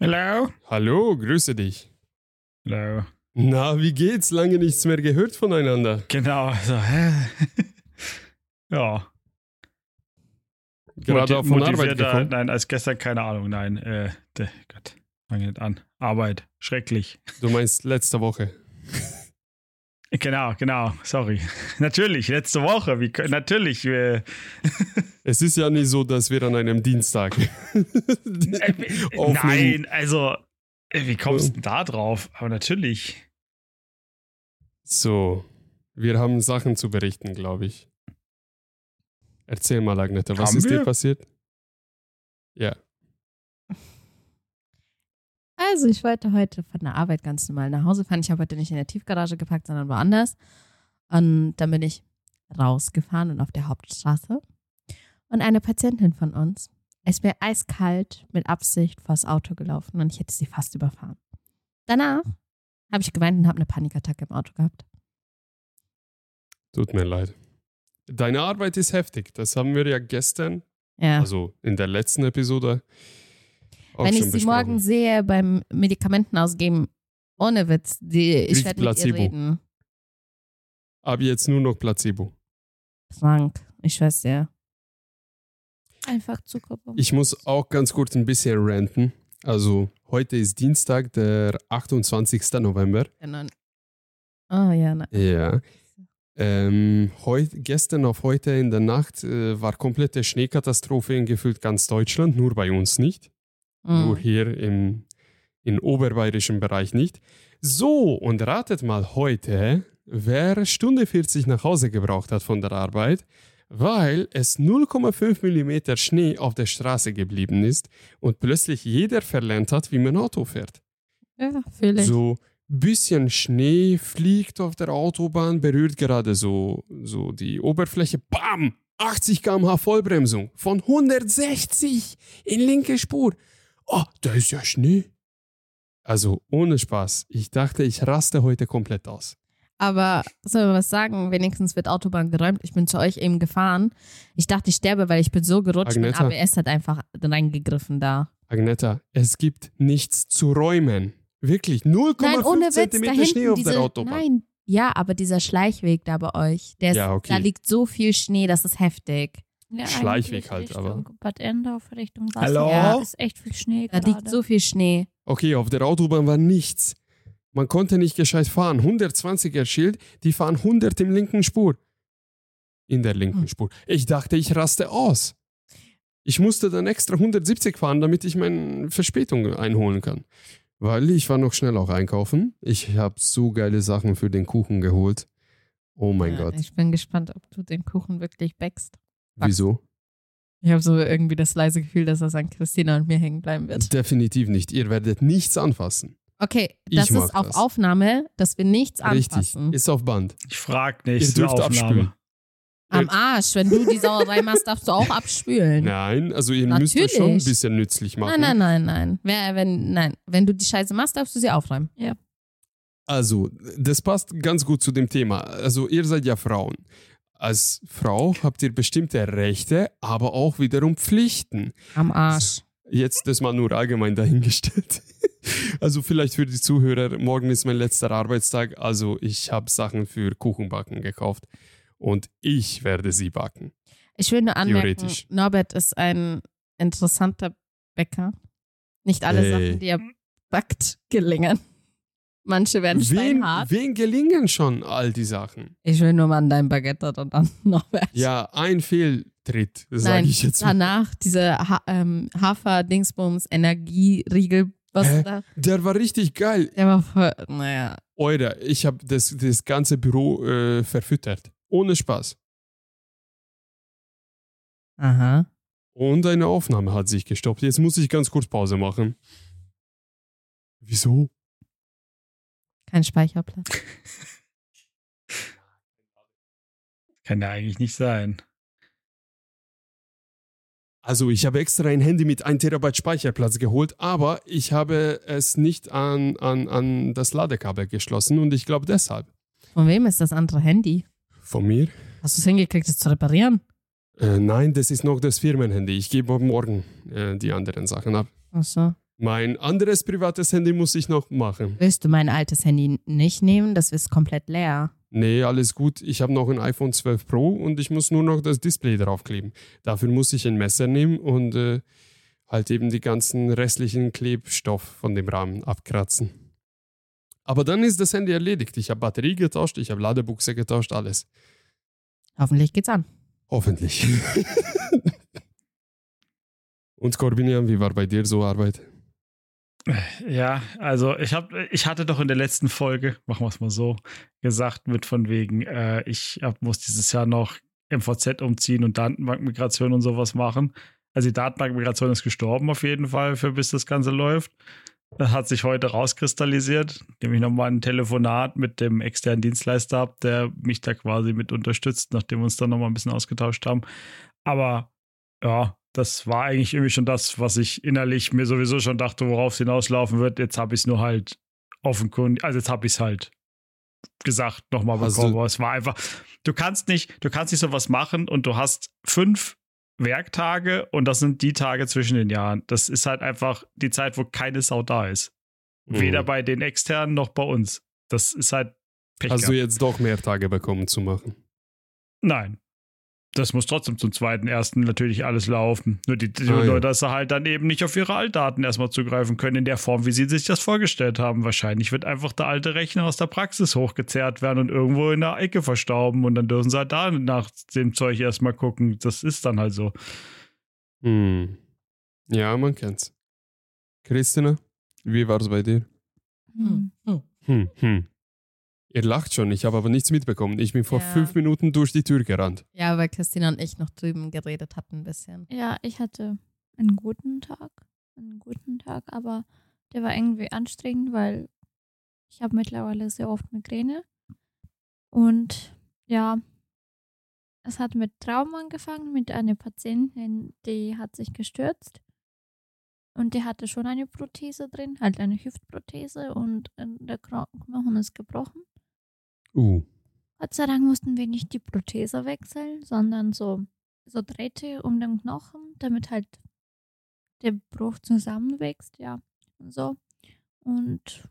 Hallo. Hallo, grüße dich. Hallo. Na, wie geht's? Lange nichts mehr gehört voneinander. Genau. So, hä? ja. Gerade auch von Arbeit Motivierter- gekommen. Nein, als gestern, keine Ahnung. Nein, äh, de, Gott. Fang nicht an. Arbeit. Schrecklich. Du meinst letzte Woche. Genau, genau. Sorry. natürlich, letzte Woche. Wie, natürlich. Äh, Es ist ja nicht so, dass wir an einem Dienstag aufnehmen. nein, also, äh, wie kommst du denn da drauf? Aber natürlich. So, wir haben Sachen zu berichten, glaube ich. Erzähl mal, Agneta, was Haben ist dir wir? passiert? Ja, Also, ich wollte heute von der Arbeit ganz normal nach Hause fahren. Ich habe heute nicht in der Tiefgarage geparkt, sondern woanders. Und dann bin ich rausgefahren und auf der Hauptstraße. Und eine Patientin von uns ist mir eiskalt mit Absicht vors Auto gelaufen und ich hätte sie fast überfahren. Danach habe ich geweint und habe eine Panikattacke im Auto gehabt. tut mir leid. Deine Arbeit ist heftig. Das haben wir ja gestern, Ja. also in der letzten Episode, auch Wenn ich sie besprochen. morgen sehe beim Medikamenten ausgeben, ohne Witz, die, ich werde mit ihr Placebo. reden. Ab jetzt nur noch Placebo. Krank, ich weiß ja. Einfach Zuckerbomben. Ich muss auch ganz kurz ein bisschen ranten. Also, heute ist Dienstag, der 28. November. Genau. Oh ja, na. Ja. Ähm, heut, gestern auf heute in der Nacht äh, war komplette Schneekatastrophe in gefühlt ganz Deutschland, nur bei uns nicht. Nur Mhm. hier im, im oberbayerischen Bereich nicht. So, und ratet mal heute, wer Stunde 40 nach Hause gebraucht hat von der Arbeit, weil es 0,5 mm Schnee auf der Straße geblieben ist und plötzlich jeder verlernt hat, wie man Auto fährt. Ja, fühle ich. So bisschen Schnee fliegt auf der Autobahn, berührt gerade so, so die Oberfläche. Bam! 80 km/h Vollbremsung von 160 in linke Spur. Oh, da ist ja Schnee. Also ohne Spaß. Ich dachte, ich raste heute komplett aus. Aber soll man was sagen? Wenigstens wird Autobahn geräumt. Ich bin zu euch eben gefahren. Ich dachte, ich sterbe, weil ich bin so gerutscht. Agneta. Mein ABS hat einfach reingegriffen da. Agneta, es gibt nichts zu räumen. Wirklich, 0,5 Zentimeter Schnee auf der Autobahn. Nein, ja, aber dieser Schleichweg da bei euch, der ist, Ja, okay. da liegt so viel Schnee, das ist heftig. Ja, Schleichweg halt, Richtung aber- Bad Endorf, Richtung Wasser. Hallo? Ja, ist echt viel Schnee Da gerade. liegt so viel Schnee. Okay, auf der Autobahn war nichts. Man konnte nicht gescheit fahren. 120er Schild, die fahren 100 im linken Spur. In der linken Hm. Spur. Ich dachte, ich raste aus. Ich musste dann extra 170 fahren, damit ich meine Verspätung einholen kann. Weil ich war noch schnell auch einkaufen. Ich habe so geile Sachen für den Kuchen geholt. Oh mein Ja, Gott. Ich bin gespannt, ob du den Kuchen wirklich backst. Wieso? Ich habe so irgendwie das leise Gefühl, dass das an Christina und mir hängen bleiben wird. Definitiv nicht. Ihr werdet nichts anfassen. Okay, Ich das mag ist auf das. Aufnahme, dass wir nichts Richtig. anfassen. Ist auf Band. Ich frag Ihr nicht. dürft Aufnahme. abspülen. Am Arsch, wenn du die Sauerei machst, darfst du auch abspülen. Nein, also ihr müsst euch schon ein Natürlich. bisschen nützlich machen. Nein, nein, nein, nein. Wer, wenn, nein. Wenn du die Scheiße machst, darfst du sie aufräumen. Also, das passt ganz gut zu dem Thema. Also, ihr seid ja Frauen. Als Frau habt ihr bestimmte Rechte, aber auch wiederum Pflichten. Am Arsch. Jetzt das mal nur allgemein dahingestellt. Also vielleicht für die Zuhörer, morgen ist mein letzter Arbeitstag, also ich habe Sachen für Kuchenbacken gekauft und ich werde sie backen. Ich will nur anmerken. Norbert ist ein interessanter Bäcker. Nicht alle Ey. Sachen, die er backt, gelingen. Manche werden Wen, steinhart. wen gelingen schon all die Sachen? Ich will nur mal an dein Baguette und dann Norbert. Ja, ein Fehltritt, sage ich jetzt mal. danach diese ha ähm, Hafer-Dingsbums Energieriegel, was da, Der war richtig geil. der war voll, naja. Eure, ich habe das, das ganze Büro äh, verfüttert. Ohne Spaß. Aha. Und eine Aufnahme hat sich gestoppt. Jetzt muss ich ganz kurz Pause machen. Wieso? Kein Speicherplatz. Kann ja eigentlich nicht sein. Also ich habe extra ein Handy mit 1 Terabyte Speicherplatz geholt, aber ich habe es nicht an, an, an das Ladekabel geschlossen und ich glaube deshalb. Von wem ist das andere Handy? Von mir? Hast du es hingekriegt, es zu reparieren? Äh, nein, das ist noch das Firmenhandy. Ich gebe morgen äh, die anderen Sachen ab. Ach so. Mein anderes privates Handy muss ich noch machen. Willst du mein altes Handy nicht nehmen? Das ist komplett leer. Nee, alles gut. Ich habe noch ein iPhone 12 Pro und ich muss nur noch das Display draufkleben. Dafür muss ich ein Messer nehmen und äh, halt eben die ganzen restlichen Klebstoff von dem Rahmen abkratzen. Aber dann ist das Handy erledigt. Ich habe Batterie getauscht, ich habe Ladebuchse getauscht, alles. Hoffentlich geht's an. Hoffentlich. und Corbinian, wie war bei dir so Arbeit? Ja, also ich habe, ich hatte doch in der letzten Folge, machen wir es mal so, gesagt mit von wegen, äh, ich hab, muss dieses Jahr noch MVZ umziehen und Datenbankmigration und sowas machen. Also die Datenbankmigration ist gestorben auf jeden Fall, für bis das Ganze läuft. Das hat sich heute rauskristallisiert, indem ich nochmal ein Telefonat mit dem externen Dienstleister habe, der mich da quasi mit unterstützt, nachdem wir uns dann nochmal ein bisschen ausgetauscht haben. Aber ja, das war eigentlich irgendwie schon das, was ich innerlich mir sowieso schon dachte, worauf es hinauslaufen wird. Jetzt habe ich es nur halt offenkundig, also jetzt habe ich es halt gesagt nochmal Also- bekommen. Aber es war einfach, du kannst nicht, du kannst nicht sowas machen und du hast fünf Werktage und das sind die Tage zwischen den Jahren. Das ist halt einfach die Zeit, wo keine Sau da ist. Weder Mhm. bei den externen noch bei uns. Das ist halt Pech Hast du gehabt. jetzt doch mehr Tage bekommen zu machen? Nein. Das muss trotzdem zum zweiten, ersten natürlich alles laufen. Nur die, Ah, ja. Leute, dass sie halt dann eben nicht auf ihre Altdaten erstmal zugreifen können in der Form, wie sie sich das vorgestellt haben. Wahrscheinlich wird einfach der alte Rechner aus der Praxis hochgezerrt werden und irgendwo in der Ecke verstauben und dann dürfen sie halt da nach dem Zeug erstmal gucken. Das ist dann halt so. Hm. Ja, man kennt's. Christina, wie war's bei dir? Hm. Hm, hm. Ihr lacht schon, ich habe aber nichts mitbekommen. Ich bin vor Ja. fünf Minuten durch die Tür gerannt. Ja, weil Christina und ich noch drüben geredet hatten ein bisschen. Ja, ich hatte einen guten Tag. Einen guten Tag, aber der war irgendwie anstrengend, weil ich habe mittlerweile sehr oft Migräne. Und ja, es hat mit Traum angefangen, mit einer Patientin, die hat sich gestürzt. Und die hatte schon eine Prothese drin, halt eine Hüftprothese und der Kno- Knochen ist gebrochen. Uh. Gott sei Dank mussten wir nicht die Prothese wechseln, sondern so, so Drähte um den Knochen, damit halt der Bruch zusammenwächst, ja. Und so. Und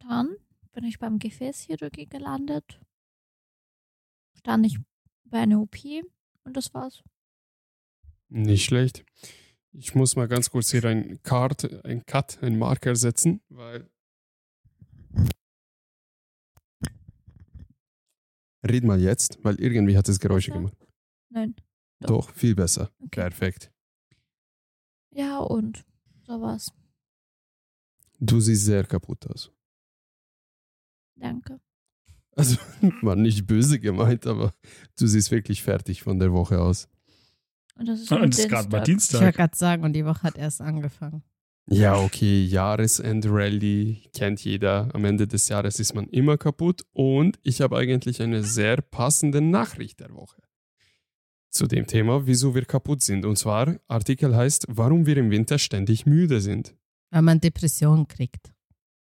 dann bin ich beim Gefäßchirurgie gelandet. Stand ich bei einer OP und das war's. Nicht schlecht. Ich muss mal ganz kurz hier ein Card, ein Cut, ein Marker setzen, weil. Red mal jetzt, weil irgendwie hat es Geräusche Besser? gemacht. Nein. Doch, viel besser. Okay. Perfekt. Ja, und so war's. Du siehst sehr kaputt aus. Danke. Also, war nicht böse gemeint, aber du siehst wirklich fertig von der Woche aus. Und das ist, Und es ist gerade mal Ich Dienstag. wollte Dienstag. gerade sagen, und die Woche hat erst angefangen. Ja, okay, Jahresend-Rally kennt jeder. Am Ende des Jahres ist man immer kaputt. Und ich habe eigentlich eine sehr passende Nachricht der Woche. Zu dem Thema, wieso wir kaputt sind. Und zwar, Artikel heißt, warum wir im Winter ständig müde sind. Weil man Depressionen kriegt.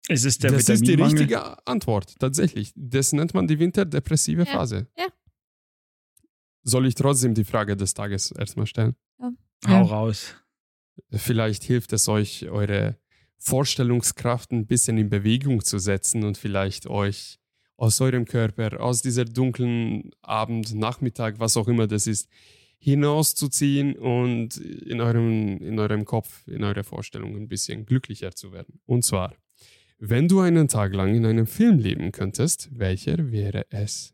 Es ist der das ist die richtige Antwort, tatsächlich. Das nennt man die winterdepressive Ja, Phase. ja. Soll ich trotzdem die Frage des Tages erstmal stellen? Hau Ja. raus. Vielleicht hilft es euch, eure Vorstellungskraft ein bisschen in Bewegung zu setzen und vielleicht euch aus eurem Körper, aus dieser dunklen Abend, Nachmittag, was auch immer das ist, hinauszuziehen und in eurem, in eurem Kopf, in eurer Vorstellung ein bisschen glücklicher zu werden. Und zwar, wenn du einen Tag lang in einem Film leben könntest, welcher wäre es?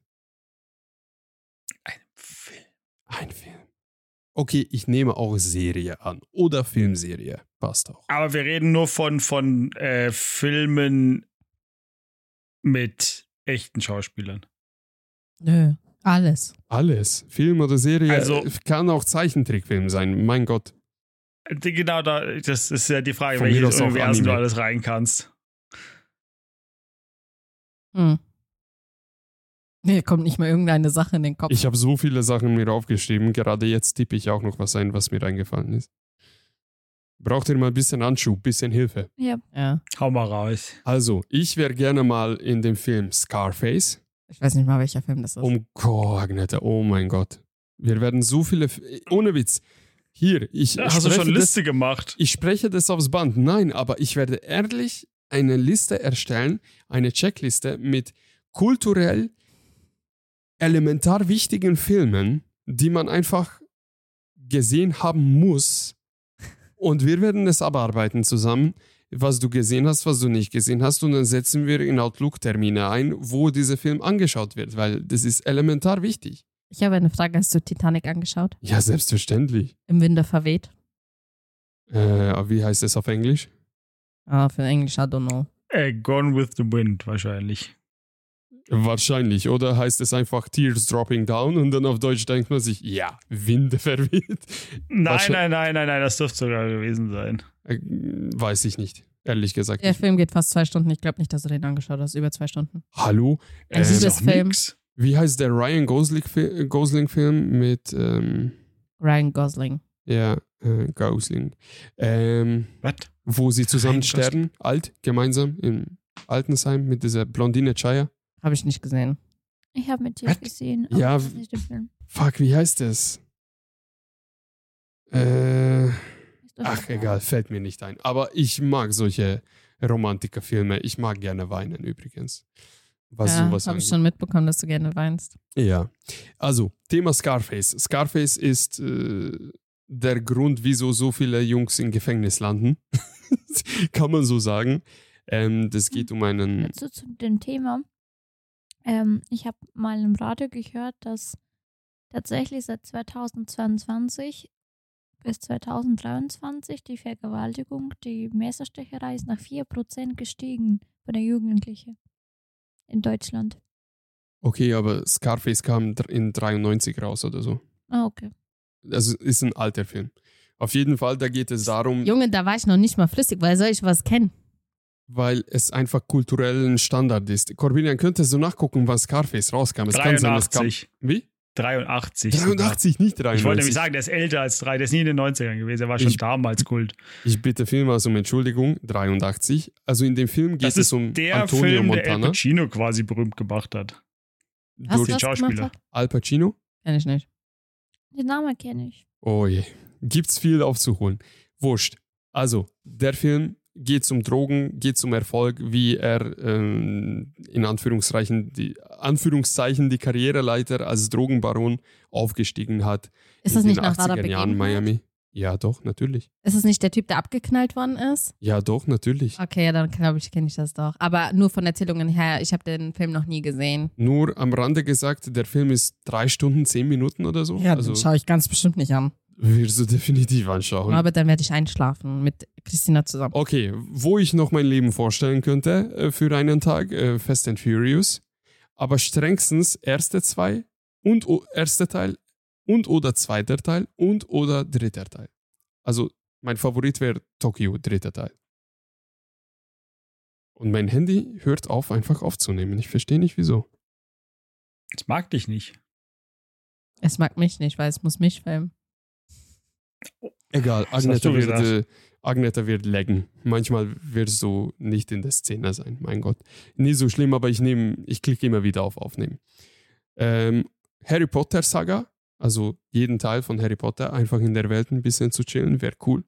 Film. Ein Film. Okay, ich nehme auch Serie an oder Filmserie. Passt auch. Aber wir reden nur von, von äh, Filmen mit echten Schauspielern. Nö, alles. Alles. Film oder Serie. Also- äh, kann auch Zeichentrickfilm sein. Mein Gott. Genau, da, das ist ja die Frage, welches Universum du alles rein kannst. Hm. Mir kommt nicht mal irgendeine Sache in den Kopf. Ich habe so viele Sachen mir aufgeschrieben. Gerade jetzt tippe ich auch noch was ein, was mir eingefallen ist. Braucht ihr mal ein bisschen Anschub, bisschen Hilfe. Ja, ja. Hau mal raus. Also, ich wäre gerne mal in dem Film Scarface. Ich weiß nicht mal, welcher Film das ist. Um oh, Agneta, oh mein Gott. Wir werden so viele, F ohne Witz, Hier, ich Ja, hast du schon das- Liste gemacht? Ich spreche das aufs Band. Nein, aber ich werde ehrlich eine Liste erstellen, eine Checkliste mit kulturell elementar wichtigen Filmen, die man einfach gesehen haben muss. Und wir werden es abarbeiten zusammen, was du gesehen hast, was du nicht gesehen hast. Und dann setzen wir in Outlook Termine ein, wo dieser Film angeschaut wird, weil das ist elementar wichtig. Ich habe eine Frage. Hast du Titanic angeschaut? Ja, selbstverständlich. Im Winde verweht? Äh, wie heißt es auf Englisch? Ah, für Englisch, I don't know. Äh, Gone with the Wind wahrscheinlich. Wahrscheinlich. Oder heißt es einfach Tears Dropping Down und dann auf Deutsch denkt man sich, ja, Winde verweht. Nein, nein, nein, nein, nein, das dürfte sogar gewesen sein. Äh, weiß ich nicht, ehrlich gesagt. Der nicht. Film geht fast zwei Stunden. Ich glaube nicht, dass du den angeschaut hast. Über zwei Stunden. Hallo? Ein Äh, Liebes- Ist doch Film. nix. wie heißt der Ryan Gosling-Film Gosling mit, ähm, Ryan Gosling. ja, äh, Gosling, ähm, Was? wo sie zusammen Ryan Gosling. sterben, alt, gemeinsam im Altensheim mit dieser Blondine Chaya. Habe ich nicht gesehen. Ich habe mit dir Was? gesehen. Ja. Fuck, wie heißt das? Äh, ach, egal. fällt mir nicht ein. Aber ich mag solche Romantikerfilme. Ich mag gerne weinen übrigens. Was ja, sowas habe ich schon mitbekommen, dass du gerne weinst. Ja. Also, Thema Scarface. Scarface ist äh, der Grund, wieso so viele Jungs im Gefängnis landen. Kann man so sagen. Ähm, das geht um einen. Dazu zu dem Thema. Ähm, ich habe mal im Radio gehört, dass tatsächlich seit 2022 bis 2023 die Vergewaltigung, die Messerstecherei ist nach 4% gestiegen von der Jugendlichen in Deutschland. Okay, aber Scarface kam in 93 raus oder so. Ah, okay. Also ist ein alter Film. Auf jeden Fall, da geht es darum, Junge, da war ich noch nicht mal flüssig. Woher soll ich was kennen? Weil es einfach kulturell ein Standard ist. Corbinian, könntest du nachgucken, wann Scarface rauskam? Es kann sein, es kam. 83. Wie? 83. sogar. 83, nicht 93. Ich wollte nämlich sagen, der ist älter als drei. Der ist nie in den 90ern gewesen. Der war schon Ich- damals Kult. Ich bitte vielmals um Entschuldigung, 83. Also in dem Film geht Das es ist um der Antonio Film, der Al Montana. Pacino quasi berühmt gemacht hat. Hast durch du was Schauspieler. Al Pacino. Kenn ich nicht. Den Namen kenne ich. Oh je, gibt's viel aufzuholen. Wurscht. Also, der Film geht um Drogen, geht um Erfolg, wie er ähm, in Anführungszeichen die, Anführungszeichen die Karriereleiter als Drogenbaron aufgestiegen hat. Ist in das nicht den nach wahrer 80er Jahren in? Miami. Ja, doch, natürlich. Ist es nicht der Typ, der abgeknallt worden ist? Ja, doch, natürlich. Okay, ja, dann glaube ich, kenne ich das doch. Aber nur von Erzählungen her, ich habe den Film noch nie gesehen. Nur am Rande gesagt, der Film ist drei Stunden, zehn Minuten oder so. also schaue ich ganz bestimmt nicht an. Wirst du definitiv anschauen. Aber dann werde ich einschlafen mit Christina zusammen. Okay, wo ich noch mein Leben vorstellen könnte äh, für einen Tag, äh, Fast and Furious, aber strengstens erste zwei und o erster Teil und oder zweiter Teil und oder dritter Teil. Also mein Favorit wäre Tokio, dritter Teil. Und mein Handy hört auf, einfach aufzunehmen. Ich verstehe nicht wieso. Das mag dich nicht. Es mag mich nicht, weil es muss mich filmen. Egal, Agneta wird, äh, Agneta wird laggen. Manchmal wirst du nicht in der Szene sein, mein Gott. Nie so schlimm, aber ich nehme, ich klicke immer wieder auf Aufnehmen. Ähm, Harry Potter Saga, also jeden Teil von Harry Potter, einfach in der Welt ein bisschen zu chillen, wäre cool.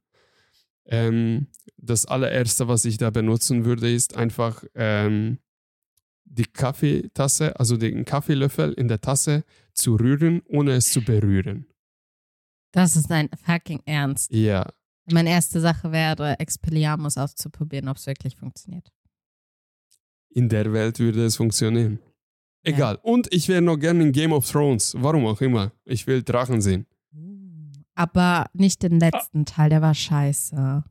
Ähm, das allererste, was ich da benutzen würde, ist einfach ähm, die Kaffeetasse, also den Kaffeelöffel in der Tasse zu rühren, ohne es zu berühren. Das ist ein fucking Ernst. Ja, Meine erste Sache wäre, Expelliarmus auszuprobieren, ob es wirklich funktioniert. in der Welt würde es funktionieren. Egal. Und ich wäre noch gerne in Game of Thrones. Warum auch immer. Ich will Drachen sehen. Aber nicht den letzten Teil, der war scheiße.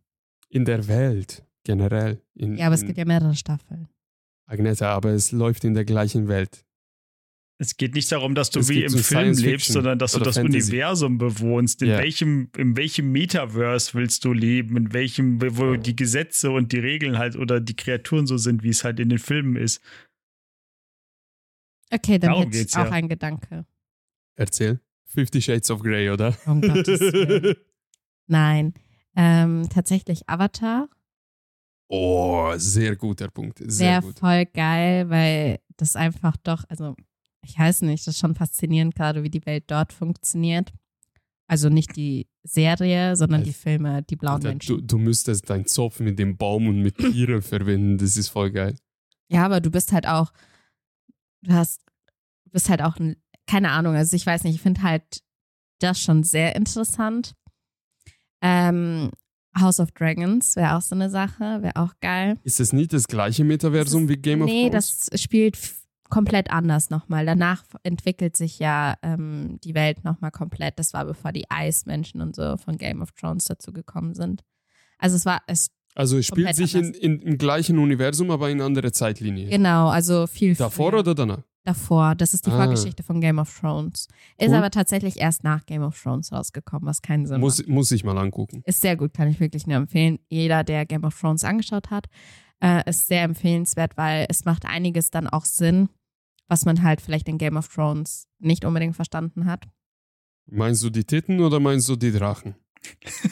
In der Welt. Generell. In, Ja, aber es gibt ja mehrere Staffeln. Agneta, aber es läuft in der gleichen Welt. Es geht nicht darum, dass du Es wie im um Film Science lebst, Fiction sondern dass du das Fantasy. Universum bewohnst. In, Ja. welchem, in welchem Metaverse willst du leben? In welchem, wo die Gesetze und die Regeln halt oder die Kreaturen so sind, wie es halt in den Filmen ist. Okay, dann Darum geht's auch ja. ein Gedanke. Erzähl. Fifty Shades of Grey, oder? Um Gottes Willen. Nein. Ähm, tatsächlich Avatar oh, sehr guter Punkt. Sehr wäre gut. voll geil, weil das einfach doch, also ich weiß nicht, das ist schon faszinierend gerade, wie die Welt dort funktioniert. Also nicht die Serie, sondern die Alter. Filme, die blauen Alter, Menschen. du, du müsstest deinen Zopf mit dem Baum und mit Tieren verwenden. Das ist voll geil. Ja, aber du bist halt auch, du hast, du bist halt auch, ein, keine Ahnung, also ich weiß nicht, ich finde halt das schon sehr interessant. Ähm, House of Dragons wäre auch so eine Sache, wäre auch geil. Ist es nicht das gleiche Metaversum wie Game of nee, Thrones? das spielt komplett anders nochmal. Danach entwickelt sich ja ähm, die Welt nochmal komplett. Das war bevor die Eismenschen und so von Game of Thrones dazu gekommen sind. Also es war, es, Also es spielt sich in, in, im gleichen Universum, aber in andere Zeitlinie. genau, also viel Davor früher. oder danach? Davor. Das ist die Ah. Vorgeschichte von Game of Thrones. Ist Cool. aber tatsächlich erst nach Game of Thrones rausgekommen, was keinen Sinn Muss, macht. muss ich mal angucken. Ist sehr gut, kann ich wirklich nur empfehlen. Jeder, der Game of Thrones angeschaut hat, äh, ist sehr empfehlenswert, weil es macht einiges dann auch Sinn, was man halt vielleicht in Game of Thrones nicht unbedingt verstanden hat. Meinst du die Titten oder meinst du die Drachen?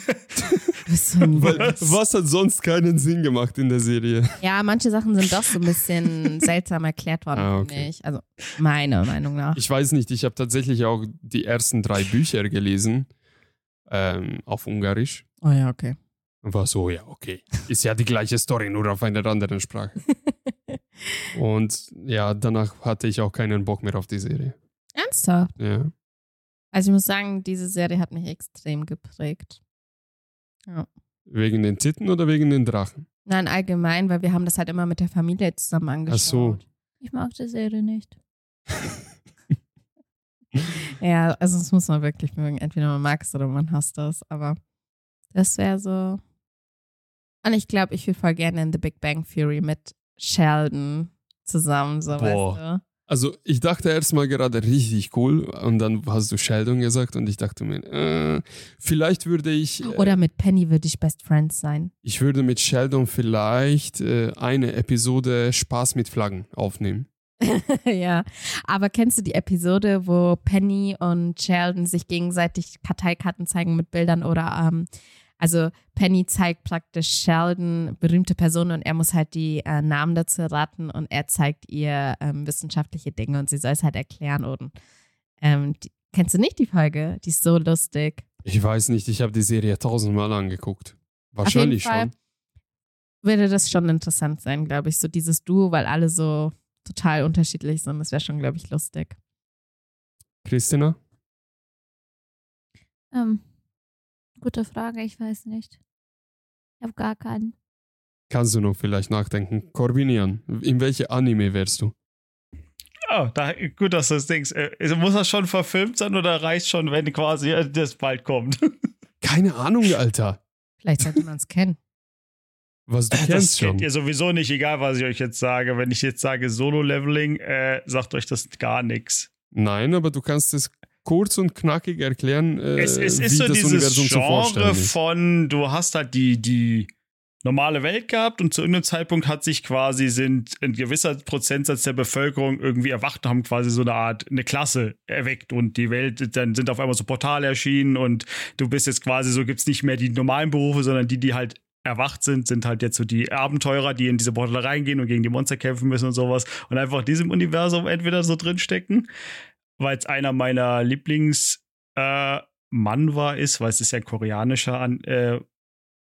Weil, Was? hat sonst keinen Sinn gemacht in der Serie? Ja, manche Sachen sind doch so ein bisschen seltsam erklärt worden, Ah, finde okay. ich. Also meiner Meinung nach. Ich weiß nicht, ich habe tatsächlich auch die ersten drei Bücher gelesen ähm, auf Ungarisch. Oh ja, okay. Und war so, ja, okay. Ist ja die gleiche Story, nur auf einer anderen Sprache. Und ja, danach hatte ich auch keinen Bock mehr auf die Serie. Ernsthaft? Ja. Also ich muss sagen, diese Serie hat mich extrem geprägt. Wegen den Titten oder wegen den Drachen? Nein, allgemein, weil wir haben das halt immer mit der Familie zusammen angeschaut. so. Ich mag die Serie nicht. Ja, also das muss man wirklich mögen. Entweder man mag es oder man hasst das, aber das wäre so. Und ich glaube, ich will voll gerne in The Big Bang Theory mit Sheldon zusammen, so Boah. weißt Also ich dachte erstmal gerade richtig cool und dann hast du Sheldon gesagt und ich dachte mir, äh, vielleicht würde ich, du. äh, Oder mit Penny würde ich Best Friends sein. ich würde mit Sheldon vielleicht äh, eine Episode Spaß mit Flaggen aufnehmen. ja. Aber kennst du die Episode, wo Penny und Sheldon sich gegenseitig Karteikarten zeigen mit Bildern oder ähm, also Penny zeigt praktisch Sheldon berühmte Personen und er muss halt die äh, Namen dazu raten und er zeigt ihr ähm, wissenschaftliche Dinge und sie soll es halt erklären und ähm, die, kennst du nicht die Folge? Die ist so lustig. Ich weiß nicht, ich habe die Serie tausendmal angeguckt. Auf Wahrscheinlich jeden Fall schon. würde das schon interessant sein, glaube ich, so dieses Duo, weil alle so total unterschiedlich sind. Das wäre schon, glaube ich, lustig. Christina? Ähm, gute Frage, ich weiß nicht. Ich habe gar keinen. Kannst du noch vielleicht nachdenken? Corbinian, in welche Anime wärst du? Oh, da, gut, dass du das denkst. Äh, muss das schon verfilmt sein oder reicht schon, wenn quasi äh, das bald kommt? Keine Ahnung, Alter. Vielleicht sollte man es kennen. Was du das kennst schon. kennt ihr sowieso nicht, egal was ich euch jetzt sage. Wenn ich jetzt sage Solo-Leveling, äh, sagt euch das gar nichts. Nein, aber du kannst es kurz und knackig erklären, äh, es, es wie ist so das dieses Universum Genre von, du hast halt die, die normale Welt gehabt und zu irgendeinem Zeitpunkt hat sich quasi, sind ein gewisser Prozentsatz der Bevölkerung irgendwie erwacht und haben quasi so eine Art, eine Klasse erweckt und die Welt, dann sind auf einmal so Portale erschienen und du bist jetzt quasi so, gibt's nicht mehr die normalen Berufe, sondern die, die halt erwacht sind, sind halt jetzt so die Abenteurer, die in diese Portale reingehen und gegen die Monster kämpfen müssen und sowas und einfach in diesem Universum entweder so drinstecken, weil es einer meiner Lieblings äh, Manwa ist, weil es ist ja ein koreanischer An äh,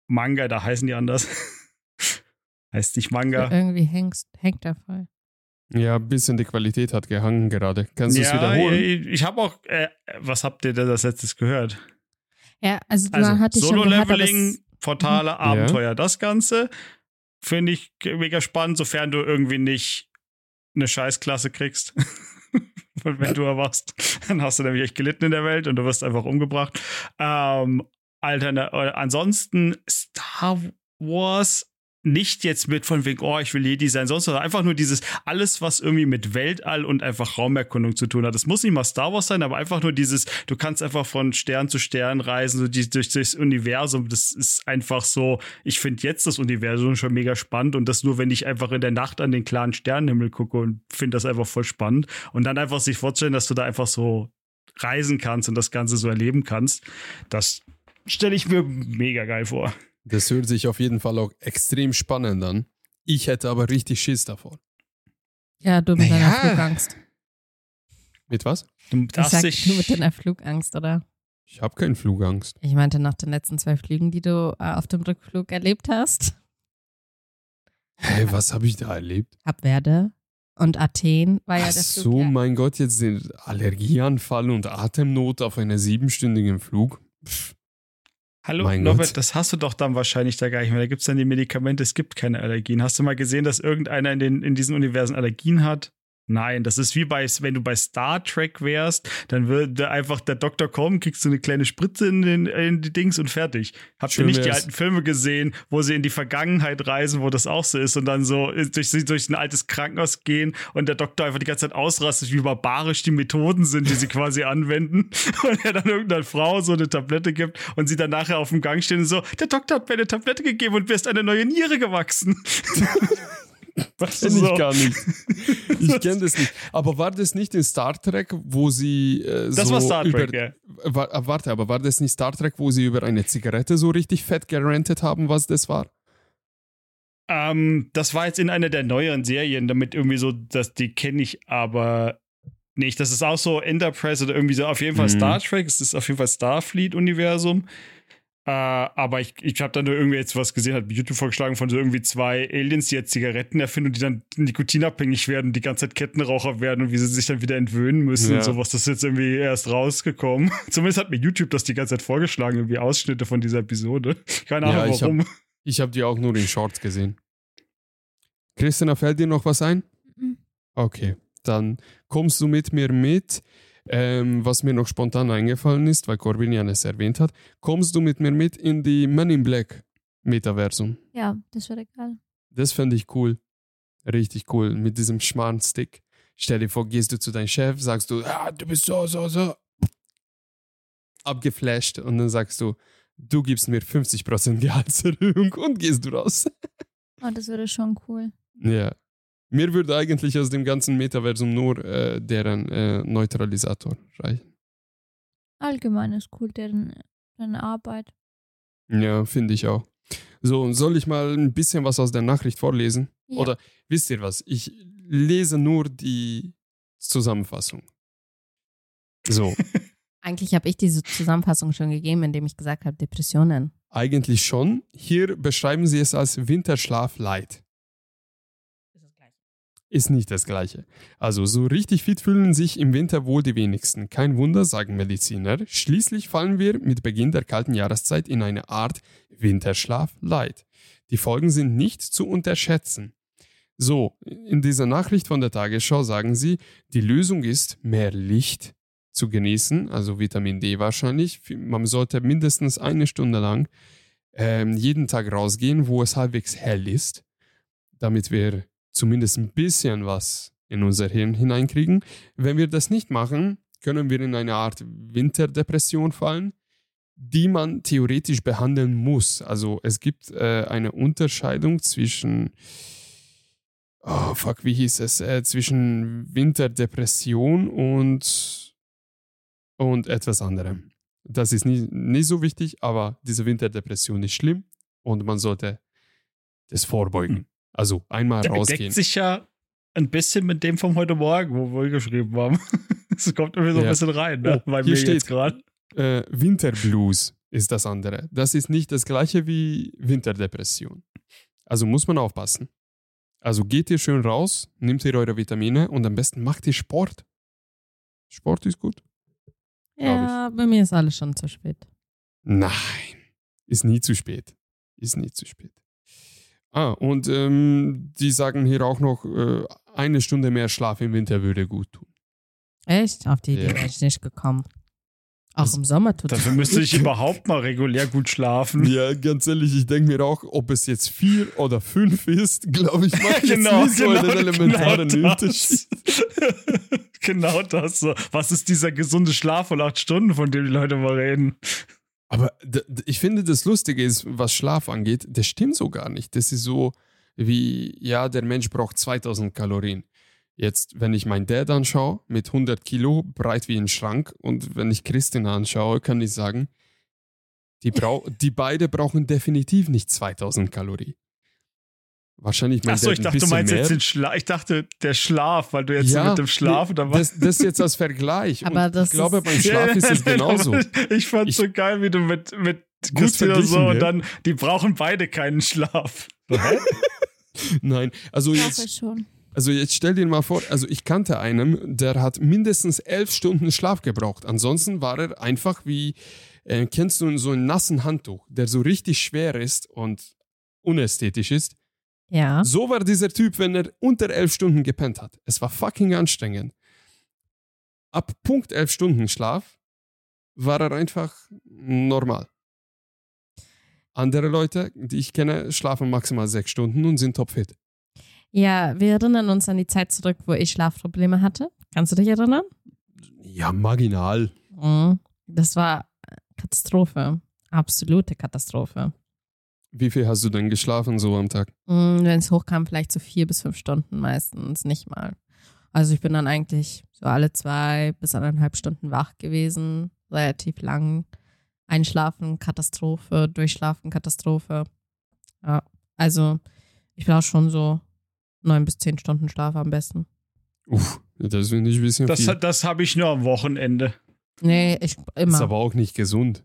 Manga, da heißen die anders. heißt nicht Manga. Irgendwie hängst, hängt er voll. Ja, ein bisschen die Qualität hat gehangen gerade. Kannst du es ja, wiederholen? ich, ich habe auch, äh, was habt ihr denn das letztes gehört? Ja, also, Also man hat die schon gehört, aber Solo-Leveling, Portale, Abenteuer, das Ganze finde ich mega spannend, sofern du irgendwie nicht eine Scheißklasse kriegst. Wenn du erwachst, dann hast du nämlich echt gelitten in der Welt und du wirst einfach umgebracht. Ähm, Alterna äh, ansonsten Star Wars nicht jetzt mit von wegen, oh, ich will Jedi sein, sonst was. Einfach nur dieses, alles, was irgendwie mit Weltall und einfach Raumerkundung zu tun hat. Es muss nicht mal Star Wars sein, aber einfach nur dieses, du kannst einfach von Stern zu Stern reisen, so die, durch das Universum. Das ist einfach so, ich finde jetzt das Universum schon mega spannend und das nur, wenn ich einfach in der Nacht an den klaren Sternenhimmel gucke und finde das einfach voll spannend. Und dann einfach sich vorzustellen, dass du da einfach so reisen kannst und das Ganze so erleben kannst, das stelle ich mir mega geil vor. Das hört sich auf jeden Fall auch extrem spannend an. Ich hätte aber richtig Schiss davor. ja, du mit deiner Naja. Flugangst. Mit was? Du Ich darfst sag, dich, du mit deiner Flugangst, oder? Ich habe keine Flugangst. Ich meinte nach den letzten zwei Flügen, die du äh, auf dem Rückflug erlebt hast. Hä, was habe ich da erlebt? Kapverde und Athen war ja Ach der so, Flug. ja. mein Gott, jetzt den Allergieanfall und Atemnot auf einem siebenstündigen Flug. Pff, Hallo, Mein Norbert, Gott. das hast du doch dann wahrscheinlich da gar nicht mehr. Da gibt es dann die Medikamente, es gibt keine Allergien. Hast du mal gesehen, dass irgendeiner in, den, in diesen Universen Allergien hat? Nein, das ist wie bei, wenn du bei Star Trek wärst, dann würde einfach der Doktor kommen, kriegst du eine kleine Spritze in, den, in die Dings und fertig. Habt ihr nicht die alten Filme gesehen, wo sie in die Vergangenheit reisen, wo das auch so ist und dann so durch, durch ein altes Krankenhaus gehen und der Doktor einfach die ganze Zeit ausrastet, wie barbarisch die Methoden sind, die sie quasi anwenden und er dann irgendeiner Frau so eine Tablette gibt und sie dann nachher auf dem Gang stehen und so, der Doktor hat mir eine Tablette gegeben und mir ist eine neue Niere gewachsen. Was Kenn ich gar nicht. Ich kenne das nicht. Aber war das nicht in Star Trek, wo sie äh, Das so war Star Trek, über, ja. Wa- äh, Warte, aber war das nicht Star Trek, wo sie über eine Zigarette so richtig fett gerantet haben, was das war? Ähm, das war jetzt in einer der neueren Serien, damit irgendwie so, dass die kenne ich aber nicht. Das ist auch so Enterprise oder irgendwie so auf jeden Fall Mhm. Star Trek. Es ist auf jeden Fall Starfleet-Universum. Äh, aber ich, ich habe dann nur irgendwie jetzt was gesehen, hat YouTube vorgeschlagen von so irgendwie zwei Aliens, die jetzt Zigaretten erfinden und die dann nikotinabhängig werden und die ganze Zeit Kettenraucher werden und wie sie sich dann wieder entwöhnen müssen Ja. und sowas. Das ist jetzt irgendwie erst rausgekommen. Zumindest hat mir YouTube das die ganze Zeit vorgeschlagen, irgendwie Ausschnitte von dieser Episode. Keine Ja, Ahnung ich hab- warum. Ich habe die auch nur in Shorts gesehen. Christina, fällt dir noch was ein? Mhm. Okay, dann kommst du mit mir mit. Ähm, was mir noch spontan eingefallen ist, weil Corbin ja es erwähnt hat, kommst du mit mir mit in die Men in Black Metaversum. Ja, das wäre geil. Das fände ich cool. Richtig cool. Mit diesem Schmarrn-Stick. Stell dir vor, gehst du zu deinem Chef, sagst du, ah, du bist so, so, so. Abgeflasht und dann sagst du, du gibst mir 50% Gehaltserhöhung und gehst du raus. Oh, das wäre schon cool. Ja. Mir würde eigentlich aus dem ganzen Metaversum nur äh, deren äh, Neutralisator reichen. Allgemein ist cool, deren, deren Arbeit. Ja, finde ich auch. So, und soll ich mal ein bisschen was aus der Nachricht vorlesen? Ja. Oder wisst ihr was? Ich lese nur die Zusammenfassung. So, Eigentlich habe ich diese Zusammenfassung schon gegeben, indem ich gesagt habe, Depressionen. eigentlich schon. Hier beschreiben sie es als Winterschlaf light. Ist nicht das gleiche. Also so richtig fit fühlen sich im Winter wohl die wenigsten. Kein Wunder, sagen Mediziner. Schließlich fallen wir mit Beginn der kalten Jahreszeit in eine Art Winterschlaf light. Die Folgen sind nicht zu unterschätzen. So, in dieser Nachricht von der Tagesschau sagen sie, die Lösung ist, mehr Licht zu genießen, also Vitamin D wahrscheinlich. Man sollte mindestens eine Stunde lang ähm, jeden Tag rausgehen, wo es halbwegs hell ist, damit wir zumindest ein bisschen was in unser Hirn hineinkriegen. Wenn wir das nicht machen, können wir in eine Art Winterdepression fallen, die man theoretisch behandeln muss. Also es gibt äh, eine Unterscheidung zwischen, oh fuck, wie hieß es, äh, zwischen Winterdepression und, und etwas anderem. Das ist nicht, nicht so wichtig, aber diese Winterdepression ist schlimm und man sollte das vorbeugen. Also einmal Der rausgehen. deckt sich ja ein bisschen mit dem von heute Morgen, wo wir geschrieben haben. Es kommt irgendwie so ein Ja. bisschen rein, ne? Oh, Bei hier mir steht- jetzt gerade. Äh, Winterblues ist das andere. Das ist nicht das gleiche wie Winterdepression. Also muss man aufpassen. Also geht ihr schön raus, nehmt ihr eure Vitamine und am besten macht ihr Sport. Sport ist gut. Ja, bei mir ist alles schon zu spät. Nein, ist nie zu spät. Ist nie zu spät. Ah, und ähm, die sagen hier auch noch, äh, eine Stunde mehr Schlaf im Winter würde gut tun. Echt? Auf die Idee Ja. wäre ich nicht gekommen. Auch Das- im Sommer tut Dafür müsste ich überhaupt mal regulär gut schlafen. Ja, ganz ehrlich, ich denke mir auch, ob es jetzt vier oder fünf ist, glaube ich, macht jetzt genau, nicht so genau, einen elementaren genau Unterschied. das. genau das. So. Was ist dieser gesunde Schlaf von acht Stunden, von dem die Leute mal reden? Aber ich finde, das Lustige ist, was Schlaf angeht, das stimmt so gar nicht. Das ist so wie, ja, der Mensch braucht 2000 Kalorien. Jetzt, wenn ich meinen Dad anschaue, mit 100 Kilo, breit wie ein Schrank, und wenn ich Christina anschaue, kann ich sagen, die, brau die beide brauchen definitiv nicht 2000 Kalorien. Wahrscheinlich mein Achso, Dad ich ein dachte, du bisschen meinst mehr. jetzt den Schlaf. Ich dachte, der Schlaf, weil du jetzt so mit dem Schlaf nee, oder das, das jetzt als Vergleich. Aber Und das ich glaube, beim Schlaf ist es Nein, genauso. Ich fand Ich- so geil, wie du mit, mit Gut Christina so und ja. dann, die brauchen beide keinen Schlaf. Nein, also Ich jetzt, hoffe schon. also jetzt stell dir mal vor, also ich kannte einen, der hat mindestens elf Stunden Schlaf gebraucht. Ansonsten war er einfach wie, äh, kennst du so einen nassen Handtuch, der so richtig schwer ist und unästhetisch ist. Ja. So war dieser Typ, wenn er unter elf Stunden gepennt hat. Es war fucking anstrengend. Ab Punkt elf Stunden Schlaf war er einfach normal. Andere Leute, die ich kenne, schlafen maximal sechs Stunden und sind topfit. Ja, wir erinnern uns an die Zeit zurück, wo ich Schlafprobleme hatte. Kannst du dich erinnern? Ja, marginal. Mhm. Das war Katastrophe. Absolute Katastrophe. Wie viel hast du denn geschlafen so am Tag? Mhm, Wenn es hochkam, vielleicht so vier bis fünf Stunden meistens, nicht mal. Also ich bin dann eigentlich so alle zwei bis anderthalb Stunden wach gewesen, relativ lang. Einschlafen, Katastrophe, Durchschlafen, Katastrophe. Ja, also ich brauche schon so neun bis zehn Stunden Schlaf am besten. Uff, das finde ich ein bisschen Das, viel. das habe ich nur am Wochenende. Nee, ich Ist immer. aber auch nicht gesund.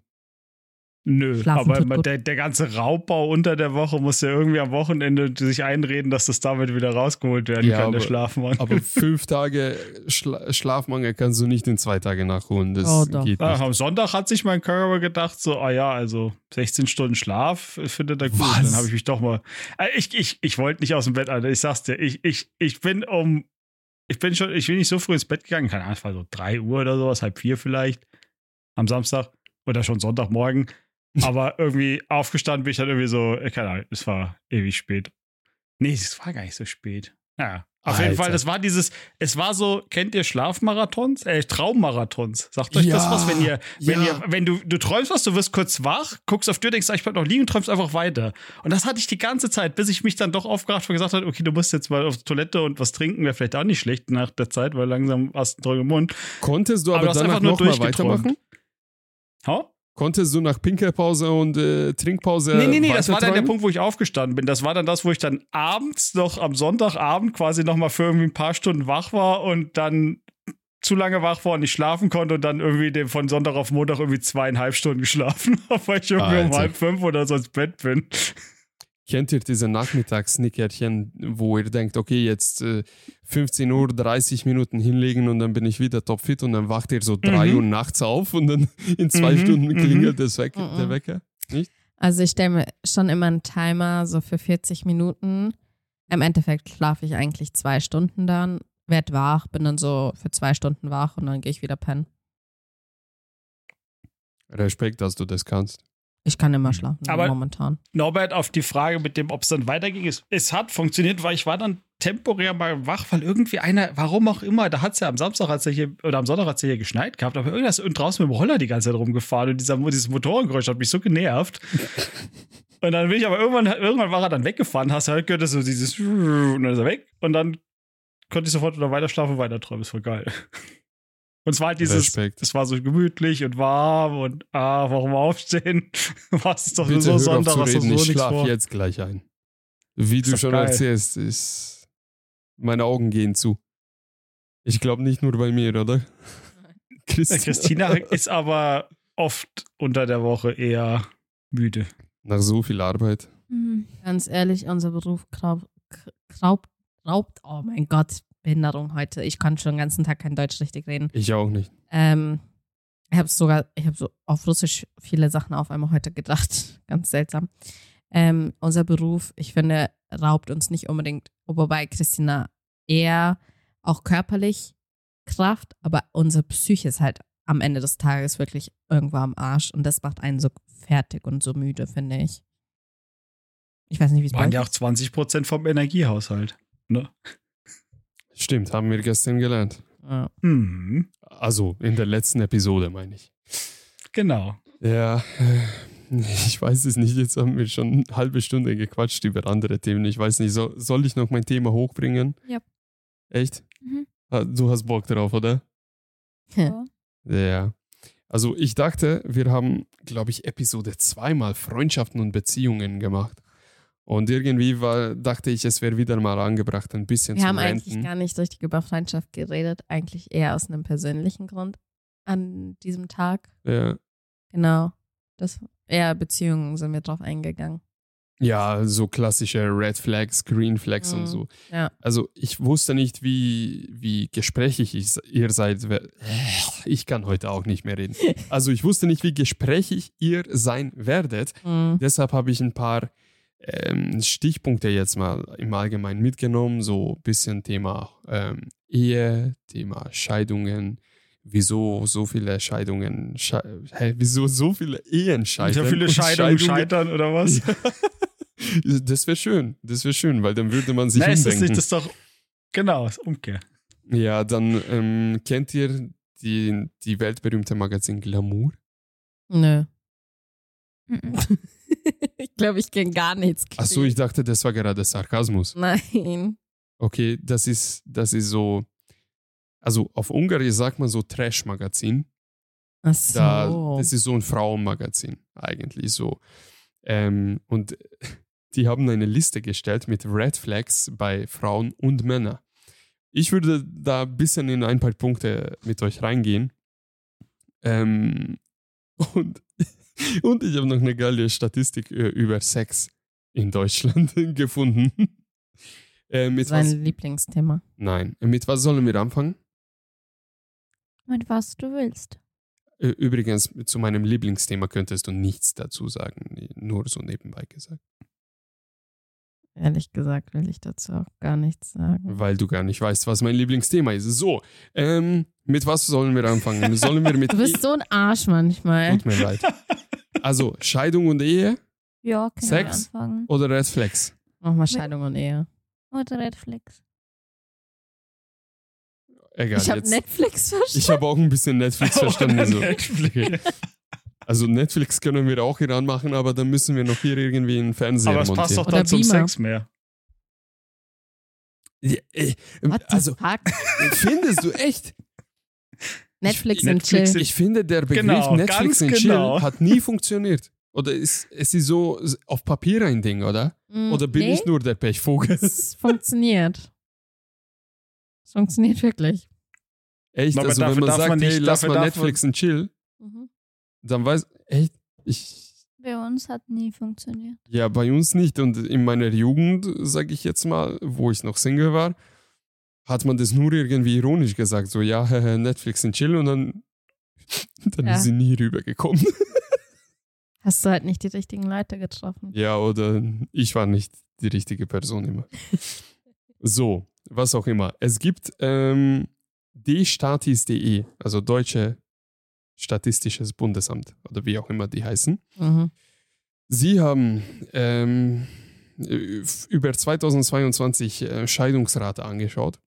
Nö, Schlafen aber der, der ganze Raubbau unter der Woche muss ja irgendwie am Wochenende sich einreden, dass das damit wieder rausgeholt werden Ja, kann, der aber- Schlafmangel. Aber fünf Tage Schla Schlafmangel kannst du nicht in zwei Tage nachholen. Das Oh, doch. geht Ach, nicht. am Sonntag hat sich mein Körper gedacht, so, ah ja, also 16 Stunden Schlaf findet er gut. Was? Dann habe ich mich doch mal. Äh, Ich, ich, ich wollte nicht aus dem Bett, Alter. Ich sag's dir, ich, ich, ich bin um. Ich bin schon, ich bin nicht so früh ins Bett gegangen, keine Ahnung, es war so 3 Uhr oder sowas, halb vier vielleicht. Am Samstag oder schon Sonntagmorgen. Aber irgendwie aufgestanden bin ich dann irgendwie so, äh, keine Ahnung, es war ewig spät. Nee, es war gar nicht so spät. Ja. Auf jeden Alter. Fall, das war dieses, es war so, kennt ihr Schlafmarathons? Äh, Traummarathons. Sagt euch das Ja, was, wenn ihr, wenn ja. ihr, wenn du, du träumst was, du wirst kurz wach, guckst auf die Tür, denkst, ah, ich bleib noch liegen und träumst einfach weiter. Und das hatte ich die ganze Zeit, bis ich mich dann doch aufgerafft habe und gesagt habe, okay, du musst jetzt mal auf die Toilette und was trinken, wäre vielleicht auch nicht schlecht nach der Zeit, weil langsam hast du einen trockenem Mund. Konntest du Aber aber, du hast danach einfach nur nochmal durchgeträumt. weitermachen? Ha? Konntest du nach Pinkelpause und äh, Trinkpause Nee, nee, nee, das war dann der? Punkt, wo ich aufgestanden bin. Das war dann das, wo ich dann abends noch am Sonntagabend quasi noch mal für irgendwie ein paar Stunden wach war und dann zu lange wach war und nicht schlafen konnte und dann irgendwie von Sonntag auf Montag irgendwie zweieinhalb Stunden geschlafen habe, weil ich irgendwie um Alter. halb fünf oder so ins Bett bin. Kennt ihr diese Nachmittagsnickerchen, wo ihr denkt, okay, jetzt äh, 15 Uhr 30 Minuten hinlegen und dann bin ich wieder topfit und dann wacht ihr so 3 Mhm. Uhr nachts auf und dann in zwei Mhm, Stunden mhm. klingelt das Weck, Mhm. der Wecker? Also ich stelle mir schon immer einen Timer so für 40 Minuten. Im Endeffekt schlafe ich eigentlich zwei Stunden dann, werd wach, bin dann so für zwei Stunden wach und dann gehe ich wieder pennen. Respekt, dass du das kannst. Ich kann immer schlafen Aber- momentan. Norbert, auf die Frage mit dem, ob es dann weiterging, es, es hat funktioniert, weil ich war dann temporär mal wach, weil irgendwie einer, warum auch immer, da hat es ja am Samstag, hat's ja hier, oder am Sonntag hat es ja hier geschneit gehabt, aber irgendwas und draußen mit dem Roller die ganze Zeit rumgefahren und dieser, dieses Motorengeräusch hat mich so genervt. und dann bin ich aber irgendwann, irgendwann war er dann weggefahren, hast du halt gehört, dass so dieses und dann ist er weg und dann konnte ich sofort wieder weiter schlafen und weiter träumen, das war geil. Und es war halt dieses, Respekt. es war so gemütlich und warm und ah, warum aufstehen? Was ist doch Bitte so hör Sonntag, auf hast zu du reden, so ich schlaf vor. jetzt gleich ein. Wie du schon geil. erzählst, ist meine Augen gehen zu. Ich glaube nicht nur bei mir, oder? Christina. Christina ist aber oft unter der Woche eher müde. Nach so viel Arbeit. Mhm. Ganz ehrlich, unser Beruf raubt, oh mein Gott, Behinderung heute. Ich kann schon den ganzen Tag kein Deutsch richtig reden. Ich auch nicht. Ähm, ich habe sogar, ich habe so auf Russisch viele Sachen auf einmal heute gedacht. Ganz seltsam. Ähm, unser Beruf, ich finde, raubt uns nicht unbedingt, wobei Christina eher auch körperlich Kraft, aber unsere Psyche ist halt am Ende des Tages wirklich irgendwo am Arsch und das macht einen so fertig und so müde, finde ich. Ich weiß nicht, wie es bei Waren ja auch 20 Prozent vom Energiehaushalt. Ne? Stimmt, haben wir gestern gelernt. Ja. Hm, Also in der letzten Episode, meine ich. genau. Ja, äh, ich weiß es nicht. Jetzt haben wir schon eine halbe Stunde gequatscht über andere Themen. Ich weiß nicht, so, soll ich noch mein Thema hochbringen? Ja. Echt? Mhm. Ah, Du hast Bock drauf, oder? Ja. Ja. Also ich dachte, wir haben, glaube ich, Episode zweimal Freundschaften und Beziehungen gemacht. Und irgendwie war, dachte ich, es wäre wieder mal angebracht, ein bisschen Wir zu haben eigentlich gar nicht richtig über Freundschaft geredet, eigentlich eher aus einem persönlichen Grund an diesem Tag. Ja. Genau. Das eher Beziehungen sind wir drauf eingegangen. Ja, so klassische Red Flags, Green Flags und Mhm. so. Ja. Also ich wusste nicht, wie, wie gesprächig ich, ihr seid. Ich kann heute auch nicht mehr reden. Also ich wusste nicht, wie gesprächig ihr sein werdet. Mhm. Deshalb habe ich ein paar ähm, Stichpunkte jetzt mal im Allgemeinen mitgenommen. So ein bisschen Thema ähm, Ehe, Thema Scheidungen. Wieso so viele Scheidungen, sche hä, wieso so viele Ehen scheitern? So viele und Scheidungen scheitern oder was? Das wäre schön, das wäre schön, weil dann würde man sich Nein, ist das umdenken. nicht, das ist doch, genau, ist Umkehr. Ja, dann ähm, kennt ihr die, die weltberühmte Magazin Glamour? Nö. Ich glaube, ich kenne gar nichts. Achso, ich dachte, das war gerade Sarkasmus. Nein. Okay, das ist, das ist so, also auf Ungarisch sagt man so Trash-Magazin. Ach so. Da, das ist so ein Frauenmagazin eigentlich so. Ähm, und die haben eine Liste gestellt mit Red Flags bei Frauen und Männern. Ich würde da ein bisschen in ein paar Punkte mit euch reingehen. Ähm, und, und ich habe noch eine geile Statistik äh, über Sex in Deutschland gefunden. Äh, mit was, Sein Lieblingsthema. nein, mit was sollen wir anfangen? Mit was du willst. Übrigens, zu meinem Lieblingsthema könntest du nichts dazu sagen, nur so nebenbei gesagt, Ehrlich gesagt will ich dazu auch gar nichts sagen. weil du gar nicht weißt, was mein Lieblingsthema ist. So, ähm, mit was sollen wir anfangen? Sollen wir mit Du bist so ein Arsch manchmal. Tut mir leid. Also, Scheidung und Ehe Ja, können Sex? wir anfangen. oder Red Flags? Mach mal Scheidung und Ehe. Oder Redflix. Egal, ich habe. Netflix verstanden. Ich habe auch ein bisschen Netflix verstanden. So. Netflix. Also Netflix können wir auch hier anmachen, aber dann müssen wir noch hier irgendwie einen Fernseher Aber es passt doch Oder dann zum Beamer. Sex mehr. Ja, ey, What the also, fuck? findest du echt? Netflix und Netflix Chill. Ich finde, der Begriff Genau, Netflix und Chill genau. hat nie funktioniert. Oder ist, es ist so auf Papier ein Ding, oder? Mm, Oder bin nee, ich nur der Pechvogel? Es funktioniert. Es funktioniert wirklich. Echt? Aber also wenn man sagt, man nicht- hey, lass mal Netflix und Chill. Dann weiß, echt, ich, Bei uns hat nie funktioniert. ja, bei uns nicht. Und in meiner Jugend, sage ich jetzt mal, wo ich noch Single war, hat man das nur irgendwie ironisch gesagt, so, ja, Netflix und Chill und dann, dann Ja. ist sie nie rübergekommen. Hast du halt nicht die richtigen Leute getroffen. Ja, oder ich war nicht die richtige Person immer. so, was auch immer. Es gibt ähm, dstatis.de, also Deutsche Statistisches Bundesamt oder wie auch immer die heißen. Mhm. Sie haben ähm, äh, über 2022 äh, Scheidungsrate angeschaut.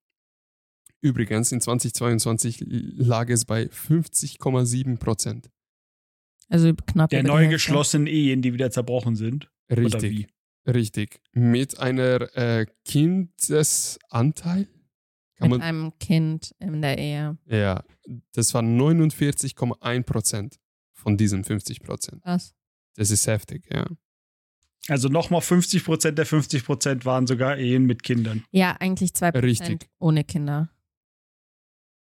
Übrigens, in 2022 lag es bei 50,7 Prozent. Also knapp. Der neu geschlossenen Ehen, die wieder zerbrochen sind. Richtig. Richtig. Mit einer äh, Kindesanteil? Kann Mit man, einem Kind in der Ehe. ja, das waren 49,1 Prozent von diesen 50 Prozent. Was? Das ist heftig, ja. Also nochmal 50 Prozent der 50 Prozent waren sogar Ehen mit Kindern. Ja, eigentlich zwei Prozent Richtig. ohne Kinder.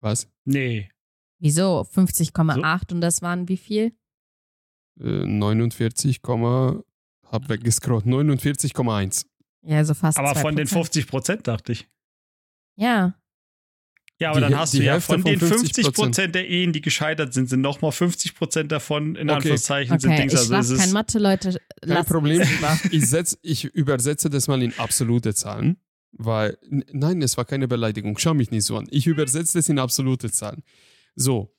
Was? Nee. Wieso? 50,8 und das waren wie viel? Äh, 49, hab weggescrollt. 49,1. Ja, also fast Aber von den Prozent. 50 Prozent dachte ich. Ja, Ja, aber Die- dann hast du ja Hälfte von von den 50 50 Prozent der Ehen, die gescheitert sind, sind nochmal 50 Prozent davon in Okay. Anführungszeichen sind okay. Dings. Ich Also es ist, kein Mathe, Leute. Kein Problem. Ich, setz, ich übersetze das mal in absolute Zahlen, weil, nein, es war keine Beleidigung. Schau mich nicht so an. Ich übersetze das in absolute Zahlen. So,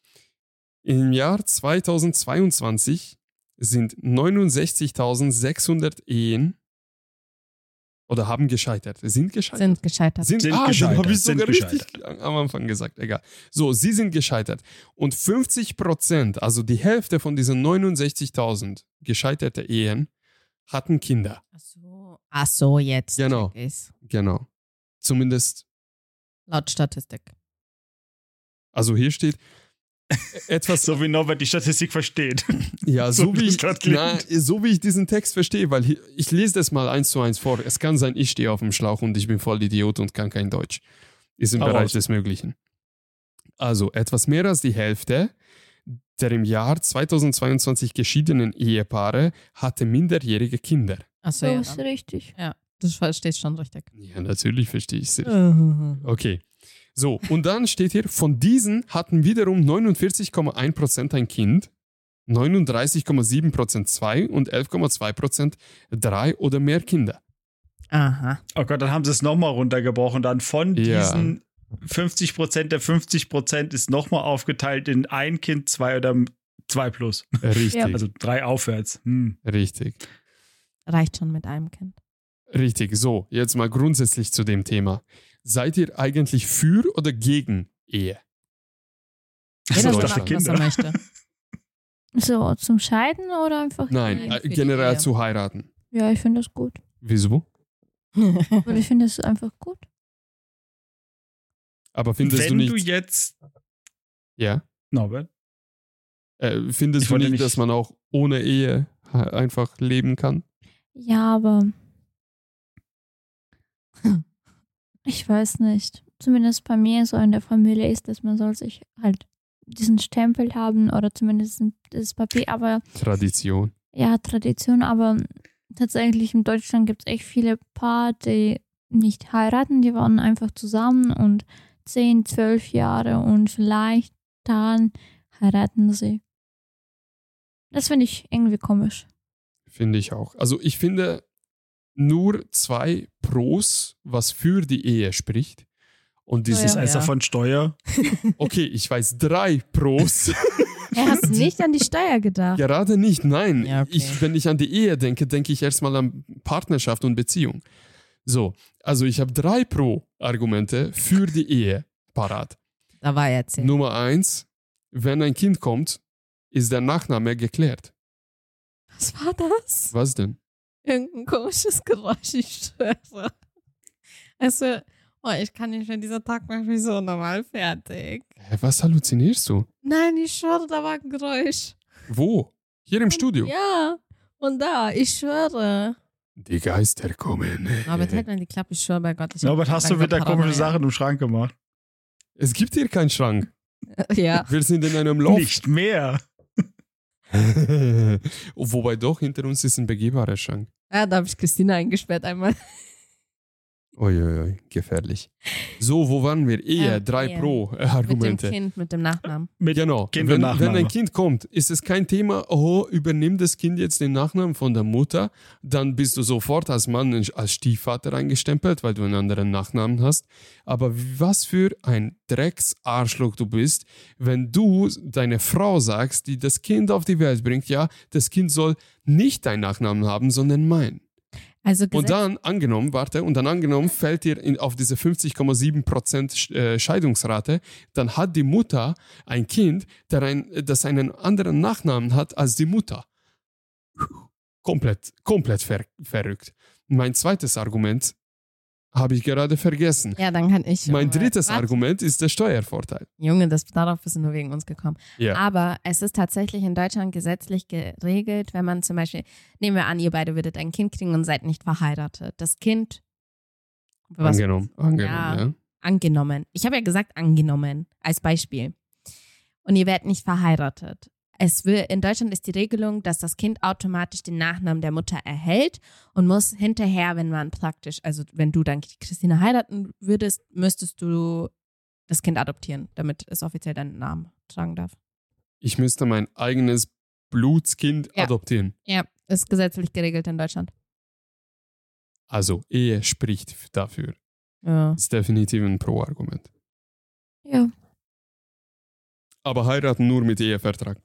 im Jahr 2022 sind 69.600 Ehen oder haben gescheitert. Sind gescheitert. Sind gescheitert. Sind, Sind ah, gescheitert, habe ich sind sogar richtig gescheitert. am Anfang gesagt. Egal. So, sie sind gescheitert. Und 50 Prozent, also die Hälfte von diesen 69.000 gescheiterte Ehen, hatten Kinder. Ach so. Ach so, jetzt. Genau. Genau. Zumindest, Laut Statistik. also hier steht, etwas So wie Norbert die Statistik versteht. Ja, So so, wie ich, na, so wie ich diesen Text verstehe, weil hier, ich lese das mal eins zu eins vor. Es kann sein, ich stehe auf dem Schlauch und ich bin voll Idiot und kann kein Deutsch. Ist im Hau Bereich raus. des Möglichen. Also, etwas mehr als die Hälfte der im Jahr 2022 geschiedenen Ehepaare hatte minderjährige Kinder. Achso, So ja. ist richtig. Du verstehst schon richtig. Ja, natürlich verstehe ich es. Okay. So, und dann steht hier, von diesen hatten wiederum 49,1% ein Kind, 39,7% zwei und 11,2% drei oder mehr Kinder. Aha. Oh Gott, dann haben sie es nochmal runtergebrochen. Dann von Ja. diesen 50 Prozent der 50 Prozent ist nochmal aufgeteilt in ein Kind, zwei oder zwei plus. Richtig, Ja. Also drei aufwärts. Hm. richtig, Reicht schon mit einem Kind. richtig. So, jetzt mal grundsätzlich zu dem Thema. Seid ihr eigentlich für oder gegen Ehe? Jeder So, soll machen, was er möchte. So, zum Scheiden oder einfach? Nein, Nein, äh, generell zu heiraten. Ja, ich finde das gut. Wieso? Weil ich finde es einfach gut. Aber findest Wenn du nicht, du jetzt, ja, Norbert, äh, findest Ich du nicht, nicht- dass man auch ohne Ehe einfach leben kann? Ja, aber ich weiß nicht. Zumindest bei mir so in der Familie ist, dass man soll sich halt diesen Stempel haben oder zumindest das Papier. Aber Tradition. ja, Tradition. Aber tatsächlich in Deutschland gibt es echt viele Paar, die nicht heiraten. Die waren einfach zusammen und 10, 12 Jahre und vielleicht dann heiraten sie. Das finde ich irgendwie komisch. Finde ich auch. Also ich finde nur zwei Pros, was für die Ehe spricht. Und dieses, ja. ist von Steuer. okay, ich weiß drei Pros. Er hast nicht an die Steuer gedacht. Gerade nicht, nein. Ja, okay. ich, wenn ich an die Ehe denke, denke ich erstmal an Partnerschaft und Beziehung. So, also ich habe drei Pro-Argumente für die Ehe parat. Da war er erzählt. Nummer eins, wenn ein Kind kommt, ist der Nachname geklärt. Was war das? Was denn? Irgendein komisches Geräusch, ich schwöre. Also, oh, ich kann nicht mehr, dieser Tag macht mich so normal fertig. Hä, was halluzinierst du? Nein, ich schwöre, da war ein Geräusch. Wo? Hier im Studio. Ja, und da, ich schwöre. Die Geister kommen. Aber halt mal die Klappe, ich schwöre bei Gott. Ich Norbert, hast du wieder komische. Sachen im Schrank gemacht? Es gibt hier keinen Schrank. Ja. Wir sind in einem Loft. Nicht mehr. Wobei doch, hinter uns ist ein begehbarer Schrank. Ja, da habe ich Christina eingesperrt einmal. Uiuiui, gefährlich. So, wo waren wir? Ehe, Ja, drei Ehe. Mit dem Pro-Argumente. Kind, mit dem Nachnamen. Mit Genau. Kind wenn, wenn ein Kind kommt, ist es kein Thema, oh, übernimmt das Kind jetzt den Nachnamen von der Mutter, dann bist du sofort als Mann, als Stiefvater eingestempelt, weil du einen anderen Nachnamen hast. Aber was für ein Drecksarschloch du bist, wenn du deine Frau sagst, die das Kind auf die Welt bringt, ja, das Kind soll nicht deinen Nachnamen haben, sondern meinen. Also Und dann angenommen, warte, und dann angenommen fällt ihr in, auf diese 50,7% Sch- äh, Scheidungsrate, dann hat die Mutter ein Kind, der ein, das einen anderen Nachnamen hat als die Mutter. Komplett, komplett ver verrückt. Mein zweites Argument habe ich gerade vergessen. ja, dann kann ich. Mein drittes Warte, Argument ist der Steuervorteil. Junge, das, darauf bist du nur wegen uns gekommen. Ja. Aber es ist tatsächlich in Deutschland gesetzlich geregelt, wenn man zum Beispiel, nehmen wir an, ihr beide würdet ein Kind kriegen und seid nicht verheiratet. Das Kind. Was, Angenommen, angenommen, Ja. ja. angenommen. Ich habe ja gesagt angenommen als Beispiel. Und ihr werdet nicht verheiratet. Es will, in Deutschland ist die Regelung, dass das Kind automatisch den Nachnamen der Mutter erhält und muss hinterher, wenn man praktisch, also wenn du dann Christine heiraten würdest, müsstest du das Kind adoptieren, damit es offiziell deinen Namen tragen darf. Ich müsste mein eigenes Blutskind Ja. adoptieren. Ja, ist gesetzlich geregelt in Deutschland. Also, Ehe spricht dafür. Ja. Ist definitiv ein Pro-Argument. Ja. Aber heiraten nur mit Ehevertrag.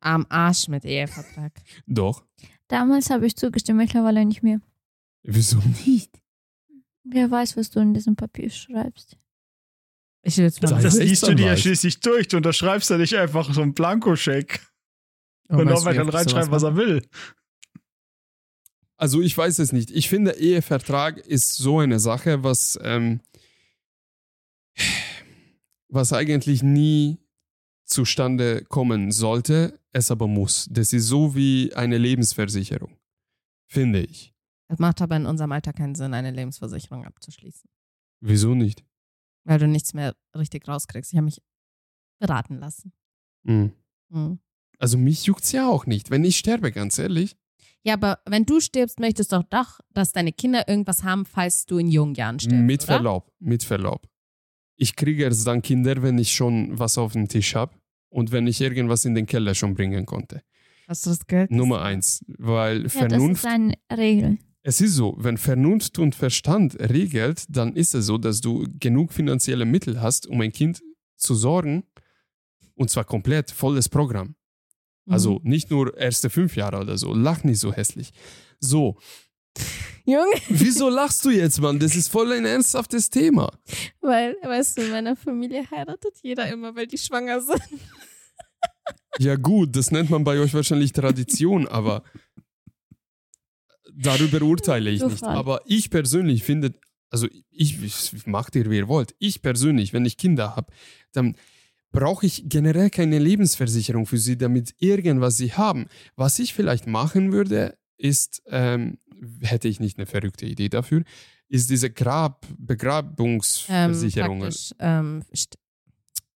Am Arsch mit Ehevertrag. Doch. Damals habe ich zugestimmt, mittlerweile nicht mehr. Wieso nicht? Wer weiß, was du in diesem Papier schreibst. Ich will jetzt mal. Das liest du dir ja schließlich durch. Du unterschreibst ja nicht einfach so einen Blankoscheck. Oh, Und wie kann reinschreiben, was er will. Also ich weiß es nicht. Ich finde, Ehevertrag ist so eine Sache, was, ähm, was eigentlich nie zustande kommen sollte, es aber muss. Das ist so wie eine Lebensversicherung, finde ich. Es macht aber in unserem Alter keinen Sinn, eine Lebensversicherung abzuschließen. Wieso nicht? Weil du nichts mehr richtig rauskriegst. Ich habe mich beraten lassen. Hm. Mhm. Also mich juckt's ja auch nicht, wenn ich sterbe, ganz ehrlich. Ja, aber wenn du stirbst, möchtest du doch, doch, dass deine Kinder irgendwas haben, falls du in jungen Jahren stirbst. mit oder? Verlaub, mit Verlaub. Ich kriege erst dann Kinder, wenn ich schon was auf dem Tisch habe und wenn ich irgendwas in den Keller schon bringen konnte. Hast du das Geld? Nummer eins, weil Ja, das Vernunft, ist eine Regel. es ist so, wenn Vernunft und Verstand regelt, dann ist es so, dass du genug finanzielle Mittel hast, um ein Kind zu sorgen und zwar komplett, volles Programm. Mhm. Also nicht nur erste fünf Jahre oder so. Lach nicht so hässlich. So, Junge, wieso lachst du jetzt, Mann? Das ist voll ein ernsthaftes Thema. weil, weißt du, in meiner Familie heiratet jeder immer, weil die schwanger sind. Ja gut, das nennt man bei euch wahrscheinlich Tradition, aber darüber urteile ich nicht. Aber ich persönlich finde, also ich, ich macht ihr, wie ihr wollt. Ich persönlich, wenn ich Kinder habe, dann brauche ich generell keine Lebensversicherung für sie, damit irgendwas sie haben. Was ich vielleicht machen würde, ist, ähm, hätte ich nicht eine verrückte Idee dafür, ist diese Grab Ähm, Begravungsversicherungen. praktisch, ähm,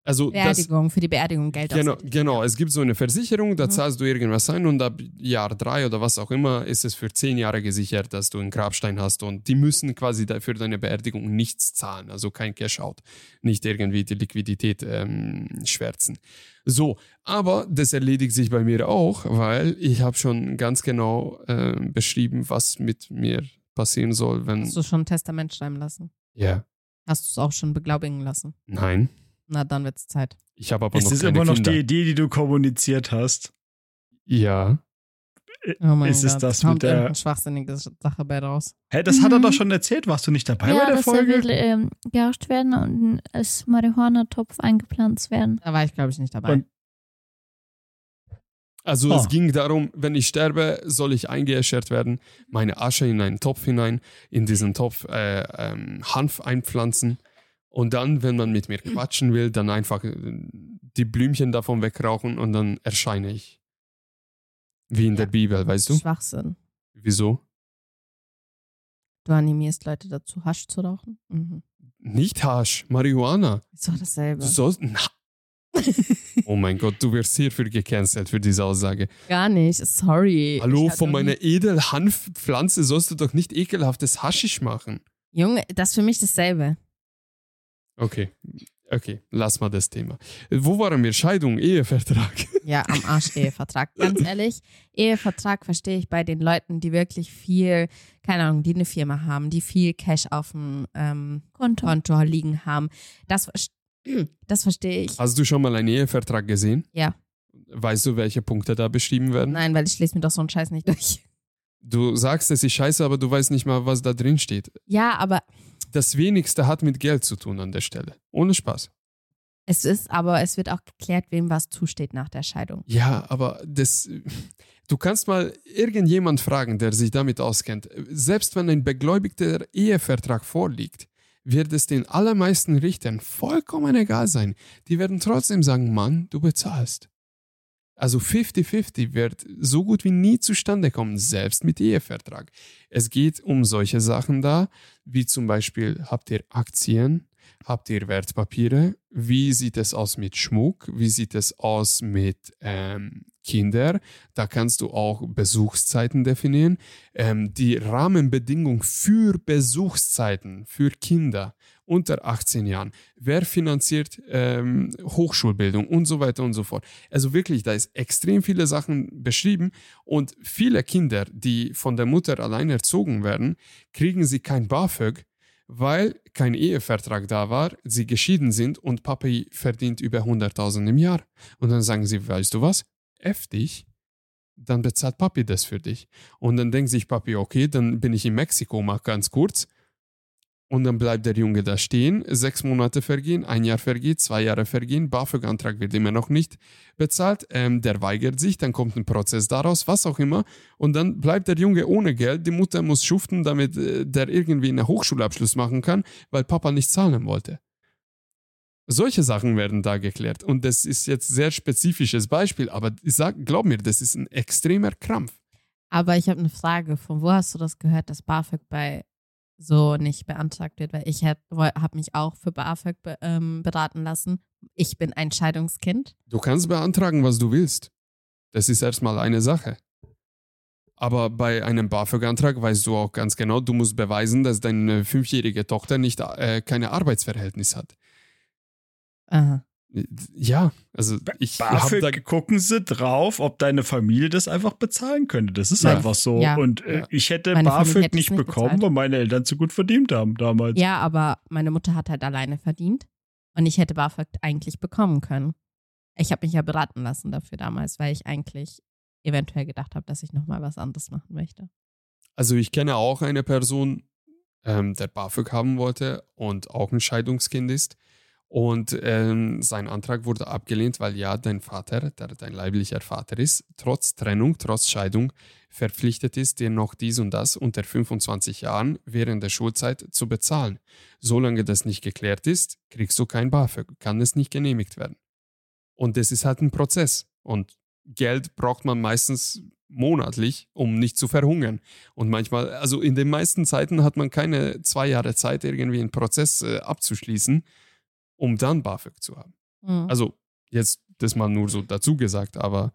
Also das, Beerdigung, für die Beerdigung Geld Genau, genau, es gibt so eine Versicherung, da Mhm. zahlst du irgendwas ein und ab Jahr drei oder was auch immer ist es für zehn Jahre gesichert, dass du einen Grabstein hast und die müssen quasi für deine Beerdigung nichts zahlen, also kein Cash-out, nicht irgendwie die Liquidität ähm, schwärzen. So, aber das erledigt sich bei mir auch, weil ich habe schon ganz genau äh, beschrieben, was mit mir passieren soll, wenn... Hast du schon ein Testament schreiben lassen? Ja, Hast du es auch schon beglaubigen lassen? nein, Na, dann wird's Zeit. ich habe aber Es noch ist keine immer noch Kinder. die Idee, die du kommuniziert hast. Ja, Oh mein Ist es Gott, das kommt mit der- schwachsinnige Sache bei raus. Hä, das hat er Mhm. doch schon erzählt. Warst du nicht dabei bei ja, der dass er Folge? will ähm, gearscht werden und als Marihuana-Topf eingepflanzt werden. Da war ich, glaube ich, nicht dabei. Und- Also Ah. es ging darum, wenn ich sterbe, soll ich eingeäschert werden, meine Asche in einen Topf hinein, in diesen Topf äh, ähm, Hanf einpflanzen und dann, wenn man mit mir quatschen will, dann einfach äh, die Blümchen davon wegrauchen und dann erscheine ich. Wie in Ja. der Bibel, weißt du? Schwachsinn. Wieso? Du animierst Leute dazu, Hasch zu rauchen? Mhm. Nicht Hasch, Marihuana. Ist doch dasselbe. Na. oh mein Gott, du wirst hierfür gecancelt für diese Aussage. Gar nicht, sorry. Hallo, von meiner Edelhanfpflanze sollst du doch nicht ekelhaftes Haschisch machen. Junge, das ist für mich dasselbe. Okay, okay, lass mal das Thema. Wo waren wir? Scheidung, Ehevertrag. Ja, am Arsch Ehevertrag. Ganz ehrlich, Ehevertrag verstehe ich bei den Leuten, die wirklich viel, keine Ahnung, die eine Firma haben, die viel Cash auf dem ähm, Konto. Konto liegen haben. Das, das verstehe ich. Hast du schon mal einen Ehevertrag gesehen? Ja. Weißt du, welche Punkte da beschrieben werden? Nein, weil ich lese mir doch so einen Scheiß nicht durch. Du sagst, es ist scheiße, aber du weißt nicht mal, was da drin steht. Ja, aber Das wenigste hat mit Geld zu tun an der Stelle. Ohne Spaß. es ist, aber es wird auch geklärt, wem was zusteht nach der Scheidung. Ja, aber das. Du kannst mal irgendjemand fragen, der sich damit auskennt. Selbst wenn ein begläubigter Ehevertrag vorliegt, wird es den allermeisten Richtern vollkommen egal sein. Die werden trotzdem sagen, Mann, du bezahlst. Also 50-50 wird so gut wie nie zustande kommen, selbst mit Ehevertrag. Es geht um solche Sachen da, wie zum Beispiel, habt ihr Aktien, habt ihr Wertpapiere, wie sieht es aus mit Schmuck, wie sieht es aus mit ähm, Kinder, da kannst du auch Besuchszeiten definieren. Ähm, die Rahmenbedingung für Besuchszeiten für Kinder unter 18 Jahren, wer finanziert ähm, Hochschulbildung und so weiter und so fort. Also wirklich, da ist extrem viele Sachen beschrieben und viele Kinder, die von der Mutter allein erzogen werden, kriegen sie kein BAföG, weil kein Ehevertrag da war, sie geschieden sind und Papi verdient über 100.000 im Jahr. Und dann sagen sie, weißt du was, F dich, dann bezahlt Papi das für dich. Und dann denkt sich Papi, okay, dann bin ich in Mexiko, mach ganz kurz. Und dann bleibt der Junge da stehen, sechs Monate vergehen, ein Jahr vergeht, zwei Jahre vergehen, BAföG-Antrag wird immer noch nicht bezahlt, ähm, der weigert sich, dann kommt ein Prozess daraus, was auch immer, und dann bleibt der Junge ohne Geld, die Mutter muss schuften, damit äh, der irgendwie einen Hochschulabschluss machen kann, weil Papa nicht zahlen wollte. Solche Sachen werden da geklärt. Und das ist jetzt sehr spezifisches Beispiel, aber ich sag, glaub mir, das ist ein extremer Krampf. Aber ich habe eine Frage. Von wo hast du das gehört, dass BAföG bei so nicht beantragt wird? Weil ich habe hab mich auch für BAföG be, ähm, beraten lassen. Ich bin ein Scheidungskind. Du kannst beantragen, was du willst. Das ist erstmal eine Sache. Aber bei einem BAföG-Antrag weißt du auch ganz genau, du musst beweisen, dass deine fünfjährige Tochter nicht äh, keine Arbeitsverhältnis hat. Aha. Ja, also ich habe da BAföG gucken sie drauf, ob deine Familie das einfach bezahlen könnte. Das ist Ja. einfach so. Ja. Und äh, Ja. ich hätte Meine BAföG hätte nicht nicht bekommen, bezahlt. weil meine Eltern zu gut verdient haben damals. Ja, aber meine Mutter hat halt alleine verdient und ich hätte BAföG eigentlich bekommen können. Ich habe mich ja beraten lassen dafür damals, weil ich eigentlich eventuell gedacht habe, dass ich nochmal was anderes machen möchte. Also ich kenne auch eine Person, ähm, der BAföG haben wollte und auch ein Scheidungskind ist. Und ähm, sein Antrag wurde abgelehnt, weil ja dein Vater, der dein leiblicher Vater ist, trotz Trennung, trotz Scheidung verpflichtet ist, dir noch dies und das unter 25 Jahren während der Schulzeit zu bezahlen. Solange das nicht geklärt ist, kriegst du kein BAföG, kann es nicht genehmigt werden. Und das ist halt ein Prozess. Und Geld braucht man meistens monatlich, um nicht zu verhungern. Und manchmal, also in den meisten Zeiten hat man keine zwei Jahre Zeit, irgendwie einen Prozess äh, abzuschließen, um dann BAföG zu haben. Mhm. Also jetzt das mal nur so dazu gesagt, aber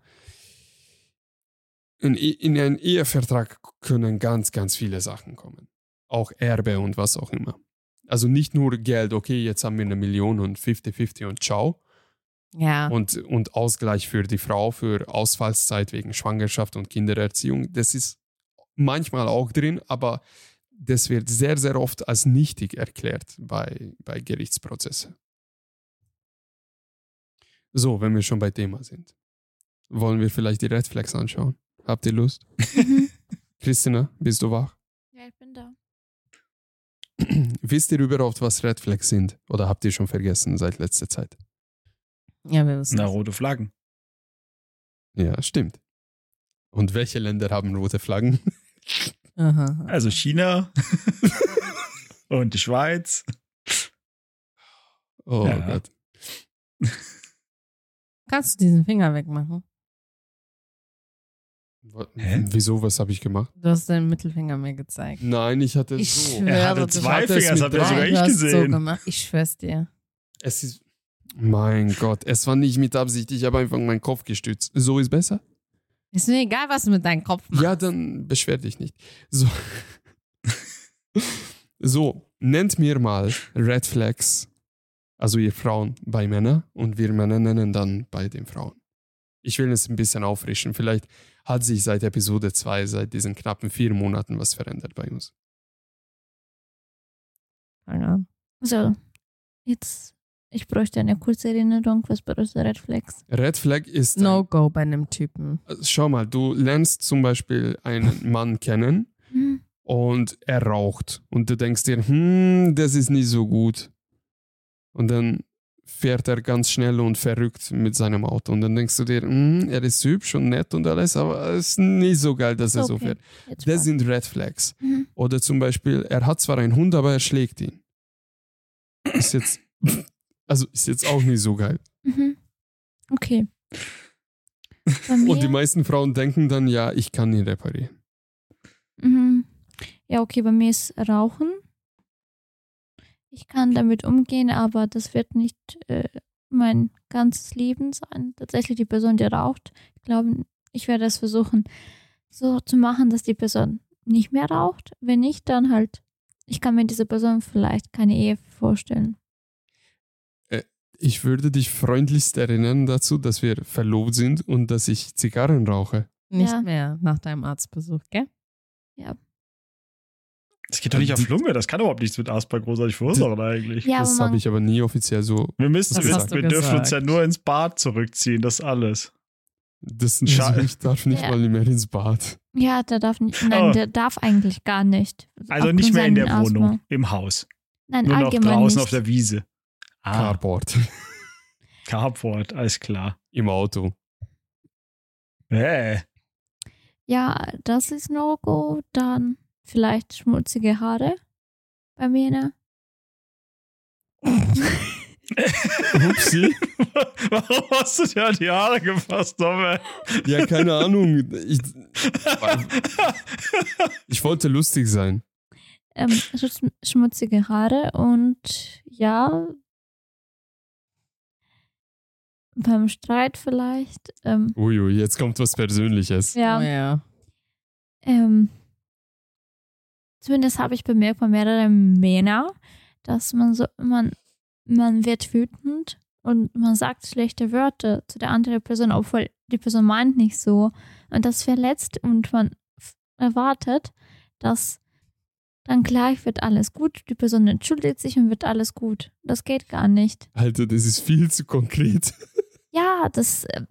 in, in einen Ehevertrag können ganz, ganz viele Sachen kommen. Auch Erbe und was auch immer. Also nicht nur Geld, okay, jetzt haben wir eine Million und 50-50 und ciao. ja. Und, und Ausgleich für die Frau für Ausfallszeit wegen Schwangerschaft und Kindererziehung. Das ist manchmal auch drin, aber das wird sehr, sehr oft als nichtig erklärt bei, bei Gerichtsprozessen. So, wenn wir schon bei Thema sind, wollen wir vielleicht die Red Flags anschauen. Habt ihr Lust? Mhm. Christina, bist du wach? Ja, ich bin da. Wisst ihr überhaupt, was Red Flags sind? Oder habt ihr schon vergessen seit letzter Zeit? ja, wir wissen. Na, rote Flaggen. Ja, stimmt. Und welche Länder haben rote Flaggen? Aha. Also China und die Schweiz. Oh Ja. Gott. Kannst du diesen Finger wegmachen? Hä? Wieso, was habe ich gemacht? Du hast deinen Mittelfinger mir gezeigt. Nein, ich hatte Ich so. schwöre, Er hatte zwei Finger, das ja drei. sogar ich hast so gesehen. gemacht. Ich schwör's dir. Es ist. Mein Gott, es war nicht mit Absicht, ich habe einfach meinen Kopf gestützt. So ist besser? Ist mir egal, was du mit deinem Kopf machst. Ja, dann beschwer dich nicht. So. so, nennt mir mal Red Flags, also ihr Frauen bei Männern und wir Männer nennen dann bei den Frauen. Ich will es ein bisschen auffrischen. Vielleicht hat sich seit Episode 2, seit diesen knappen vier Monaten was verändert bei uns. An. So, jetzt, ich bräuchte eine kurze Erinnerung. Was bedeutet Red Flags? Red Flag ist. ein- No-Go bei einem Typen. Schau mal, du lernst zum Beispiel einen Mann kennen Hm. und er raucht. Und du denkst dir, hm, das ist nicht so gut. Und dann fährt er ganz schnell und verrückt mit seinem Auto. Und dann denkst du dir, hm, er ist hübsch und nett und alles, aber es ist nicht so geil, dass er so Okay. fährt. Jetzt Das frag- sind Red Flags. Mhm. Oder zum Beispiel, er hat zwar einen Hund, aber er schlägt ihn. Ist jetzt, also ist jetzt auch nicht so geil. Mhm. Okay. Und die meisten Frauen denken dann, ja, ich kann ihn reparieren. Mhm. Ja, okay, bei mir ist Rauchen. Ich kann damit umgehen, aber das wird nicht äh, mein ganzes Leben sein. Tatsächlich die Person, die raucht. Ich glaube, ich werde es versuchen, so zu machen, dass die Person nicht mehr raucht. Wenn nicht, dann halt, ich kann mir diese Person vielleicht keine Ehe vorstellen. Ich würde dich freundlichst erinnern dazu, dass wir verlobt sind und dass ich Zigarren rauche. Nicht Ja. mehr nach deinem Arztbesuch, gell? Das geht doch nicht auf Lunge, das kann überhaupt nichts mit Asper großartig verursachen eigentlich. Ja, das habe ich aber nie offiziell so. Wir müssen, Das wir, wir dürfen uns ja nur ins Bad zurückziehen, das alles. Das Schade. also ich darf nicht Ja. mal mehr ins Bad. ja, der darf nicht, nein, Oh. der darf eigentlich gar nicht. Also nicht mehr in der seinen Wohnung, Asthma. im Haus. Nein, Nur noch allgemein draußen nicht. auf der Wiese. Ah, Carport. Carport, alles klar. Im Auto. Äh, Ja, das ist No-Go. Dann vielleicht schmutzige Haare bei mir. Ne? Upsi. Warum hast du dir an die Haare gefasst, Norbert? Ja, keine Ahnung. Ich, ich wollte lustig sein. Ähm, schmutz- schmutzige Haare und ja, beim Streit vielleicht. Ähm, Uiui, jetzt kommt was Persönliches. ja, Oh, ja. ähm, zumindest habe ich bemerkt bei mehreren Männern, dass man so, man, man wird wütend und man sagt schlechte Wörter zu der anderen Person, obwohl die Person meint nicht so. Und das verletzt und man erwartet, dass dann gleich wird alles gut, die Person entschuldigt sich und wird alles gut. Das geht gar nicht. Alter, das ist viel zu konkret. Ja, das, äh,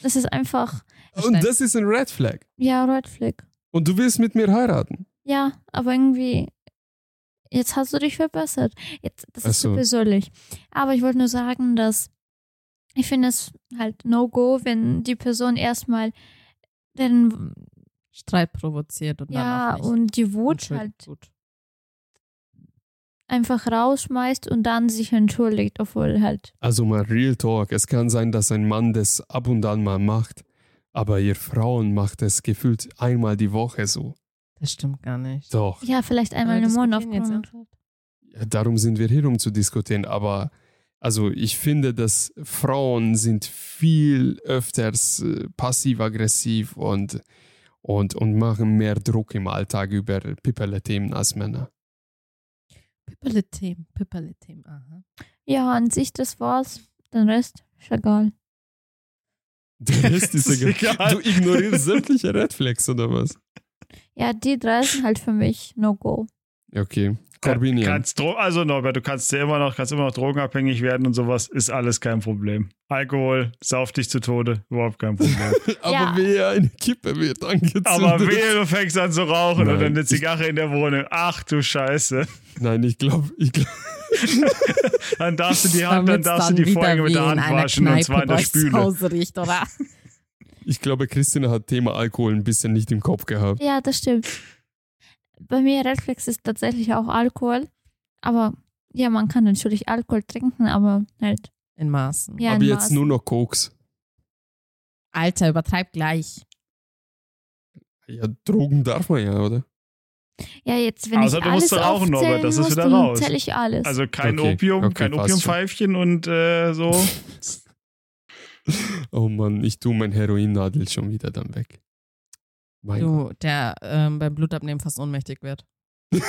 das ist einfach, Und das ist ein Red Flag. ja, Red Flag. Und du willst mit mir heiraten. Ja, aber irgendwie, jetzt hast du dich verbessert. Jetzt, das Ach ist so so. persönlich. Aber ich wollte nur sagen, dass ich finde es halt No-Go, wenn die Person erstmal den, Streit provoziert und ja, und die Wut halt gut. einfach rausschmeißt und dann sich entschuldigt, obwohl halt, Also mal Real Talk. Es kann sein, dass ein Mann das ab und an mal macht, aber ihr Frauen macht es gefühlt einmal die Woche so. Das stimmt gar nicht. Doch. ja, vielleicht einmal im Monat. Ja, darum sind wir hier, um zu diskutieren. Aber also ich finde, dass Frauen sind viel öfters äh, passiv-aggressiv und, und, und machen mehr Druck im Alltag über Pipperle-Themen als Männer. Pipperle-Themen, Pipperle-Themen, aha. Ja, an sich das war's. Den Rest ist egal. Der Rest ist egal. Du ignorierst sämtliche Red Flags oder was? Ja, die drei sind halt für mich No-Go. Okay. Corbinian. Kannst, also Norbert, du kannst dir immer noch, kannst immer noch drogenabhängig werden und sowas, ist alles kein Problem. Alkohol, sauf dich zu Tode, überhaupt kein Problem. Aber Ja. wer eine Kippe wird angezündet. Aber wehe, du fängst an zu rauchen Nein, oder eine ich- Zigarre in der Wohnung. Ach du Scheiße. Nein, ich glaube, ich glaub, Dann darfst du die Hand, dann darfst du die Folge mit der Hand waschen und zwar in der Spüle. Hause riecht, oder? Ich glaube, Christina hat Thema Alkohol ein bisschen nicht im Kopf gehabt. Ja, das stimmt. Bei mir Reflex ist tatsächlich auch Alkohol. Aber ja, man kann natürlich Alkohol trinken, aber halt. In Maßen. Ja, Aber in jetzt Maßen. nur noch Koks. Alter, übertreib gleich. Ja, Drogen darf man ja, oder? Ja, jetzt, wenn Außer ich du alles musst dann rauchen, Norbert, das ist wieder raus. zähle ich alles. Also kein Okay, Opium, okay, kein. Opiumpfeifchen und äh, so. Oh Mann, ich tue mein Heroinnadel schon wieder dann weg. Mein Gott. Du, der ähm, beim Blutabnehmen fast ohnmächtig wird.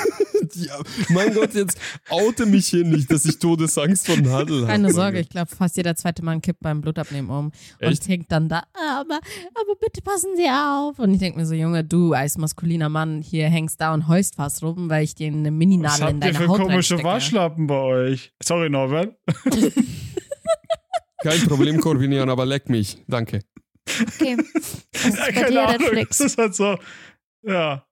Ja, mein Gott, jetzt oute mich hier nicht, dass ich Todesangst vor Nadel habe. Keine Sorge, ich glaube, fast jeder zweite Mann kippt beim Blutabnehmen um Echt? und hängt dann da, "Ah, aber, aber bitte passen Sie auf. Und ich denke mir so, Junge, du als maskuliner Mann hier hängst da und heust fast rum, weil ich dir eine Was Mininadel in habt ihr deine für Haut komische. Waschlappen bei euch? Sorry, Norbert. Kein Problem, Corvinian, aber leck mich. Danke. Okay. Ist Ja, bei keine dir Ahnung. Das ist halt so. Ja.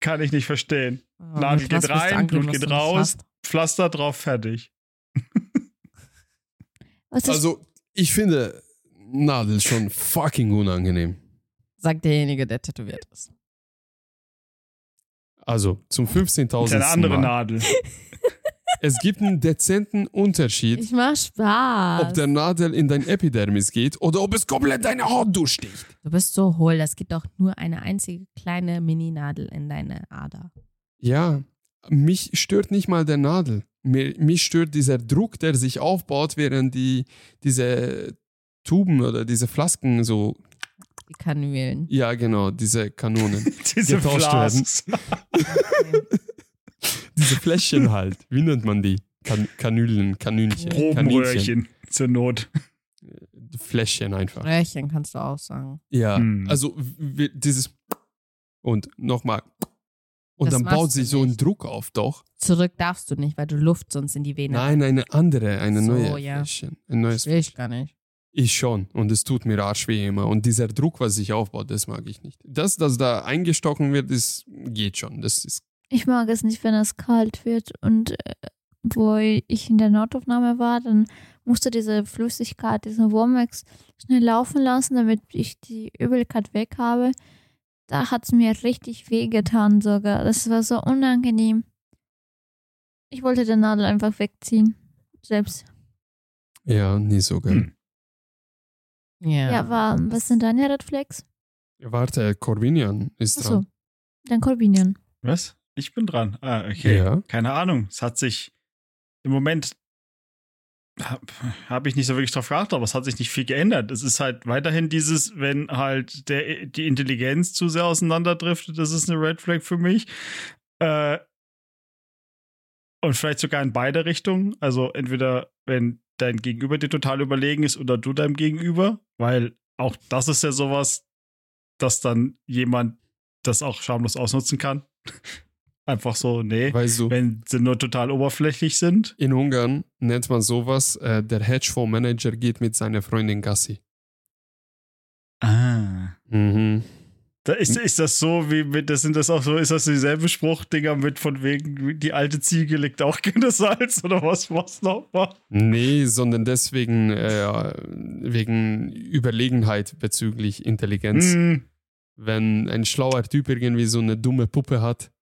Kann ich nicht verstehen. Oh, Nadel geht rein, Blut geht raus. Pflaster drauf, fertig. Also, ich finde Nadel schon fucking unangenehm. Sagt derjenige, der tätowiert ist. Also, zum 15.000. Ist eine andere Mal. Nadel. Es gibt einen dezenten Unterschied, Ich mach Spaß. ob der Nadel in dein Epidermis geht oder ob es komplett deine Haut durchsticht. du bist so hohl, das geht doch nur eine einzige kleine Mininadel in deine Ader. Ja, mich stört nicht mal der Nadel. Mir, mich stört dieser Druck, der sich aufbaut, während die, diese Tuben oder diese Flasken so, Die Kanülen. ja genau, diese Kanonen, Diese Getauscht werden. Diese Fläschchen halt, wie nennt man die? Kan Kanülen, Kanünchen, Probenröhrchen zur Not. Fläschchen einfach. Röhrchen kannst du auch sagen. Ja, Hm. also dieses und nochmal und Das dann baut sich so ein. Druck auf, doch. Zurück darfst du nicht, weil du Luft sonst in die Vene Nein, eine andere, eine So, neue ja. Fläschchen. Ein neues Das will ich gar nicht. Ich schon. Und es tut mir arschweh immer. Und dieser Druck, was sich aufbaut, das mag ich nicht. Das, dass da eingestochen wird, das geht schon. Das ist. Ich mag es nicht, wenn es kalt wird. Und äh, wo ich in der Notaufnahme war, dann musste diese Flüssigkeit, diesen Womex schnell laufen lassen, damit ich die Übelkeit weg habe. Da hat es mir richtig wehgetan sogar. Das war so unangenehm. Ich wollte den Nadel einfach wegziehen. selbst. Ja, nie so geil. Hm. Ja. Ja, aber was sind deine Red Flags? Warte, Corvinian ist Achso, dran. dann Corbinian. Was? Ich bin dran. Ah, okay. Ja. Keine Ahnung. Es hat sich im Moment habe hab ich nicht so wirklich drauf geachtet, aber es hat sich nicht viel geändert. Es ist halt weiterhin dieses, wenn halt der, die Intelligenz zu sehr auseinanderdriftet, das ist eine Red Flag für mich. Äh, und vielleicht sogar in beide Richtungen. Also entweder, wenn dein Gegenüber dir total überlegen ist oder du deinem Gegenüber, weil auch das ist ja sowas, dass dann jemand das auch schamlos ausnutzen kann. Einfach so, nee. Weißt du, Wenn sie nur total oberflächlich sind. in Ungarn nennt man sowas, äh, der Hedgefondsmanager geht mit seiner Freundin Gassi. Ah. Mhm. Da ist, ist das so, wie mit, das sind das auch so, ist das dieselbe Spruchdinger mit von wegen, die alte Ziege legt auch gerne Salz oder was, was noch mal? Nee, sondern deswegen äh, wegen Überlegenheit bezüglich Intelligenz. Hm, Wenn ein schlauer Typ irgendwie so eine dumme Puppe hat,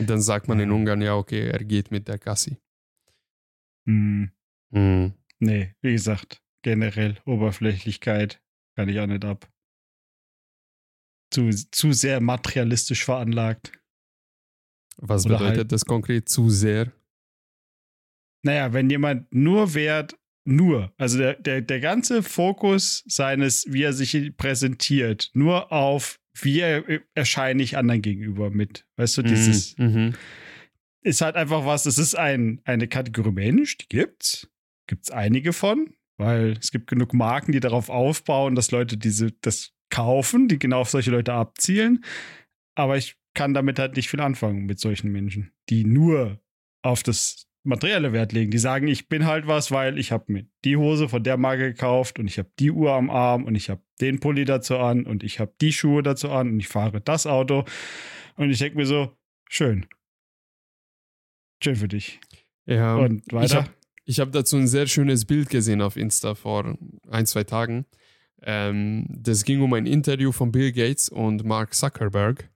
dann sagt man in Ungarn, ja, okay, er geht mit der Gassi. hm. Mhm. Nee, wie gesagt, generell Oberflächlichkeit kann ich auch nicht ab. Zu, zu sehr materialistisch veranlagt. Was Oder bedeutet halt- das konkret zu sehr? Naja, wenn jemand nur Wert, nur, also der, der, der ganze Fokus seines, wie er sich präsentiert, nur auf, wie er, erscheine ich anderen gegenüber mit. Weißt du, dieses, Mhm. ist halt einfach was, es ist ein, eine Kategorie Mensch, die gibt's. Gibt's einige von, weil es gibt genug Marken, die darauf aufbauen, dass Leute diese, das kaufen, die genau auf solche Leute abzielen. Aber ich kann damit halt nicht viel anfangen mit solchen Menschen, die nur auf das materielle Wert legen. Die sagen, ich bin halt was, weil ich habe mir die Hose von der Marke gekauft und ich habe die Uhr am Arm und ich habe den Pulli dazu an und ich habe die Schuhe dazu an und ich fahre das Auto. Und ich denke mir so, schön. Schön für dich. Ja, Und ich weiter. habe ich hab dazu ein sehr schönes Bild gesehen auf Insta vor ein, zwei Tagen. Ähm, das ging um ein Interview von Bill Gates und Mark Zuckerberg.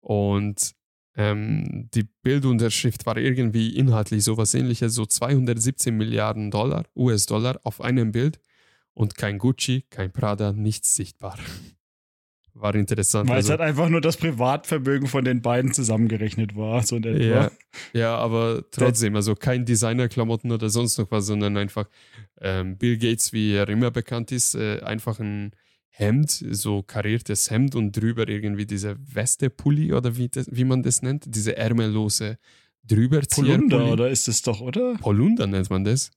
Und ähm, die Bildunterschrift war irgendwie inhaltlich sowas ähnliches, so 217 Milliarden Dollar, US-Dollar auf einem Bild und kein Gucci, kein Prada, nichts sichtbar. War interessant. Weil es Also- halt einfach nur das Privatvermögen von den beiden zusammengerechnet war. So in etwa. Ja, ja, aber trotzdem, also kein Designerklamotten oder sonst noch was, sondern einfach ähm, Bill Gates, wie er immer bekannt ist, äh, einfach ein Hemd, so kariertes Hemd und drüber irgendwie diese Weste-Pulli oder wie, das, wie man das nennt, diese ärmellose drüberzieher Polunder, oder ist es doch, oder? Polunder nennt man das.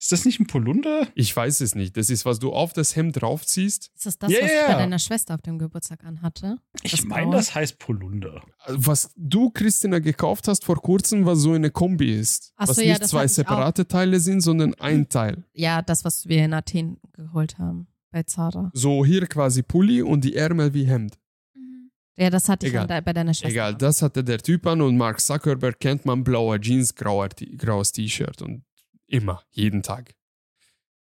Ist das nicht ein Polunder? Ich weiß es nicht. Das ist, was du auf das Hemd draufziehst. Ist das das, Ja, was ja. bei deiner Schwester auf dem Geburtstag anhatte? Ich Das meine, das heißt Polunder. Was du, Christina, gekauft hast vor kurzem, was so eine Kombi ist. Ach was so, ja, nicht das zwei ich separate Teile sind, sondern ein Teil. Ja, das, was wir in Athen geholt haben. Bei Zara. So hier quasi Pulli und die Ärmel wie Hemd. Mhm. Ja, das hatte ich Egal. de- bei deiner Schwester. Egal, das hatte der Typ an und Mark Zuckerberg kennt man blauer Jeans, grauer, graues T-Shirt und immer, jeden Tag.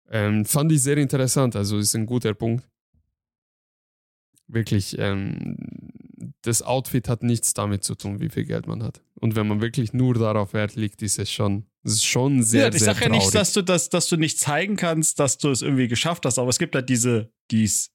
Ähm, fand ich sehr interessant, also ist ein guter Punkt. Wirklich, ähm, das Outfit hat nichts damit zu tun, wie viel Geld man hat. Und wenn man wirklich nur darauf Wert legt, ist es schon, ist schon sehr, ja, ich sehr sage ja nicht, dass du, das, dass du nicht zeigen kannst, dass du es irgendwie geschafft hast, aber es gibt halt diese, die es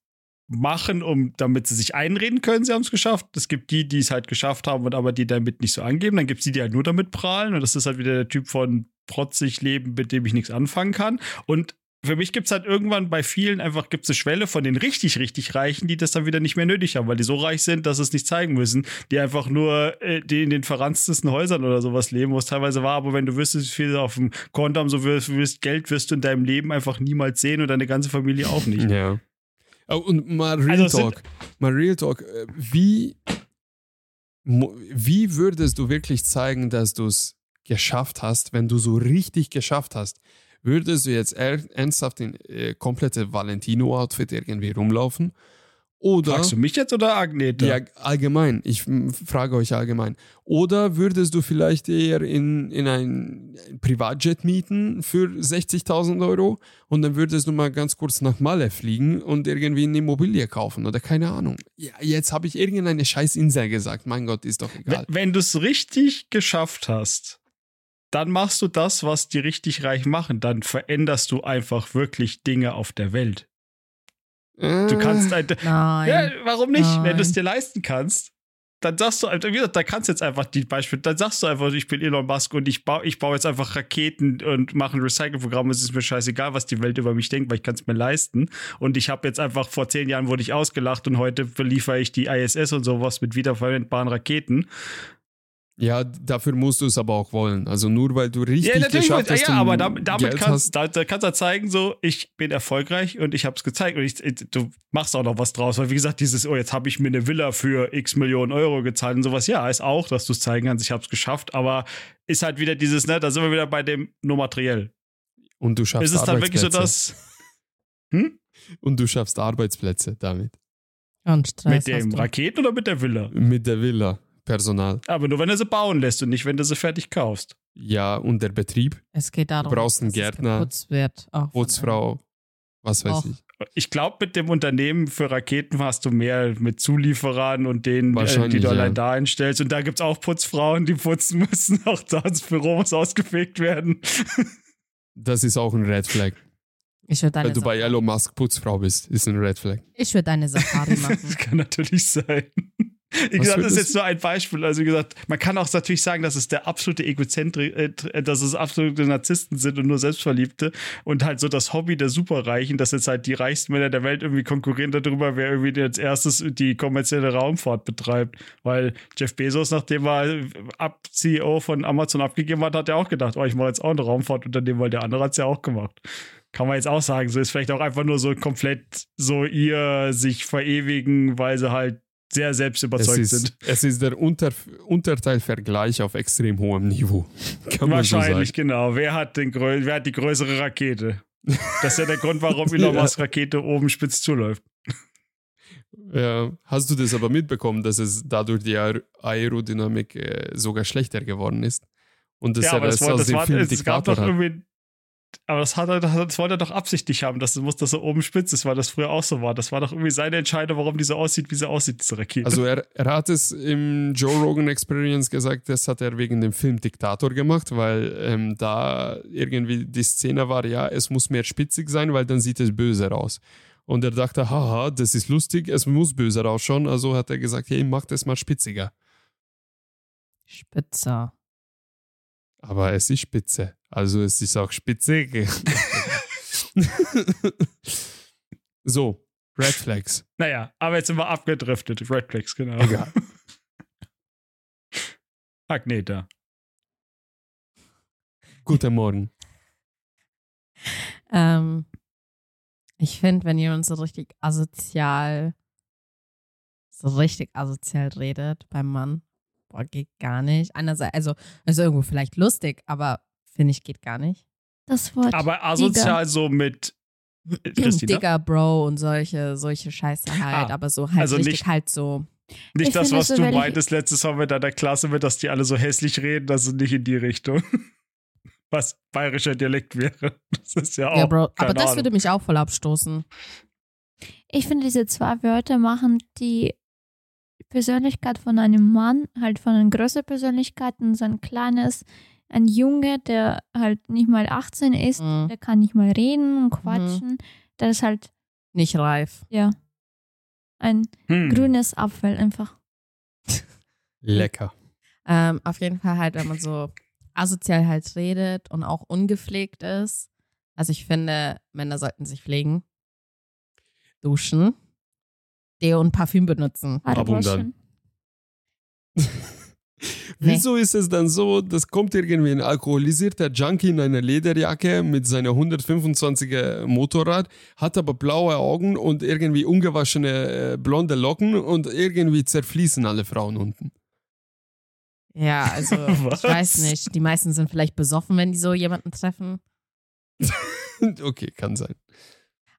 machen, um, damit sie sich einreden können, sie haben es geschafft. Es gibt die, die es halt geschafft haben und aber die damit nicht so angeben. Dann gibt es die, die halt nur damit prahlen und das ist halt wieder der Typ von protzig leben, mit dem ich nichts anfangen kann. Und für mich gibt es halt irgendwann bei vielen einfach gibt's eine Schwelle von den richtig, richtig Reichen, die das dann wieder nicht mehr nötig haben, weil die so reich sind, dass sie es nicht zeigen müssen, die einfach nur äh, die in den verranztesten Häusern oder sowas leben, wo es teilweise war, aber wenn du wüsstest, wie viel auf dem Konto haben, so wirst, Geld wirst du in deinem Leben einfach niemals sehen und deine ganze Familie auch nicht. Ja. Oh, und mal Real Also Talk. Mal Real Talk. äh, Wie, wie würdest du wirklich zeigen, dass du es geschafft hast, wenn du so richtig geschafft hast? Würdest du jetzt er- ernsthaft in äh, komplette Valentino-Outfit irgendwie rumlaufen? Oder Fragst du mich jetzt oder Agnete? ja, allgemein. Ich frage euch allgemein. Oder würdest du vielleicht eher in, in ein Privatjet mieten für 60.000 Euro und dann würdest du mal ganz kurz nach Malle fliegen und irgendwie eine Immobilie kaufen oder keine Ahnung. Ja, jetzt habe ich irgendeine scheiß Insel gesagt. Mein Gott, ist doch egal. Wenn, wenn du es richtig geschafft hast, dann machst du das, was die richtig reich machen. Dann veränderst du einfach wirklich Dinge auf der Welt. Du kannst ein, Nein. ja, warum nicht? Wenn du es Nein. dir leisten kannst, dann sagst du, wie gesagt, da kannst du jetzt einfach die Beispiele, dann sagst du einfach, ich bin Elon Musk und ich baue, ich baue jetzt einfach Raketen und mache ein Recycle-Programm. Es ist mir scheißegal, was die Welt über mich denkt, weil ich kann es mir leisten. Und ich habe jetzt einfach vor zehn Jahren wurde ich ausgelacht und heute beliefere ich die ISS und sowas mit wiederverwendbaren Raketen. Ja, dafür musst du es aber auch wollen. Also nur weil du richtig geschafft hast. ja, aber damit, damit kannst, da, da kannst du zeigen, so, ich bin erfolgreich und ich habe es gezeigt. Und ich, du machst auch noch was draus. Weil, wie gesagt, dieses, oh, jetzt habe ich mir eine Villa für x Millionen Euro gezahlt und sowas. Ja, ist auch, dass du es zeigen kannst, ich habe es geschafft. Aber ist halt wieder dieses, ne, da sind wir wieder bei dem nur materiell. und du schaffst Ist es dann wirklich so, Arbeitsplätze. dass. Hm? Und du schaffst Arbeitsplätze damit. Mit dem. Raketen oder mit der Villa? Mit der Villa. Personal. Aber nur wenn du sie bauen lässt und nicht, wenn du sie fertig kaufst. Ja, und der Betrieb, Es geht darum, Du brauchst einen Gärtner, von Putzfrau, was weiß Auch. ich. Ich glaube, mit dem Unternehmen für Raketen hast du mehr mit Zulieferern und denen, äh, die du allein ja. da einstellst. Und da gibt es auch Putzfrauen, die putzen müssen. Auch da das Büro muss ausgefegt werden. Das ist auch ein Red Flag. Ich würde Wenn eine, du bei Elon Musk Putzfrau bist, ist ein Red Flag. ich würd eine Safari machen. Das kann natürlich sein. Wie Was gesagt, das ist jetzt nur ein Beispiel. Also wie gesagt, man kann auch natürlich sagen, dass es der absolute Egozentrik, äh, dass es absolute Narzissten sind und nur Selbstverliebte und halt so das Hobby der Superreichen, dass jetzt halt die reichsten Männer der Welt irgendwie konkurrieren darüber, wer irgendwie als erstes die kommerzielle Raumfahrt betreibt. Weil Jeff Bezos, nachdem er ab CEO von Amazon abgegeben hat, hat er auch gedacht, oh, ich mache jetzt auch eine Raumfahrtunternehmen, weil der andere hat es ja auch gemacht. Kann man jetzt auch sagen, so ist vielleicht auch einfach nur so komplett so ihr sich verewigen, weil sie halt sehr selbst Es überzeugt ist, sind. es ist der Unter Unterteilvergleich auf extrem hohem Niveau. So Wahrscheinlich, sagen. genau. Wer hat, den wer hat die größere Rakete? Das ist ja der Grund, warum Elon Ja. Musk Rakete oben spitz zuläuft. Ja, hast du das aber mitbekommen, dass es dadurch die Aer Aerodynamik äh, sogar schlechter geworden ist? Und dass ja, er aber das, das aus das, war, es gab doch irgendwie. Aber das, hat er, das wollte er doch absichtlich haben. Das muss das so oben spitz ist, weil das früher auch so war. Das war doch irgendwie seine Entscheidung, warum die so aussieht, wie sie aussieht, diese Rakete. Also er, er hat es im Joe Rogan Experience gesagt, das hat er wegen dem Film Diktator gemacht, weil ähm, da irgendwie die Szene war, ja, es muss mehr spitzig sein, weil dann sieht es böser aus. Und er dachte, haha, das ist lustig, es muss böser ausschauen. Also hat er gesagt, hey, mach das mal spitziger. Spitzer. Aber es ist spitze. Also es ist auch spitzig. so, Red Flags. naja, aber jetzt sind wir abgedriftet. Red Flags, genau. Egal. Agneta. Guten Morgen. Ähm, ich finde, wenn jemand so richtig asozial, so richtig asozial redet beim Mann, boah, geht gar nicht. Einerseits, also, ist irgendwo vielleicht lustig, aber finde ich, geht gar nicht. Das Wort. Aber asozial so mit. Äh, Christina? Digger, Bro und solche, solche Scheiße halt, Ah, aber so halt also richtig nicht- halt so. Nicht Ich das, was so, du meintest letztes Mal mit deiner Klasse, mit, dass die alle so hässlich reden, das ist nicht in die Richtung. Was bayerischer Dialekt wäre. Das ist ja auch. Ja, Bro, aber das Ahnung. würde mich auch voll abstoßen. Ich finde, diese zwei Wörter machen die Persönlichkeit von einem Mann, halt von einer größeren Persönlichkeit und so ein kleines, ein Junge, der halt nicht mal 18 ist, Mhm. der kann nicht mal reden und quatschen. Der ist halt, Nicht reif. ja, ein Hm. grünes Apfel einfach. Lecker. Ähm, auf jeden Fall halt, wenn man so asozial halt redet und auch ungepflegt ist. Also ich finde, Männer sollten sich pflegen, duschen, Deo und Parfüm benutzen. Abundant. Wieso ist es dann so, das kommt irgendwie ein alkoholisierter Junkie in einer Lederjacke mit seiner 125er Motorrad, hat aber blaue Augen und irgendwie ungewaschene äh, blonde Locken und irgendwie zerfließen alle Frauen unten. Ja, also Was? ich weiß nicht. Die meisten sind vielleicht besoffen, wenn die so jemanden treffen. okay, kann sein.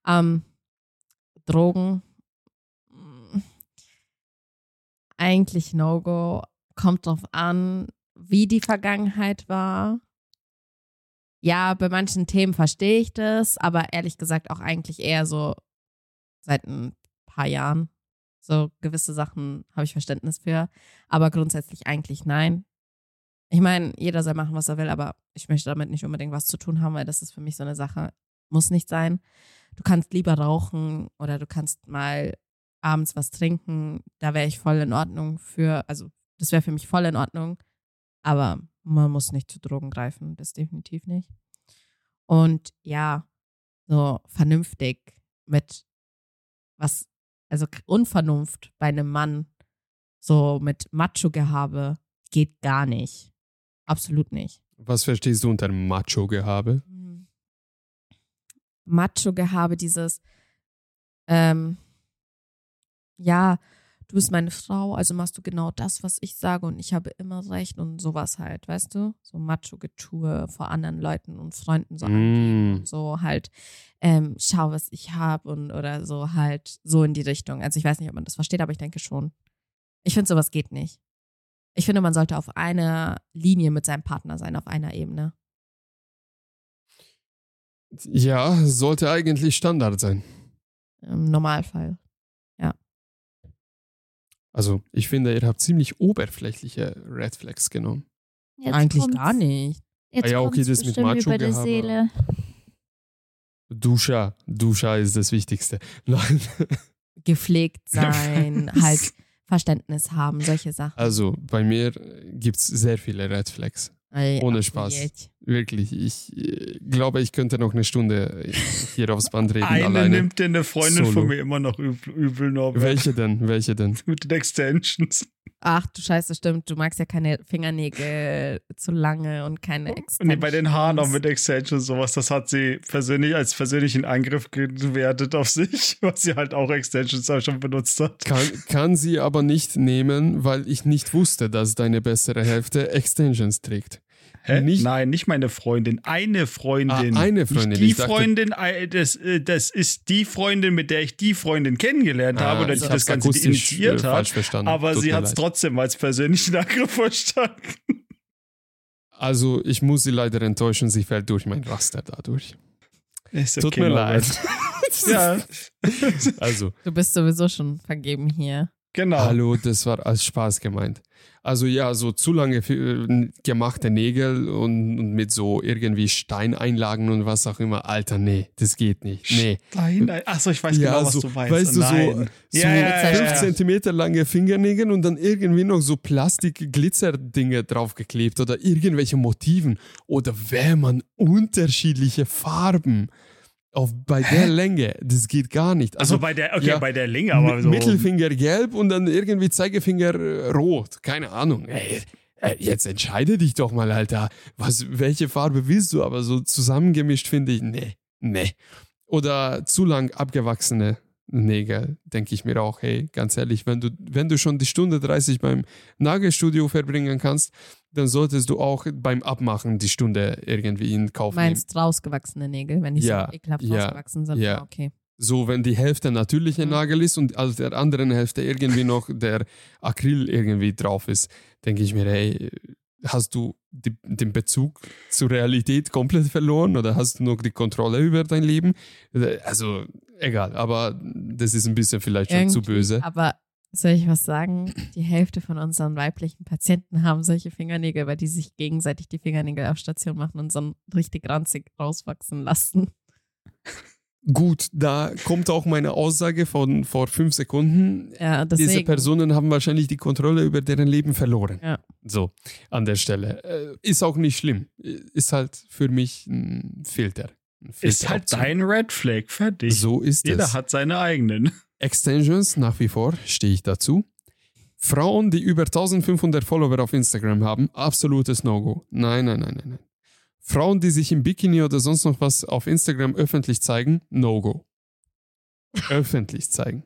Ähm, Drogen. mm, Eigentlich No-Go. Kommt drauf an, wie die Vergangenheit war. Ja, bei manchen Themen verstehe ich das, aber ehrlich gesagt auch eigentlich eher so seit ein paar Jahren. So gewisse Sachen habe ich Verständnis für, aber grundsätzlich eigentlich nein. Ich meine, jeder soll machen, was er will, aber ich möchte damit nicht unbedingt was zu tun haben, weil das ist für mich so eine Sache, muss nicht sein. Du kannst lieber rauchen oder du kannst mal abends was trinken. Da wäre ich voll in Ordnung für, also das wäre für mich voll in Ordnung. Aber man muss nicht zu Drogen greifen, das definitiv nicht. Und ja, so vernünftig mit was, also Unvernunft bei einem Mann, so mit Macho-Gehabe, geht gar nicht. Absolut nicht. Was verstehst du unter Macho-Gehabe? Macho-Gehabe, dieses, ähm, ja, du bist meine Frau, also machst du genau das, was ich sage und ich habe immer recht und sowas halt, weißt du? So Macho-Getue vor anderen Leuten und Freunden so angeben Mm. und so halt, ähm, schau, was ich habe und oder so halt so in die Richtung. Also ich weiß nicht, ob man das versteht, aber ich denke schon. Ich finde, sowas geht nicht. Ich finde, man sollte auf einer Linie mit seinem Partner sein, auf einer Ebene. Ja, sollte eigentlich Standard sein. Im Normalfall. Also, ich finde, ihr habt ziemlich oberflächliche Red Flags genommen. Jetzt Eigentlich kommt's- gar nicht. Jetzt Ah ja, okay, das mit bestimmt über die. Seele. Duscha, Duscha ist das Wichtigste. Nein. Gepflegt sein, halt Verständnis haben, solche Sachen. Also, bei mir gibt es sehr viele Red Flags. Ey, ohne Spaß. jetzt. Wirklich, ich äh, glaube, ich könnte noch eine Stunde hier aufs Band reden Eine alleine. nimmt dir eine Freundin Solo. von mir immer noch übel, übel Norbert. Welche denn? Welche denn? Mit den Extensions. Ach du Scheiße, stimmt. Du magst ja keine Fingernägel zu lange und keine Extensions. Und nee, bei den Haaren auch mit Extensions sowas, das hat sie persönlich als persönlichen Angriff gewertet auf sich, was sie halt auch Extensions auch schon benutzt hat. Kann, kann sie aber nicht nehmen, weil ich nicht wusste, dass deine bessere Hälfte Extensions trägt. Hä? Nicht- Nein, nicht meine Freundin, eine Freundin. Ah, eine Freundin. Nicht die Ich dachte- Freundin, äh, das, äh, das ist die Freundin, mit der ich die Freundin kennengelernt habe oder Ah, ich die das Ganze initiiert äh, hat. falsch verstanden. Aber Tut sie hat es trotzdem als persönlichen Angriff verstanden. Also, ich muss sie leider enttäuschen, sie fällt durch mein Raster dadurch. Ist Tut mir leid. Ja, Also, Du bist sowieso schon vergeben hier. genau. hallo, das war als Spaß gemeint. Also ja, so zu lange äh, gemachte Nägel und, und mit so irgendwie Steineinlagen und was auch immer. Alter, nee, das geht nicht. Nee. Nein. Achso, ich weiß Ja, genau, was so- du meinst. weißt du, so- Nein. So Ja, ja, ja, 5 ja. Zentimeter lange Fingernägel und dann irgendwie noch so Plastik-Glitzer-Dinge draufgeklebt oder irgendwelche Motiven. Oder wenn man unterschiedliche Farben auf, bei der Länge, das geht gar nicht. Also bei der, okay, ja, bei der Länge, aber so. Mittelfinger gelb und dann irgendwie Zeigefinger äh, rot. Keine Ahnung. Ey, äh, jetzt entscheide dich doch mal, Alter. Was, welche Farbe willst du? Aber so zusammengemischt finde ich, nee, nee. Oder zu lang abgewachsene Nägel, denke ich mir auch, hey, ganz ehrlich, wenn du, wenn du schon die Stunde 30 beim Nagelstudio verbringen kannst, dann solltest du auch beim Abmachen die Stunde irgendwie in Kauf nehmen. Meinst rausgewachsene Nägel, wenn die Ja, so ekelhaft ja, rausgewachsen sind? ja. Ah, Okay. So, wenn die Hälfte natürliche Mhm. Nagel ist und aus der anderen Hälfte irgendwie noch der Acryl irgendwie drauf ist, denke ich mir, hey, hast du die, den Bezug zur Realität komplett verloren oder hast du noch die Kontrolle über dein Leben? Also, egal, aber das ist ein bisschen vielleicht schon zu Irgendwie, böse. Aber soll ich was sagen? Die Hälfte von unseren weiblichen Patienten haben solche Fingernägel, weil die sich gegenseitig die Fingernägel auf Station machen und so richtig ranzig rauswachsen lassen. Gut, da kommt auch meine Aussage von vor fünf Sekunden. Ja, deswegen. Diese Personen haben wahrscheinlich die Kontrolle über deren Leben verloren. Ja. So, an der Stelle. Äh, Ist auch nicht schlimm. Ist halt für mich ein Filter. Ein ist halt dein Red Flag, fertig. So ist Jeder es. hat seine eigenen. Extensions, nach wie vor, stehe ich dazu. Frauen, die über 1500 Follower auf Instagram haben, absolutes No-Go. Nein, nein, nein, nein, nein. Frauen, die sich im Bikini oder sonst noch was auf Instagram öffentlich zeigen, No-Go. öffentlich zeigen.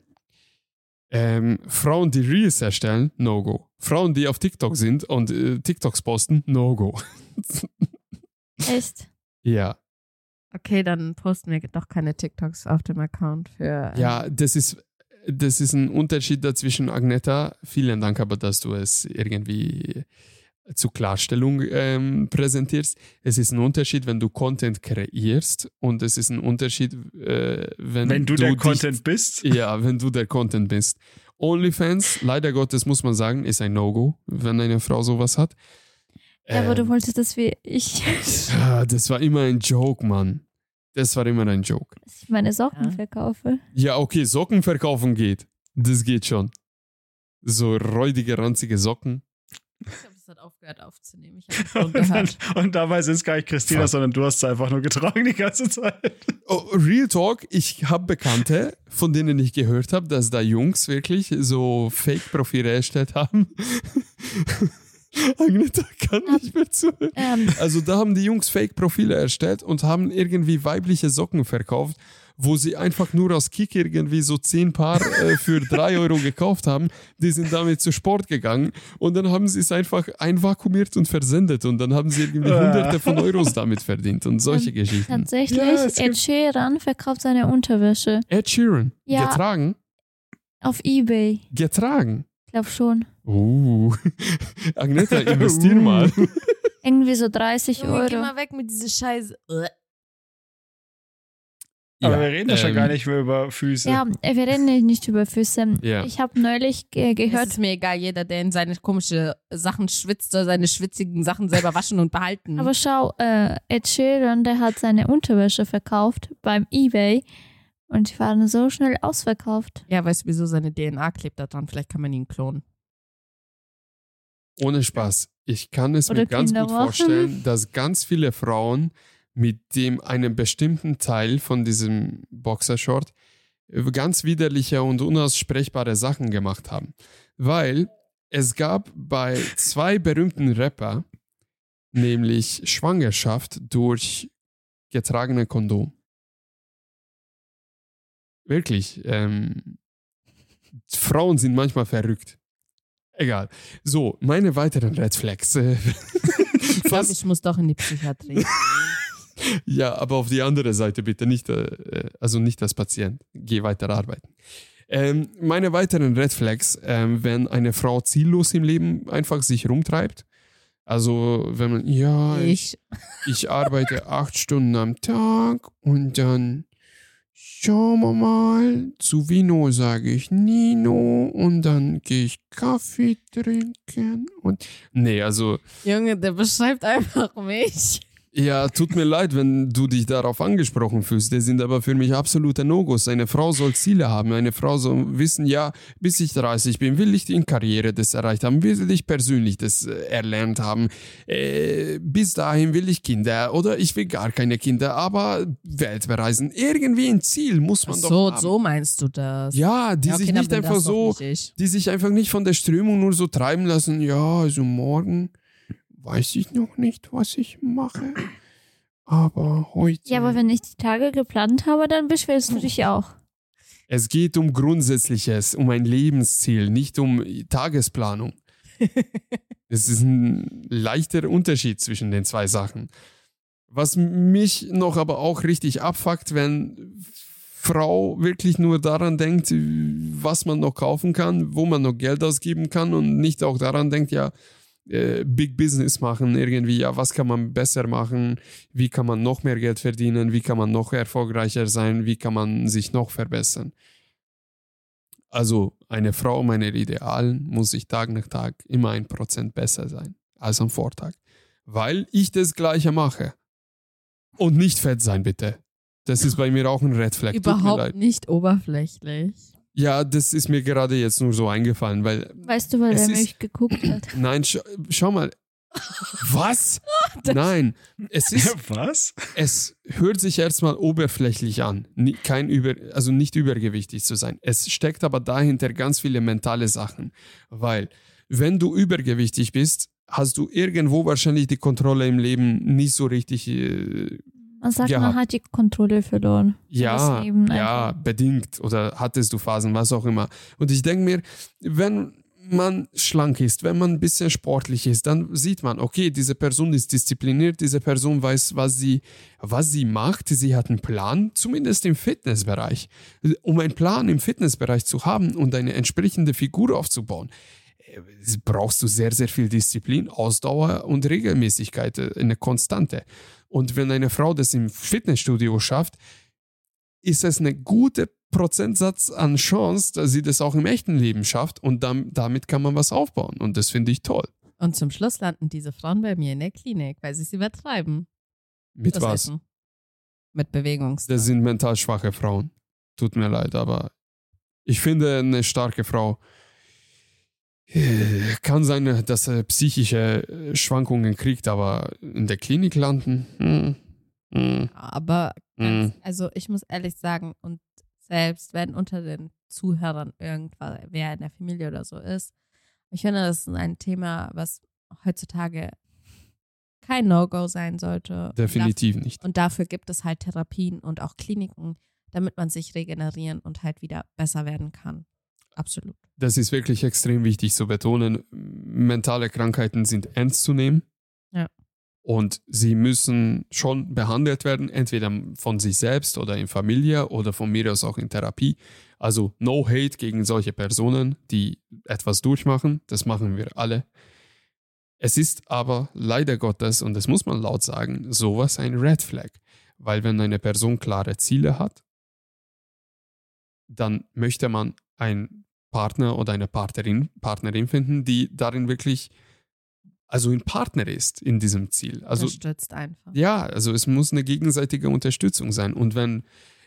Ähm, Frauen, die Reels erstellen, No-Go. Frauen, die auf TikTok sind und äh, TikToks posten, No-Go. Echt? ja. Okay, dann posten wir doch keine TikToks auf dem Account für. Ja, das ist, das ist ein Unterschied dazwischen, Agneta. Vielen Dank aber, dass du es irgendwie zur Klarstellung ähm, präsentierst. Es ist ein Unterschied, wenn du Content kreierst und es ist ein Unterschied, äh, wenn, Wenn du, der dich- Content bist. Ja, wenn du der Content bist. OnlyFans, leider Gottes muss man sagen, ist ein No-Go, wenn eine Frau sowas hat. Ja, aber du Ähm, wolltest das wie ich, ah, das war immer ein Joke, Mann. Das war immer ein Joke. dass ich meine Socken Ja. verkaufe. Ja, okay, Socken verkaufen geht. Das geht schon. So räudige, ranzige Socken. Ich glaube, es hat aufgehört aufzunehmen. Ich habe Und, dann, und dabei sind es gar nicht Christina, Fuck. sondern du hast es einfach nur getragen die ganze Zeit. Oh, Real Talk, ich habe Bekannte, von denen ich gehört habe, dass da Jungs wirklich so Fake-Profile erstellt haben. Agneta kann nicht mehr zuhören. Ähm, Also da haben die Jungs Fake-Profile erstellt und haben irgendwie weibliche Socken verkauft, wo sie einfach nur aus Kick irgendwie so zehn Paar äh, für drei Euro gekauft haben. Die sind damit zu Sport gegangen und dann haben sie es einfach einvakuumiert und versendet und dann haben sie irgendwie Ah. hunderte von Euros damit verdient und solche Ähm, Geschichten. tatsächlich, Ja, Ed Sheeran verkauft seine Unterwäsche Ed Sheeran, Ja. getragen, auf Ebay. getragen. Ich glaube schon. Uh, Agneta, investier mal. Irgendwie so 30 Junge, geh Euro. mal weg mit dieser Scheiße. Äh. Aber Ja, wir reden ja schon ähm, gar nicht mehr über Füße. Ja, äh, wir reden nicht über Füße. Ja. Ich habe neulich ge Es gehört, ist mir egal, jeder, der in seine komischen Sachen schwitzt, soll seine schwitzigen Sachen selber waschen und behalten. aber schau, äh, Ed Sheeran, der hat seine Unterwäsche verkauft beim Ebay und die waren so schnell ausverkauft. ja, weißt du, wieso seine DNA klebt da dran? Vielleicht kann man ihn klonen. Ohne Spaß. Ich kann es Oder mir ganz gut vorstellen, dass ganz viele Frauen mit dem einem bestimmten Teil von diesem Boxershort äh, ganz widerliche und unaussprechbare Sachen gemacht haben. Weil es gab bei zwei berühmten Rapper nämlich Schwangerschaft durch getragene Kondom. Wirklich. Ähm, Frauen sind manchmal verrückt. Egal. So, meine weiteren Red Flags. Äh, Ich glaube, ich muss doch in die Psychiatrie. ja, aber auf die andere Seite bitte, nicht, äh, also nicht als Patient. Geh weiter arbeiten. Ähm, meine weiteren Red Flags, ähm, wenn eine Frau ziellos im Leben einfach sich rumtreibt. Also, wenn man, ja, ich, Ich. ich arbeite acht Stunden am Tag und dann schauen wir mal. Zu Vino sage ich Nino und dann gehe ich Kaffee trinken und. Nee, also. Junge, der beschreibt einfach mich. Ja, tut mir leid, wenn du dich darauf angesprochen fühlst. Die sind aber für mich absolute No-Gos. Eine Frau soll Ziele haben. Eine Frau soll wissen, ja, bis ich 30 bin, will ich in Karriere das erreicht haben, will ich persönlich das äh, erlernt haben. Äh, bis dahin will ich Kinder oder ich will gar keine Kinder, aber Welt bereisen. Irgendwie ein Ziel muss Ach man so, doch haben. so meinst du das. Ja, die Ja, sich dann nicht einfach so nicht ich. die sich einfach nicht von der Strömung nur so treiben lassen, ja, also morgen weiß ich noch nicht, was ich mache. Aber heute. Ja, aber wenn ich die Tage geplant habe, dann beschwerst du dich auch. es geht um Grundsätzliches, um ein Lebensziel, nicht um Tagesplanung. es ist ein leichter Unterschied zwischen den zwei Sachen. Was mich noch aber auch richtig abfuckt, wenn Frau wirklich nur daran denkt, was man noch kaufen kann, wo man noch Geld ausgeben kann und nicht auch daran denkt, ja, äh, Big Business machen, irgendwie, ja, was kann man besser machen, wie kann man noch mehr Geld verdienen, wie kann man noch erfolgreicher sein, wie kann man sich noch verbessern. Also eine Frau meiner Idealen muss ich Tag nach Tag immer ein Prozent besser sein als am Vortag, weil ich das Gleiche mache. Und nicht fett sein, bitte. Das ist bei mir auch ein Red Flag. Überhaupt nicht oberflächlich. Ja, das ist mir gerade jetzt nur so eingefallen, weil Weißt du, weil er ist- mich geguckt hat. Nein, scha schau mal. Was? Nein, es ist, Was? es hört sich erstmal oberflächlich an, kein über, also nicht übergewichtig zu sein. Es steckt aber dahinter ganz viele mentale Sachen, weil wenn du übergewichtig bist, hast du irgendwo wahrscheinlich die Kontrolle im Leben nicht so richtig. Äh, Man sagt, gehabt. man hat die Kontrolle verloren. ja, ja, bedingt oder hattest du Phasen, was auch immer. Und ich denke mir, wenn man schlank ist, wenn man ein bisschen sportlich ist, dann sieht man, okay, diese Person ist diszipliniert, diese Person weiß, was sie, was sie macht, sie hat einen Plan, zumindest im Fitnessbereich. Um einen Plan im Fitnessbereich zu haben und eine entsprechende Figur aufzubauen, brauchst du sehr, sehr viel Disziplin, Ausdauer und Regelmäßigkeit, äh, eine Konstante. Und wenn eine Frau das im Fitnessstudio schafft, ist es eine gute Prozentsatz an Chance, dass sie das auch im echten Leben schafft und dann, damit kann man was aufbauen und das finde ich toll. Und zum Schluss landen diese Frauen bei mir in der Klinik, weil sie es übertreiben. Mit Das was? Essen. Mit Bewegungs. Das sind mental schwache Frauen. Tut mir leid, aber ich finde, eine starke Frau kann sein, dass er psychische äh, Schwankungen kriegt, aber in der Klinik landen. Hm, hm, Aber ganz, hm. also ich muss ehrlich sagen, und selbst wenn unter den Zuhörern irgendwer wer in der Familie oder so ist, ich finde, das ist ein Thema, was heutzutage kein No-Go sein sollte. Definitiv nicht. Und dafür gibt es halt Therapien und auch Kliniken, damit man sich regenerieren und halt wieder besser werden kann. Absolut. Das ist wirklich extrem wichtig zu betonen. Mentale Krankheiten sind ernst zu nehmen. Ja. Und sie müssen schon behandelt werden, entweder von sich selbst oder in Familie oder von mir aus auch in Therapie. Also no hate gegen solche Personen, die etwas durchmachen. Das machen wir alle. Es ist aber leider Gottes, und das muss man laut sagen, sowas ein Red Flag. Weil wenn eine Person klare Ziele hat, dann möchte man einen Partner oder eine Partnerin, Partnerin finden, die darin wirklich, also ein Partner ist in diesem Ziel. Also Unterstützt einfach. ja, also es muss eine gegenseitige Unterstützung sein. Und wenn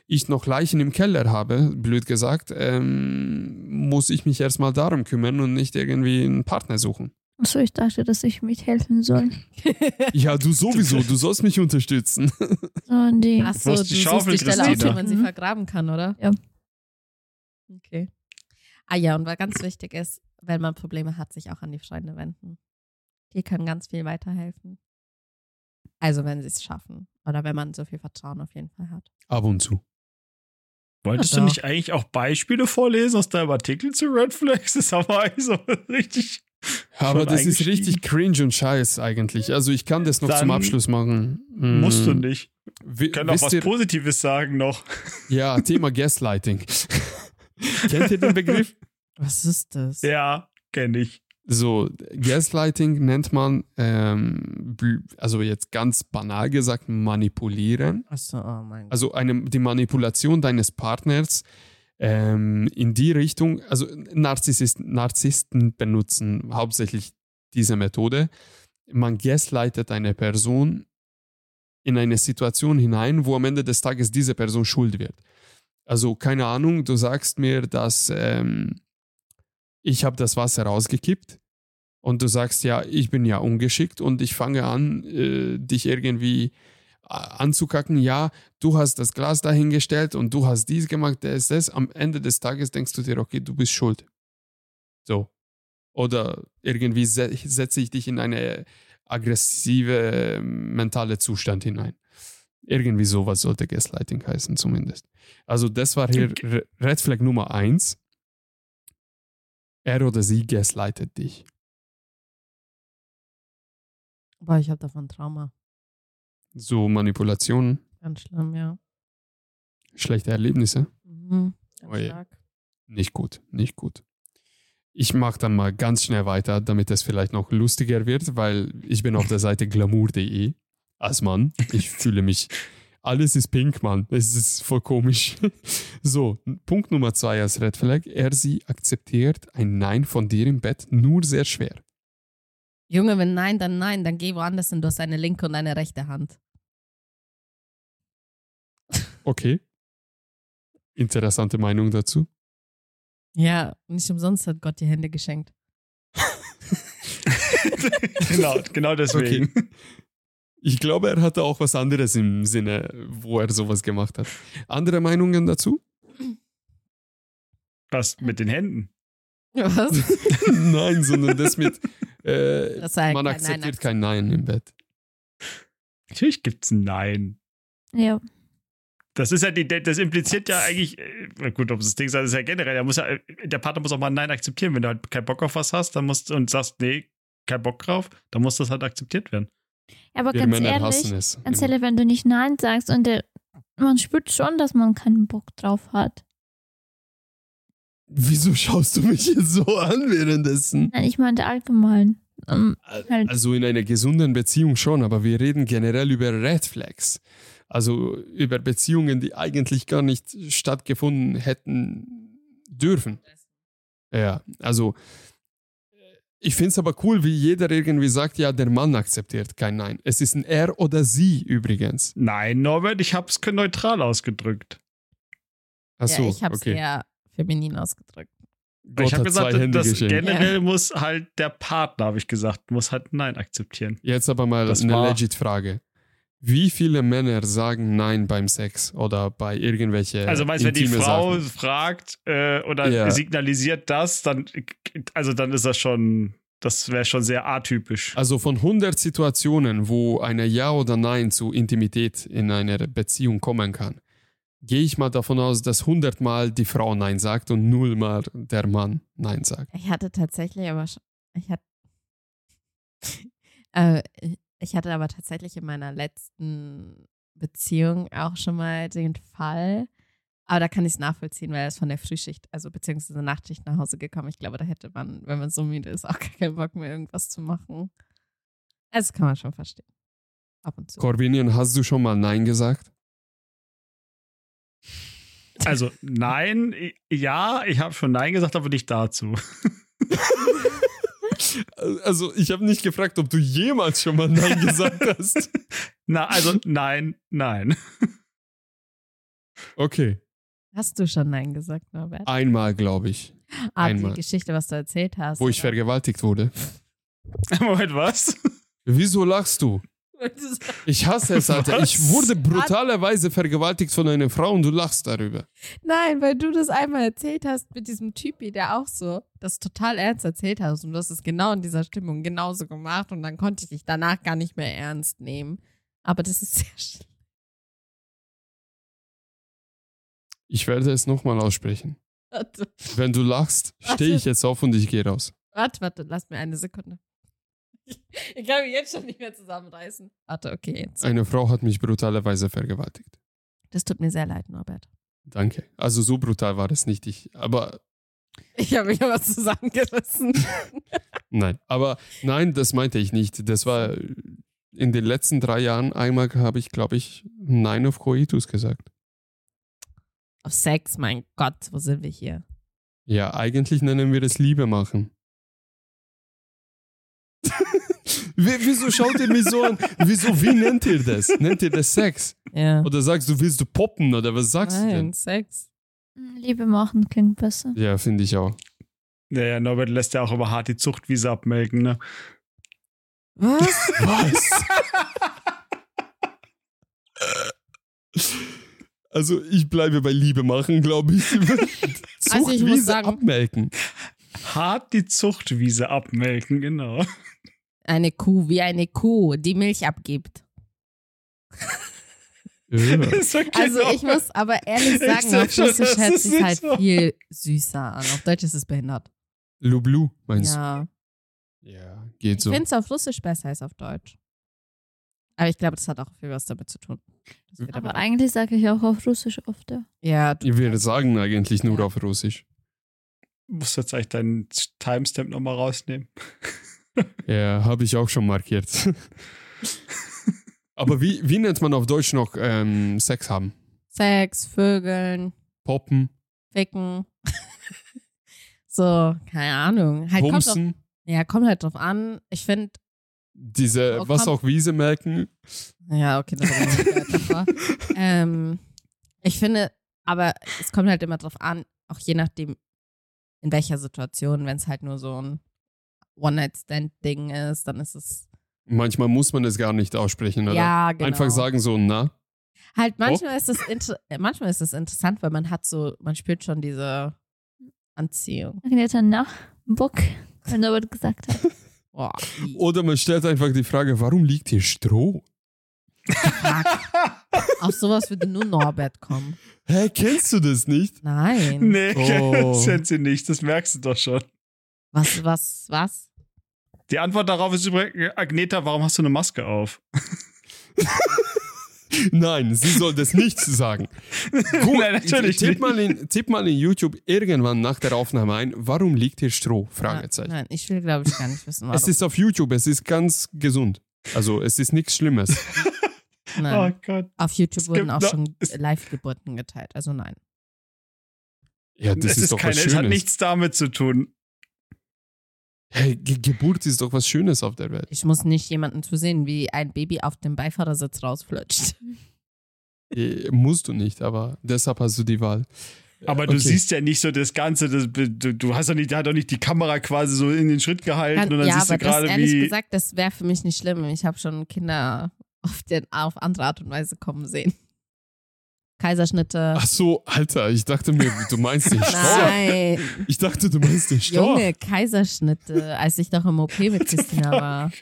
ich noch Leichen im Keller habe, blöd gesagt, ähm, muss ich mich erstmal darum kümmern und nicht irgendwie einen Partner suchen. Achso, ich dachte, dass ich mithelfen soll. Ja, du sowieso, du sollst mich unterstützen. So, die. Achso, du ist die suchst Schaufel, die Stelle aus, wo man sie vergraben kann, oder? Ja. Okay. Ah ja, und was ganz wichtig ist, wenn man Probleme hat, sich auch an die Freunde wenden. Die können ganz viel weiterhelfen. Also wenn sie es schaffen. Oder wenn man so viel Vertrauen auf jeden Fall hat. Ab und zu. Wolltest Ja, du doch. nicht eigentlich auch Beispiele vorlesen aus deinem Artikel zu Red Flags? Das ist aber eigentlich so richtig. Aber das ist richtig cringe und scheiß eigentlich. Also ich kann das noch Dann zum Abschluss machen. Musst du nicht. wi- Können auch was ihr- Positives sagen noch. Ja, Thema Gaslighting. Kennt ihr den Begriff? Was ist das? Ja, kenne ich. So, Gaslighting nennt man, ähm, also jetzt ganz banal gesagt, manipulieren. Achso, oh mein Gott. Also eine, die Manipulation deines Partners ähm, in die Richtung, also Narzissisten, Narzissten benutzen hauptsächlich diese Methode. Man gaslightet eine Person in eine Situation hinein, wo am Ende des Tages diese Person schuld wird. Also keine Ahnung, du sagst mir, dass ähm, ich habe das Wasser rausgekippt und du sagst, ja, ich bin ja ungeschickt und ich fange an, äh, dich irgendwie äh, anzukacken, ja, du hast das Glas dahingestellt und du hast dies gemacht, das, das. Am Ende des Tages denkst du dir, okay, du bist schuld. So. Oder irgendwie se setze ich dich in eine aggressive mentale Zustand hinein. Irgendwie sowas sollte Gaslighting heißen, zumindest. Also, das war hier Re- Red Flag Nummer eins. Er oder sie gaslightet dich. Boah, ich habe davon Trauma. So Manipulationen, Ganz schlimm, ja. schlechte Erlebnisse. Mhm. Ganz Oje. stark. Nicht gut, nicht gut. Ich mache dann mal ganz schnell weiter, damit es vielleicht noch lustiger wird, weil ich bin auf der Seite glamour.de als Mann. Ich fühle mich, alles ist pink, Mann. Es ist voll komisch. So, Punkt Nummer zwei als Red Flag. Er, sie akzeptiert ein Nein von dir im Bett nur sehr schwer. Junge, wenn nein, dann nein, dann geh woanders hin. Du hast eine linke und eine rechte Hand. Okay. Interessante Meinung dazu. Ja, nicht umsonst hat Gott die Hände geschenkt. genau, genau deswegen. Ich glaube, er hatte auch was anderes im Sinne, wo er sowas gemacht hat. Andere Meinungen dazu? Was mit den Händen? Was? Nein, sondern das mit, äh, Das sei man kein akzeptiert Nein kein Nein im Bett. Natürlich gibt's ein Nein. Ja. Das ist ja die, das impliziert ja eigentlich, äh, gut, ob es das Ding ist, das ist ja generell, der, muss ja, der Partner muss auch mal ein Nein akzeptieren. Wenn du halt keinen Bock auf was hast, dann musst und sagst, nee, kein Bock drauf, dann muss das halt akzeptiert werden. Aber Wir ganz Männer ehrlich, ganz immer. ehrlich, wenn du nicht Nein sagst und der, man spürt schon, dass man keinen Bock drauf hat. Wieso schaust du mich jetzt so an währenddessen? Nein, ich meinte allgemein. Ähm, halt. Also in einer gesunden Beziehung schon, aber wir reden generell über Red Flags. Also über Beziehungen, die eigentlich gar nicht stattgefunden hätten dürfen. Ja, also Ich finde es aber cool, wie jeder irgendwie sagt, ja, der Mann akzeptiert kein Nein. Es ist ein Er oder Sie übrigens. Nein, Norbert, ich hab's neutral ausgedrückt. Achso, ja, ich habe es okay. eher feminin ausgedrückt. Gott ich habe gesagt, Hände das generell muss halt der Partner, habe ich gesagt, muss halt Nein akzeptieren. Jetzt aber mal Das eine legit Frage. Wie viele Männer sagen Nein beim Sex oder bei irgendwelche Also du, wenn die Frau Sachen? fragt äh, oder Ja. signalisiert das, dann also dann ist das schon, das wäre schon sehr atypisch. Also von 100 Situationen, wo eine Ja oder Nein zu Intimität in einer Beziehung kommen kann, gehe ich mal davon aus, dass 100 Mal die Frau Nein sagt und 0 Mal der Mann Nein sagt. Ich hatte tatsächlich aber schon, ich hatte, äh, ich hatte aber tatsächlich in meiner letzten Beziehung auch schon mal den Fall, aber da kann ich es nachvollziehen, weil er ist von der Frühschicht, also beziehungsweise Nachtschicht nach Hause gekommen. Ich glaube, da hätte man, wenn man so müde ist, auch gar keinen Bock mehr, irgendwas zu machen. Also kann man schon verstehen. Ab und zu. Corbinian, hast du schon mal Nein gesagt? Also nein, ja, ich habe schon Nein gesagt, aber nicht dazu. Also ich habe nicht gefragt, ob du jemals schon mal Nein gesagt hast. Na, also nein, nein. Okay, Hast du schon Nein gesagt, Norbert? einmal glaube ich, Ah, einmal. die Geschichte, was du erzählt hast. wo ich oder? vergewaltigt wurde. Moment, was? Wieso lachst du? Ich hasse es, Alter. Was? Ich wurde brutalerweise vergewaltigt von einer Frau und du lachst darüber. Nein, weil du das einmal erzählt hast mit diesem Typi, der auch so das total ernst erzählt hast und du hast es genau in dieser Stimmung genauso gemacht und dann konnte ich dich danach gar nicht mehr ernst nehmen. Aber das ist sehr schlimm. Ich werde es nochmal aussprechen. Warte, Wenn du lachst, stehe ich jetzt auf und ich gehe raus. warte, warte, lass mir eine Sekunde. Ich kann mich jetzt schon nicht mehr zusammenreißen. Warte, okay, jetzt. Eine Frau hat mich brutalerweise vergewaltigt. Das tut mir sehr leid, Norbert. Danke. Also so brutal war das nicht ich. Aber Ich habe mich aber zusammengerissen. nein. Aber nein, das meinte ich nicht. Das war in den letzten drei Jahren einmal habe ich, glaube ich, Nein auf Coitus gesagt. Auf Sex, mein Gott, wo sind wir hier? Ja, eigentlich nennen wir das Liebe machen. Wieso schaut ihr mich so an? Wieso, wie nennt ihr das? Nennt ihr das Sex? Ja. Oder sagst du, willst du poppen oder was sagst du Nein, denn? Sex. Liebe machen klingt besser. Ja, finde ich auch. Naja, Norbert lässt ja auch immer hart die Zuchtwiese abmelken, ne? Was? Was? Also ich bleibe bei Liebe machen, glaube ich. Also ich muss Zuchtwiese sagen- abmelken. Hart die Zuchtwiese abmelken, genau. Eine Kuh, wie eine Kuh, die Milch abgibt. Ja. Okay, Also ich muss aber ehrlich Ich sagen, seh auf schon, Russisch hört sich halt so. viel süßer an. Auf Deutsch ist es behindert. Lublu, meinst Ja. du? Ja, geht Ich so. finde es auf Russisch besser als auf Deutsch. Aber ich glaube, das hat auch viel was damit zu tun. Aber eigentlich sage ich auch auf Russisch oft. Ja. ja, du, Wir sagen eigentlich nur auf Russisch. Musst du jetzt eigentlich deinen Timestamp nochmal rausnehmen? Ja, habe ich auch schon markiert. Aber wie, wie nennt man auf Deutsch noch ähm, Sex haben? Sex, Vögeln, Poppen, Ficken. so, keine Ahnung. Halt kommt, drauf, Bumsen, ja, kommt halt drauf an. Ich finde, diese Oh, was auch Wiese melken. Ja, okay, das davor. ähm, ich finde, aber es kommt halt immer drauf an, auch je nachdem, in welcher Situation, wenn es halt nur so ein One-Night-Stand-Ding ist, dann ist es. Manchmal muss man es gar nicht aussprechen, oder? Ja, genau. Einfach sagen so, na. Halt, manchmal ist es äh, manchmal ist es interessant, weil man hat so, man spürt schon diese Anziehung. Agneta, na, Bock, wenn Norbert gesagt hat. Boah, Oder man stellt einfach die Frage, warum liegt hier Stroh? auf sowas würde nur Norbert kommen. Hä, kennst du das nicht? Nein. nee, Oh. das sind sie nicht, das merkst du doch schon. Was, was, was? Die Antwort darauf ist übrigens, Agneta, warum hast du eine Maske auf? Nein, sie soll das nicht sagen. Gut, Nein, natürlich tipp nicht. mal, in, tipp mal in YouTube irgendwann nach der Aufnahme ein, warum liegt hier Stroh? Fragezeichen. Nein, ich will, glaube ich, gar nicht wissen, warum. Es ist auf YouTube, es ist ganz gesund. Also es ist nichts Schlimmes. nein. Oh Gott. Auf YouTube wurden auch schon Live-Geburten geteilt, also nein. Ja, das es ist, ist doch keine, was es hat nichts damit zu tun. Hey, Ge Geburt ist doch was Schönes auf der Welt. Ich muss nicht jemanden zu sehen, wie ein Baby auf dem Beifahrersitz rausflutscht. Äh, musst du nicht, aber deshalb hast du die Wahl. Aber du Okay. siehst ja nicht so das Ganze, das, du, du hast doch nicht, der hat doch nicht die Kamera quasi so in den Schritt gehalten Kann, und dann ja, siehst du aber gerade, ehrlich wie. gesagt, das wäre für mich nicht schlimm. Ich habe schon Kinder auf, den, auf andere Art und Weise kommen sehen. Kaiserschnitte. Ach so, Alter, ich dachte mir, du meinst den Storch. Nein, Ich dachte, du meinst den Storch. Junge, Kaiserschnitte, als ich doch im OP mit Christina war.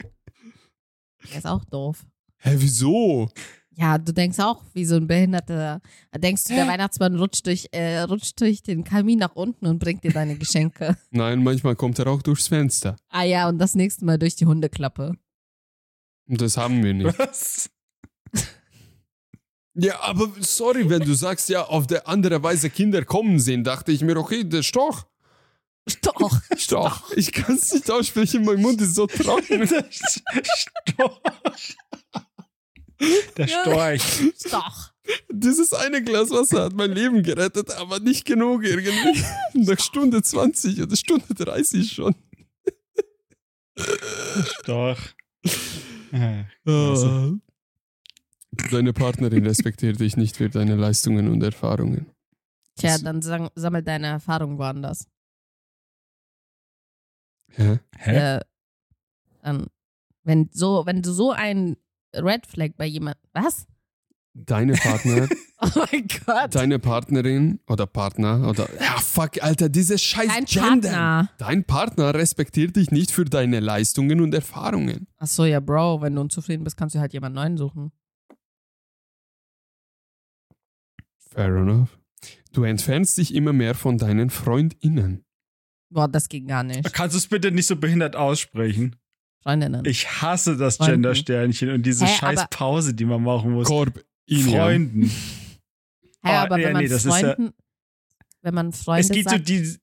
Der ist auch doof. Hä, wieso? Ja, du denkst auch, wie so ein Behinderter. Denkst du, der Weihnachtsmann rutscht durch, äh, rutscht durch den Kamin nach unten und bringt dir deine Geschenke. Nein, manchmal kommt er auch durchs Fenster. Ah ja, und das nächste Mal durch die Hundeklappe. Und das haben wir nicht. Was? Ja, aber sorry, wenn du sagst, ja, auf der andere Weise Kinder kommen sehen, dachte ich mir, okay, der Storch. Doch. Storch. Ich kann es nicht aussprechen, mein Mund ist so trocken. Der Storch. Der Storch. Doch. Dieses eine Glas Wasser hat mein Leben gerettet, aber nicht genug irgendwie. Nach Stunde 20 oder Stunde 30 schon. Storch. Ja. Ah. Deine Partnerin respektiert dich nicht für deine Leistungen und Erfahrungen. Tja, Das- dann sang, sammel deine Erfahrungen woanders. Hä? Hä? Äh, dann, wenn, so, wenn du so ein Red Flag bei jemand. Was? Deine Partner, Oh mein Gott. deine Partnerin oder Partner oder. Ja, fuck, Alter, dieses scheiß Dein Gender. Partner. Dein Partner respektiert dich nicht für deine Leistungen und Erfahrungen. Achso, ja, Bro, wenn du unzufrieden bist, kannst du halt jemand neuen suchen. Fair enough. Du entfernst dich immer mehr von deinen FreundInnen. Boah, das ging gar nicht. Kannst du es bitte nicht so behindert aussprechen? Freundinnen. Ich hasse das Freunden. Gender-Sternchen und diese Hä, scheiß Pause, die man machen muss. Korb. Freunden. Hä, Ah, aber ja, wenn man nee, das ist ja- Freunden, wenn man Freunde Es geht so sagt, die.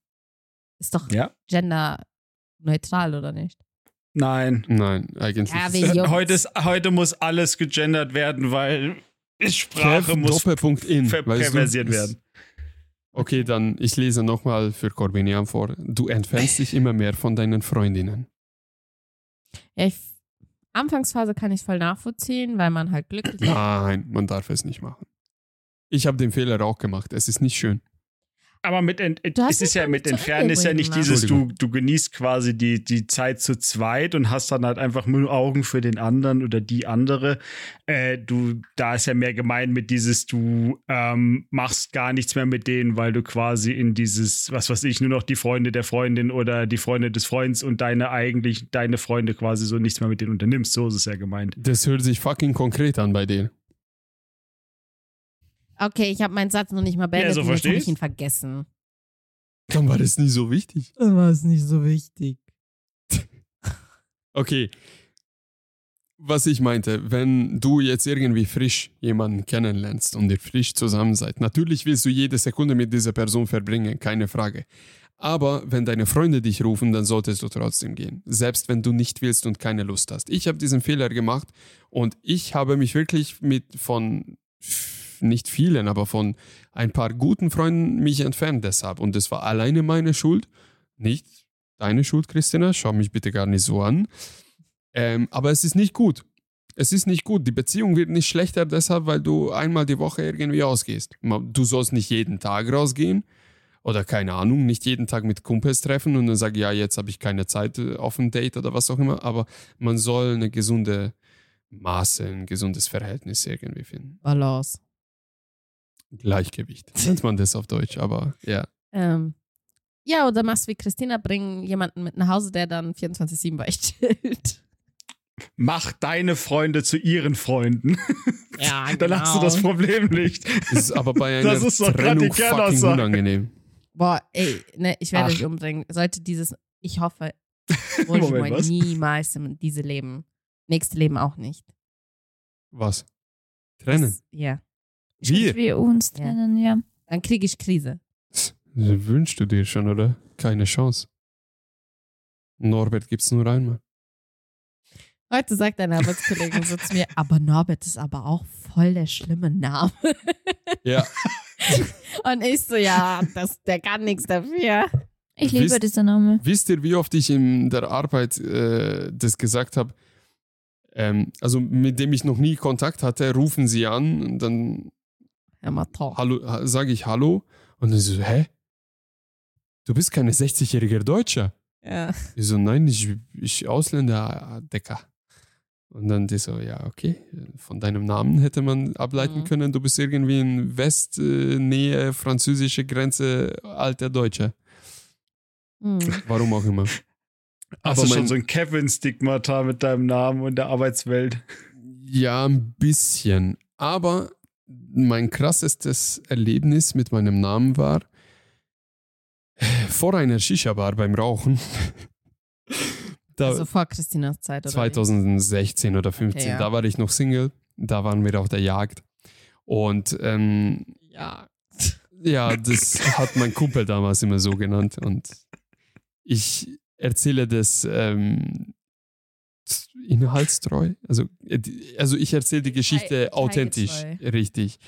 ist doch Ja? genderneutral, oder nicht? Nein. Nein, eigentlich. Ja, ist Jungs. Heute, ist, heute muss alles gegendert werden, weil Sprache Kev, muss Doppelpunkt in. ver weißt du? perversiert Es- werden. Okay, dann ich lese nochmal für Corbinian vor. Du entfernst dich immer mehr von deinen Freundinnen. Ja, ich, Anfangsphase kann ich voll nachvollziehen, weil man halt glücklich ist. Nein, man darf es nicht machen. Ich habe den Fehler auch gemacht. Es ist nicht schön. Aber mit ent es ist ja mit Entfernen ist ja nicht bringen dieses, du, du genießt quasi die, die Zeit zu zweit und hast dann halt einfach nur Augen für den anderen oder die andere. Äh, du, da ist ja mehr gemein mit dieses, du ähm, machst gar nichts mehr mit denen, weil du quasi in dieses, was weiß ich, nur noch die Freunde der Freundin oder die Freunde des Freunds und deine eigentlich, deine Freunde quasi so nichts mehr mit denen unternimmst. So ist es ja gemeint. Das hört sich fucking konkret an bei dir. Okay, ich habe meinen Satz noch nicht mal beendet so und jetzt habe verstehst? ich ihn vergessen. Dann war das nie so wichtig. Das war es nicht so wichtig. Okay. Was ich meinte, wenn du jetzt irgendwie frisch jemanden kennenlernst und ihr frisch zusammen seid, natürlich willst du jede Sekunde mit dieser Person verbringen, keine Frage. Aber wenn deine Freunde dich rufen, dann solltest du trotzdem gehen. Selbst wenn du nicht willst und keine Lust hast. Ich habe diesen Fehler gemacht und ich habe mich wirklich mit von nicht vielen, aber von ein paar guten Freunden mich entfernt deshalb. Und das war alleine meine Schuld, nicht deine Schuld, Christina. Schau mich bitte gar nicht so an. Ähm, aber es ist nicht gut. Es ist nicht gut. Die Beziehung wird nicht schlechter deshalb, weil du einmal die Woche irgendwie ausgehst. Du sollst nicht jeden Tag rausgehen oder keine Ahnung, nicht jeden Tag mit Kumpels treffen und dann sagen, ja, jetzt habe ich keine Zeit äh, auf ein Date oder was auch immer. Aber man soll eine gesunde Maße, ein gesundes Verhältnis irgendwie finden. Balance. Gleichgewicht nennt man das auf Deutsch, aber ja. Ähm, ja, oder machst wie Christina, bring jemanden mit nach Hause, der dann 24-7 bei euch chillt. Mach deine Freunde zu ihren Freunden. Ja, Dann hast du das genau. Problem nicht. Das ist aber bei einer Das ist doch Trennung fucking unangenehm. Boah, ey, ne, ich werde euch umbringen. Sollte dieses, ich hoffe, Moment, niemals in diese Leben. Nächste Leben auch nicht. Was? Trennen? Das, ja. Wir? Wir uns Ja. trennen, ja. Dann kriege ich Krise. Das wünschst du dir schon, oder? Keine Chance. Norbert gibt's nur einmal. Heute sagt ein Arbeitskollege so zu mir, aber Norbert ist aber auch voll der schlimme Name. Ja. Und ich so, ja, das, der kann nichts dafür. Ich liebe Wisst- diesen Namen. Wisst ihr, wie oft ich in der Arbeit äh, das gesagt habe? Ähm, also mit dem ich noch nie Kontakt hatte, rufen sie an und dann Mal top. hallo, ha- sage ich Hallo und dann so, hä? Du bist keine 60-jähriger Deutscher. Ja. Ich so, nein, ich, ich Ausländer, Decker. Und dann die so, ja, okay, von deinem Namen hätte man ableiten Mhm. können, du bist irgendwie in Westnähe, französische Grenze, alter Deutscher. Hm. Warum auch immer. Hast Aber du schon so ein Kevin-Stigmata mit deinem Namen und der Arbeitswelt? Ja, ein bisschen. Aber mein krassestes Erlebnis mit meinem Namen war vor einer Shisha-Bar beim Rauchen. Da, Also vor Christinas Zeit, oder? wie? 2016 oder 15, Okay, ja. da war ich noch Single. Da waren wir auf der Jagd. Und ähm, Ja. ja, das hat mein Kumpel damals immer so genannt. Und ich erzähle das ähm, inhaltstreu. Also, äh, also ich erzähle die Geschichte Detail- authentisch, detailgetreu. richtig.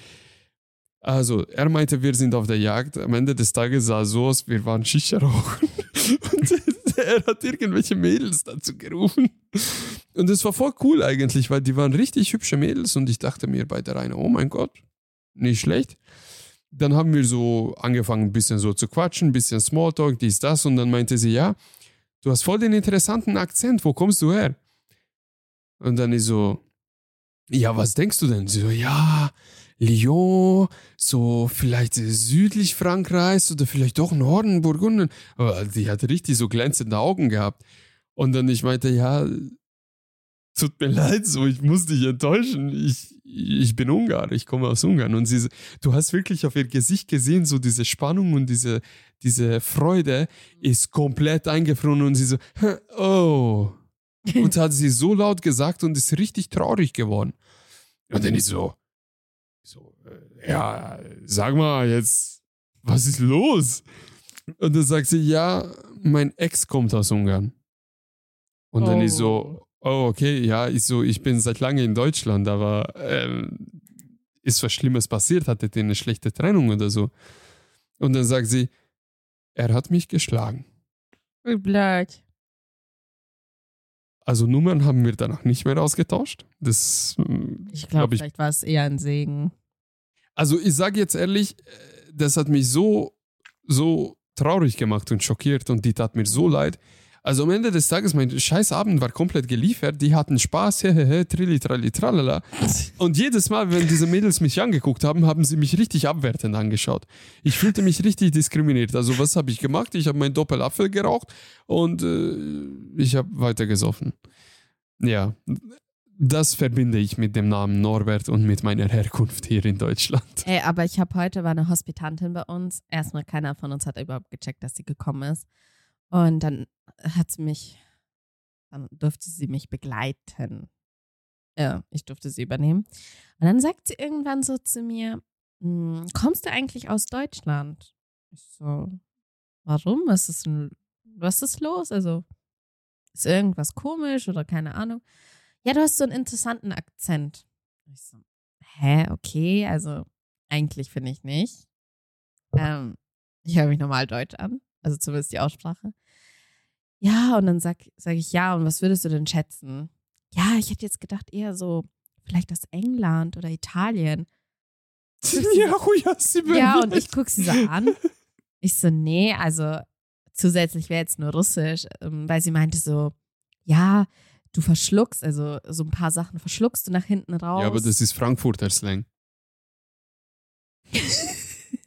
Also, er meinte, wir sind auf der Jagd. Am Ende des Tages sah es so aus, wir waren Shisha rauchen. Und er hat irgendwelche Mädels dazu gerufen. Und es war voll cool eigentlich, weil die waren richtig hübsche Mädels und ich dachte mir bei der einen, oh mein Gott, nicht schlecht. Dann haben wir so angefangen, ein bisschen so zu quatschen, ein bisschen Smalltalk, dies, das. Und dann meinte sie, ja, du hast voll den interessanten Akzent, wo kommst du her? Und dann ich so, ja, was denkst du denn? Sie so, ja, Lyon, so vielleicht südlich Frankreichs oder vielleicht doch Norden, Burgundien. Aber die hat richtig so glänzende Augen gehabt. Und dann ich meinte, ja, tut mir leid, so, ich muss dich enttäuschen. Ich, ich bin Ungar, ich komme aus Ungarn. Und sie, du hast wirklich auf ihr Gesicht gesehen, so diese Spannung und diese, diese Freude ist komplett eingefroren und sie so, oh. Und hat sie so laut gesagt und ist richtig traurig geworden. Und dann ist so, so, äh, ja, sag mal jetzt, was ist los? Und dann sagt sie, ja, mein Ex kommt aus Ungarn. Und dann ist so, oh, okay, ja, ich so, ich bin seit lange in Deutschland, aber ähm, ist was Schlimmes passiert? Hattet ihr eine schlechte Trennung oder so? Und dann sagt sie, er hat mich geschlagen. Blöd. Also Nummern haben wir danach nicht mehr ausgetauscht. Das Ich glaub glaube, vielleicht war es eher ein Segen. Also ich sage jetzt ehrlich, äh, das hat mich so, so traurig gemacht und schockiert und die tat mir so leid. Also am Ende des Tages, mein scheiß Abend war komplett geliefert. Die hatten Spaß, hehehe, trilli, tralli, tralala. Und jedes Mal, wenn diese Mädels mich angeguckt haben, haben sie mich richtig abwertend angeschaut. Ich fühlte mich richtig diskriminiert. Also was habe ich gemacht? Ich habe meinen Doppelapfel geraucht und äh, ich habe weiter gesoffen. Ja, das verbinde ich mit dem Namen Norbert und mit meiner Herkunft hier in Deutschland. Ey, aber ich habe heute war eine Hospitantin bei uns. Erstmal keiner von uns hat überhaupt gecheckt, dass sie gekommen ist. Und dann hat sie mich, dann durfte sie mich begleiten. Ja, ich durfte sie übernehmen. Und dann sagt sie irgendwann so zu mir, "Hm, kommst du eigentlich aus Deutschland? Ich so, warum? Was ist was ist los? Also, ist irgendwas komisch oder keine Ahnung? Ja, du hast so einen interessanten Akzent. Ich so, hä, okay, also eigentlich finde ich nicht. Ähm, ich höre mich normal Deutsch an, also zumindest die Aussprache. Ja, und dann sag, sag ich, ja, und was würdest du denn schätzen? Ja, ich hätte jetzt gedacht, eher so, vielleicht aus England oder Italien. ja, oh ja, sie Ja, und ich gucke sie so an. Ich so, nee, also zusätzlich wäre jetzt nur Russisch, ähm, weil sie meinte so, ja, du verschluckst, also so ein paar Sachen verschluckst du nach hinten raus. Ja, aber das ist Frankfurter Slang.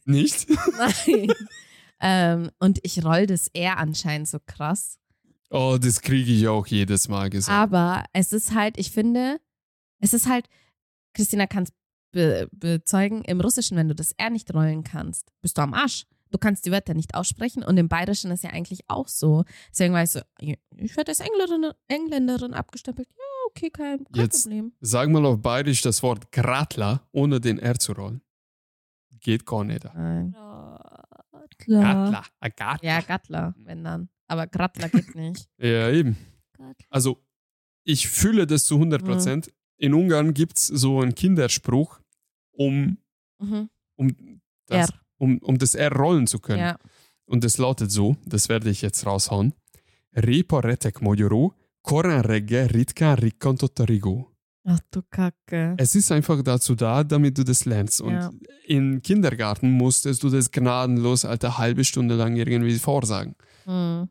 Nicht? Nein. ähm, und ich roll das eher anscheinend so krass. Oh, das kriege ich auch jedes Mal gesagt. Aber es ist halt, ich finde, es ist halt, Christina kann es be bezeugen, im Russischen, wenn du das R nicht rollen kannst, bist du am Arsch. Du kannst die Wörter nicht aussprechen und im Bayerischen ist ja eigentlich auch so. Deswegen war ich so, ich werde als Engländerin, Engländerin abgestempelt. Ja, okay, kein, kein Jetzt- Problem. Sag mal auf Bayerisch das Wort Gratler, ohne den R zu rollen. Geht gar nicht. Nein. Gratler, ein Gratler. Ja, Gattler, wenn dann. Aber Grattler geht nicht. Ja, eben. Also, ich fühle das zu 100 Prozent. In Ungarn gibt es so einen Kinderspruch, um, Mhm. um, das, R. um, um das R rollen zu können. Ja. Und es lautet so, das werde ich jetzt raushauen. Repo retek mojoro, koran regge ritka rikonto tarigo. Ach du Kacke. Es ist einfach dazu da, damit du das lernst. Und Ja. im Kindergarten musstest du das gnadenlos, Alter, halbe Stunde lang irgendwie vorsagen. Hm.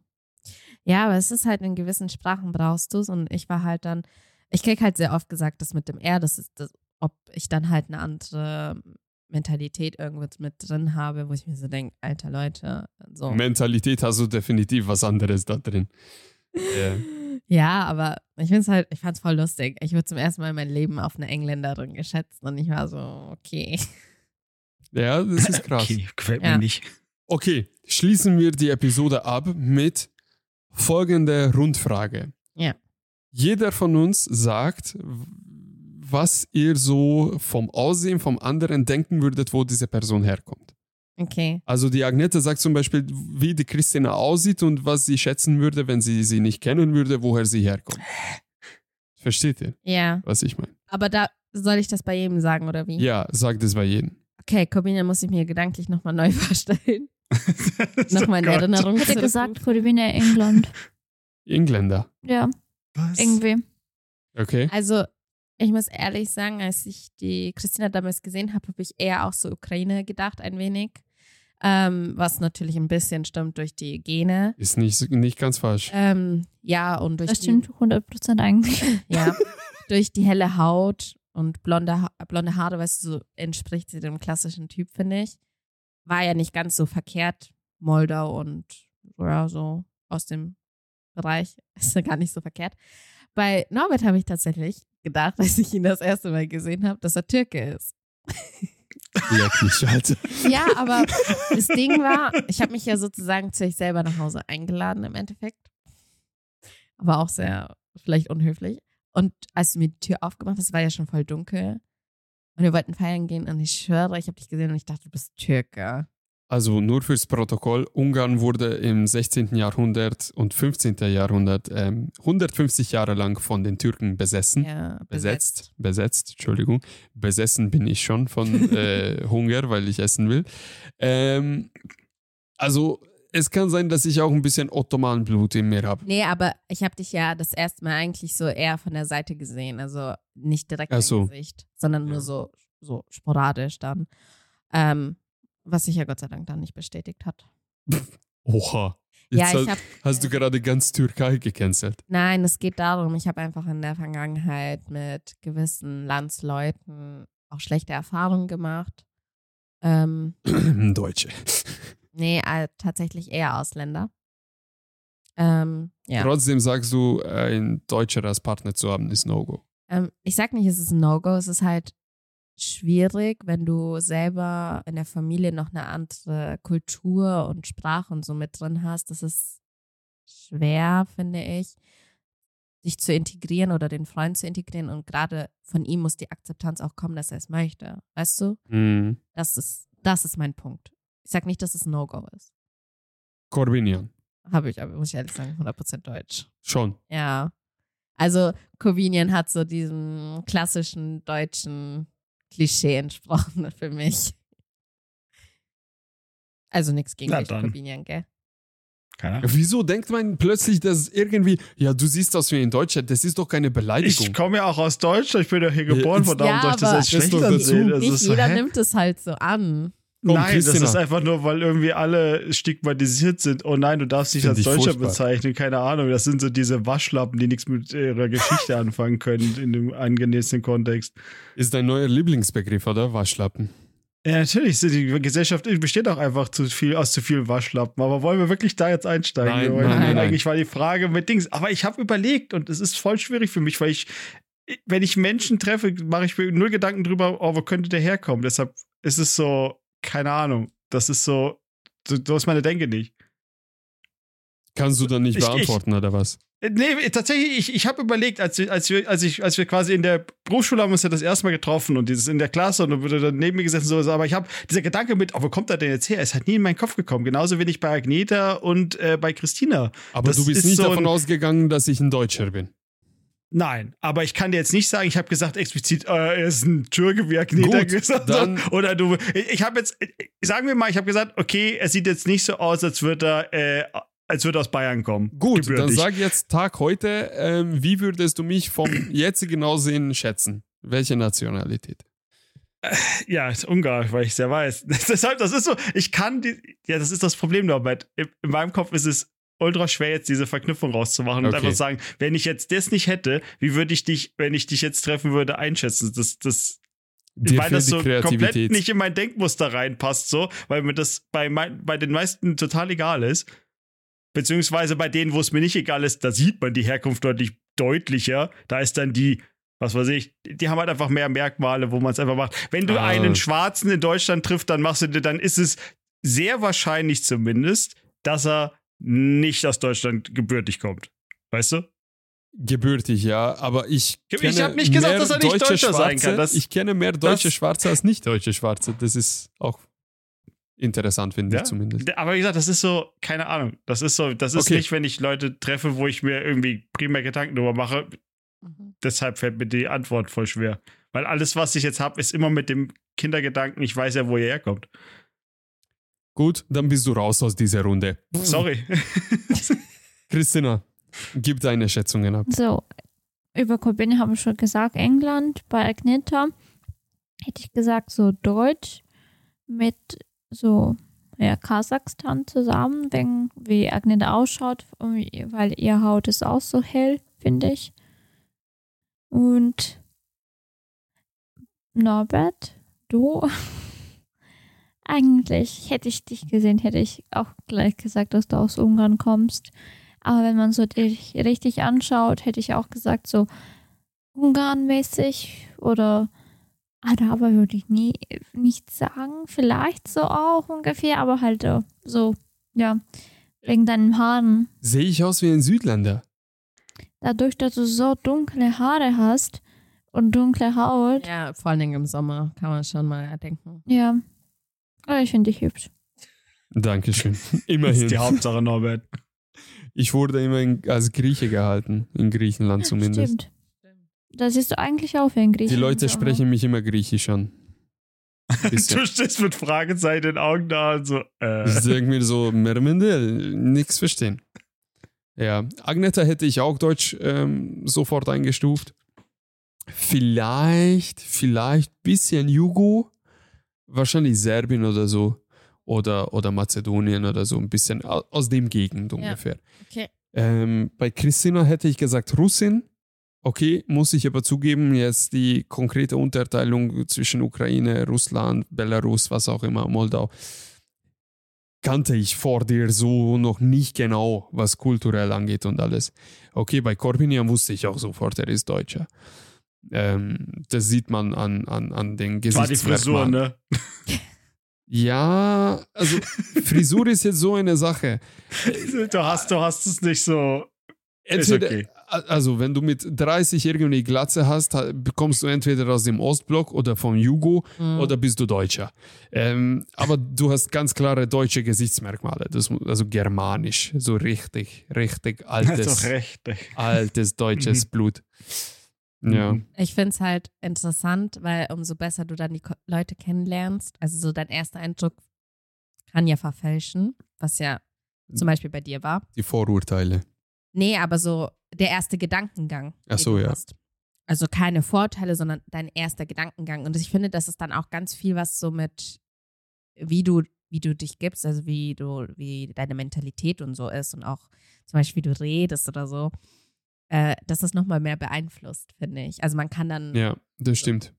Ja, aber es ist halt in gewissen Sprachen brauchst du es und ich war halt dann, ich krieg halt sehr oft gesagt, das mit dem R, das ist das, ob ich dann halt eine andere Mentalität irgendwo mit drin habe, wo ich mir so denke, alter Leute, so. Mentalität hast du definitiv was anderes da drin. Ja. Ja, aber ich finde es halt, ich fand es voll lustig. Ich wurde zum ersten Mal in meinem Leben auf eine Engländerin geschätzt und ich war so, okay. Ja, das ist krass. Okay, gefällt Ja. mir nicht. Okay, schließen wir die Episode ab mit folgender Rundfrage. Ja. Jeder von uns sagt, was ihr so vom Aussehen vom anderen denken würdet, wo diese Person herkommt. Okay. Also die Agnete sagt zum Beispiel, wie die Christina aussieht und was sie schätzen würde, wenn sie sie nicht kennen würde, woher sie herkommt. Versteht ihr, Ja. was ich meine? Aber da soll ich das bei jedem sagen, oder wie? Ja, sagt es bei jedem. Okay, Corbina muss ich mir gedanklich nochmal neu vorstellen. Oh Nochmal in Gott. Erinnerung Hätte zurückrufen. gesagt, Corbina England. Engländer. Ja, Was? irgendwie. Okay. Also, ich muss ehrlich sagen, als ich die Christina damals gesehen habe, habe ich eher auch so Ukraine gedacht, ein wenig. Ähm, was natürlich ein bisschen stimmt durch die Gene. Ist nicht, nicht ganz falsch. Ähm, ja, und durch Das die, stimmt 100% eigentlich. ja, durch die helle Haut und blonde, blonde Haare, weißt du, so entspricht sie dem klassischen Typ, finde ich. War ja nicht ganz so verkehrt. Moldau und ja, so aus dem Bereich ist ja gar nicht so verkehrt. Bei Norbert habe ich tatsächlich gedacht, als ich ihn das erste Mal gesehen habe, dass er Türke ist. Leck mich, Alter. Ja, aber das Ding war, ich habe mich ja sozusagen zu euch selber nach Hause eingeladen im Endeffekt. Aber auch sehr vielleicht unhöflich. Und als du mir die Tür aufgemacht hast, war ja schon voll dunkel. Und wir wollten feiern gehen und ich schwöre, ich habe dich gesehen und ich dachte, du bist Türke. Also nur fürs Protokoll, Ungarn wurde im 16. Jahrhundert und 15. Jahrhundert ähm, 150 Jahre lang von den Türken besessen. Ja, Besetzt, besetzt, Entschuldigung. Besessen bin ich schon von äh, Hunger, weil ich essen will. Ähm, also es kann sein, dass ich auch ein bisschen Ottomanenblut in mir habe. Nee, aber ich habe dich ja das erste Mal eigentlich so eher von der Seite gesehen. Also nicht direkt Ach im so. Gesicht, sondern Ja. nur so, so sporadisch dann. Ähm, was sich ja Gott sei Dank dann nicht bestätigt hat. Oha. Jetzt ja, ich hast, habe hast du gerade ganz Türkei gecancelt. Nein, es geht darum, ich habe einfach in der Vergangenheit mit gewissen Landsleuten auch schlechte Erfahrungen gemacht. Ähm, Deutsche. Nee, äh, tatsächlich eher Ausländer. Ähm, ja. Trotzdem sagst du, ein Deutscher als Partner zu haben, ist No-Go. Ähm, ich sag nicht, es ist ein No-Go, es ist halt schwierig, wenn du selber in der Familie noch eine andere Kultur und Sprache und so mit drin hast. Das ist schwer, finde ich, sich zu integrieren oder den Freund zu integrieren. Und gerade von ihm muss die Akzeptanz auch kommen, dass er es möchte. Weißt du? Mhm. Das ist, das ist mein Punkt. Ich sag nicht, dass es ein No-Go ist. Corbinian. Habe ich, aber muss ich ehrlich sagen, 100% Deutsch. Schon. Ja. Also Convenient hat so diesem klassischen deutschen Klischee entsprochen für mich. Also nichts gegen dich. Convenient, gell? Keine Ahnung. Wieso denkt man plötzlich, dass irgendwie, ja, du siehst aus wie ein Deutscher, das ist doch keine Beleidigung. Ich komme ja auch aus Deutschland, ich bin ja hier geboren, Ja, von darum ja, soll ich das aber- als schlecht ansehen. Das Nicht ist so, jeder hä? nimmt es halt so an. Komm, Nein, das Christina. ist einfach nur, weil irgendwie alle stigmatisiert sind. Oh nein, du darfst dich als Deutscher furchtbar. bezeichnen. Keine Ahnung. Das sind so diese Waschlappen, die nichts mit ihrer Geschichte anfangen können in dem angenehmsten Kontext. Ist dein neuer Lieblingsbegriff, oder? Waschlappen. Ja, natürlich. Die Gesellschaft besteht auch einfach zu viel, aus zu vielen Waschlappen. Aber wollen wir wirklich da jetzt einsteigen? Nein, nein, nein. Eigentlich war die Frage mit Dings. Aber ich habe überlegt und es ist voll schwierig für mich, weil ich, wenn ich Menschen treffe, mache ich mir null Gedanken drüber, oh, wo könnte der herkommen? Deshalb ist es so, keine Ahnung. Das ist so, so, so ist meine Denke nicht. Kannst du dann nicht Ich- beantworten, oder was? Äh, Nee, tatsächlich, ich, ich habe überlegt, als, wir- als, wir, als, ich, als wir quasi in der Berufsschule haben uns ja das erste Mal getroffen und dieses in der Klasse und dann wurde dann neben mir gesessen und so, aber ich habe dieser Gedanke mit, oh, wo kommt er denn jetzt her? Es hat nie in meinen Kopf gekommen. Genauso wenig bei Agneta und äh, bei Christina. Aber Das du bist ist nicht so davon ausgegangen, dass ich ein Deutscher bin. Nein, aber ich kann dir jetzt nicht sagen, ich habe gesagt explizit, äh, er ist ein Türke, wie Agneta Gut, gesagt dann- hat. Oder du, ich, ich habe jetzt, sagen wir mal, ich habe gesagt, okay, er sieht jetzt nicht so aus, als würde er, äh, als würde er aus Bayern kommen. Gut, dann Gebürtig. sag jetzt Tag heute, ähm, wie würdest du mich vom jetzigen Aussehen schätzen? Welche Nationalität? Ja, ist Ungar, weil ich sehr weiß. Deshalb, das ist so, ich kann die, ja, das ist das Problem, Norbert. In, in meinem Kopf ist es ultra schwer, jetzt diese Verknüpfung rauszumachen und Okay. einfach sagen, wenn ich jetzt das nicht hätte, wie würde ich dich, wenn ich dich jetzt treffen würde, einschätzen? Das, das, Dir weil das so komplett nicht in mein Denkmuster reinpasst, so, weil mir das bei, mein, bei den meisten total egal ist. Beziehungsweise bei denen, wo es mir nicht egal ist, da sieht man die Herkunft deutlich deutlicher. Da ist dann die, was weiß ich, die haben halt einfach mehr Merkmale, wo man es einfach macht. Wenn du Ah. einen Schwarzen in Deutschland triffst, dann machst du dir, dann ist es sehr wahrscheinlich zumindest, dass er nicht aus Deutschland gebürtig kommt. Weißt du? Gebürtig, ja, aber ich Ich kenne hab nicht gesagt, mehr dass er nicht deutsche Deutscher sein Schwarze. kann. Das- ich kenne mehr deutsche das- Schwarze als nicht deutsche Schwarze. Das ist auch interessant, finde Ja. ich zumindest. Aber wie gesagt, das ist so, keine Ahnung. Das ist so, das ist Okay. nicht, wenn ich Leute treffe, wo ich mir irgendwie primär Gedanken darüber mache. Mhm. Deshalb fällt mir die Antwort voll schwer. Weil alles, was ich jetzt habe, ist immer mit dem Kindergedanken, ich weiß ja, wo ihr herkommt. Gut, dann bist du raus aus dieser Runde. Sorry. Christina, gib deine Schätzungen ab. So, über Corbin haben wir schon gesagt, England. Bei Agneta hätte ich gesagt, so Deutsch mit so ja, Kasachstan zusammen, wenn, wie Agneta ausschaut, weil ihr Haut ist auch so hell, finde ich. Und Norbert, du, eigentlich hätte ich dich gesehen, hätte ich auch gleich gesagt, dass du aus Ungarn kommst. Aber wenn man so dich richtig anschaut, hätte ich auch gesagt, so Ungarn-mäßig oder Araber würde ich nie nicht sagen. Vielleicht so auch ungefähr, aber halt äh, so, ja, wegen deinen Haaren. Sehe ich aus wie ein Südländer? Dadurch, dass du so dunkle Haare hast und dunkle Haut, Ja, vor allen Dingen im Sommer kann man schon mal denken. ja. Aber ich finde dich hübsch. Dankeschön. Das ist Immerhin. die Hauptsache, Norbert. Ich wurde immer in, als Grieche gehalten, in Griechenland zumindest. Stimmt. Da siehst du eigentlich auch wie ein Grieche. Die Leute sprechen mich immer griechisch an. Du stehst mit Fragezeichen in den Augen da und so, äh. Ich denke mir so, Mermendel, nichts verstehen. Ja, Agneta hätte ich auch Deutsch ähm, sofort eingestuft. Vielleicht, vielleicht bisschen Jugo, wahrscheinlich Serbien oder so. Oder, oder Mazedonien oder so, ein bisschen au- aus dem Gegend ungefähr. Okay. Ähm, bei Christina hätte ich gesagt Russin. Okay, muss ich aber zugeben, jetzt die konkrete Unterteilung zwischen Ukraine, Russland, Belarus, was auch immer, Moldau, kannte ich vor dir so noch nicht genau, was kulturell angeht und alles. Okay, bei Corbinian wusste ich auch sofort, er ist Deutscher. Ähm, das sieht man an, an, an den War die Frisur, Gesichtsmerkmalen. ne? Ja, also Frisur ist jetzt so eine Sache. Du hast, du hast es nicht so. Entweder, okay. Also, wenn du mit 30 irgendwie Glatze hast, ha- bekommst du entweder aus dem Ostblock oder vom Jugo Mhm. oder bist du Deutscher. Ähm, aber du hast ganz klare deutsche Gesichtsmerkmale, das, also germanisch, so richtig, richtig altes, altes deutsches Blut. Ja. Mhm. Ich finde es halt interessant, weil umso besser du dann die Ko- Leute kennenlernst, also so dein erster Eindruck kann ja verfälschen, was ja zum Beispiel bei dir war. Die Vorurteile. Nee, aber so der erste Gedankengang. Ach so, ja. hast. Also keine Vorteile, sondern dein erster Gedankengang. Und ich finde, das ist dann auch ganz viel, was so mit, wie du, wie du dich gibst, also wie du, wie deine Mentalität und so ist und auch zum Beispiel, wie du redest oder so, äh, dass das nochmal mehr beeinflusst, finde ich. Also man kann dann, ja, Ja, das stimmt.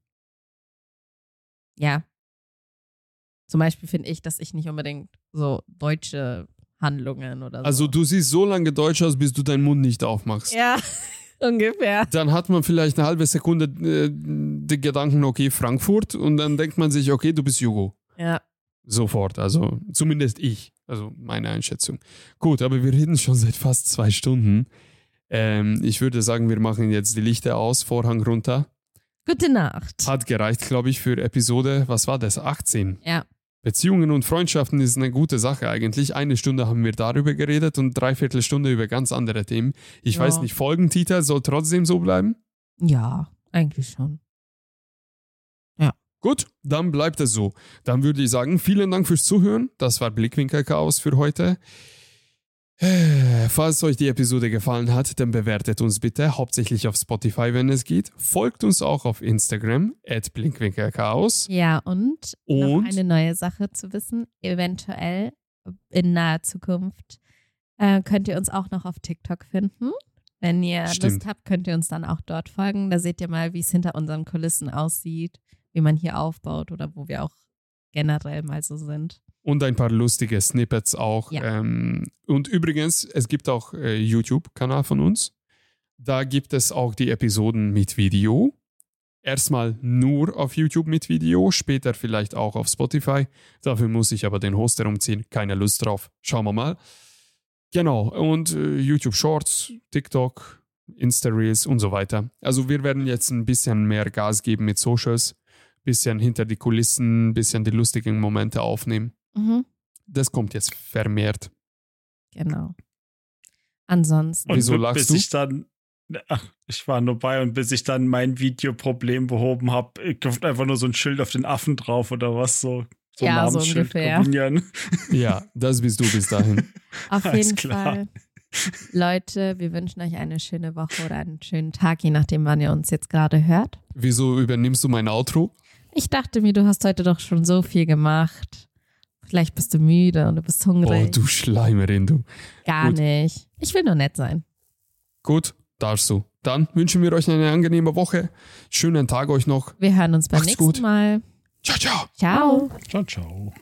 zum Beispiel finde ich, dass ich nicht unbedingt so deutsche Handlungen oder so. Also, du siehst so lange deutsch aus, bis du deinen Mund nicht aufmachst. ja, ungefähr. Dann hat man vielleicht eine halbe Sekunde äh, den Gedanken, okay, Frankfurt, und dann denkt man sich, okay, du bist Jugo. Ja. Sofort, also zumindest ich, also meine Einschätzung. Gut, aber wir reden schon seit fast zwei Stunden. Ähm, ich würde sagen, wir machen jetzt die Lichter aus, Vorhang runter. Gute Nacht. Hat gereicht, glaube ich, für Episode, was war das, 18? Ja. Beziehungen und Freundschaften ist eine gute Sache eigentlich. Eine Stunde haben wir darüber geredet und dreiviertel Stunde über ganz andere Themen. Ich Ja. weiß nicht, Folgentitel soll trotzdem so bleiben? Ja, eigentlich schon. Gut, dann bleibt es so. Dann würde ich sagen, vielen Dank fürs Zuhören. Das war Blickwinkel Chaos für heute. Falls euch die Episode gefallen hat, dann bewertet uns bitte, hauptsächlich auf Spotify, wenn es geht. Folgt uns auch auf Instagram, at blickwinkelchaos. Ja, und, Und? noch eine neue Sache zu wissen, eventuell in naher Zukunft äh, könnt ihr uns auch noch auf TikTok finden. Wenn ihr Stimmt. Lust habt, könnt ihr uns dann auch dort folgen. Da seht ihr mal, wie es hinter unseren Kulissen aussieht, wie man hier aufbaut oder wo wir auch generell mal so sind. Und ein paar lustige Snippets auch. Ja. Ähm, und übrigens, es gibt auch äh, YouTube-Kanal von uns. Da gibt es auch die Episoden mit Video. Erstmal nur auf YouTube mit Video, später vielleicht auch auf Spotify. Dafür muss ich aber den Hoster umziehen. Keine Lust drauf. Schauen wir mal. Genau. Und äh, YouTube Shorts, TikTok, Insta-Reels und so weiter. Also wir werden jetzt ein bisschen mehr Gas geben mit Socials. Bisschen hinter die Kulissen, bisschen die lustigen Momente aufnehmen. Mhm, Das kommt jetzt vermehrt. genau. Ansonsten. Und Wieso bis lachst du? ich dann, ach, ich war nur bei und bis ich dann mein Videoproblem behoben habe, kommt einfach nur so ein Schild auf den Affen drauf oder was so. So Ja, so ungefähr. kombinieren. Ja, das bist du bis dahin. Auf Alles jeden klar. Fall. Leute, wir wünschen euch eine schöne Woche oder einen schönen Tag, je nachdem, wann ihr uns jetzt gerade hört. Wieso übernimmst du mein Outro? Ich dachte mir, du hast heute doch schon so viel gemacht. Vielleicht bist du müde und du bist Oh, hungrig. du Schleimerin, du. Gar gut. nicht. Ich will nur nett sein. Gut, darfst du. Dann wünschen wir euch eine angenehme Woche. Schönen Tag euch noch. Wir hören uns beim Macht's nächsten gut. Mal. Ciao, ciao. Ciao. Ciao, ciao.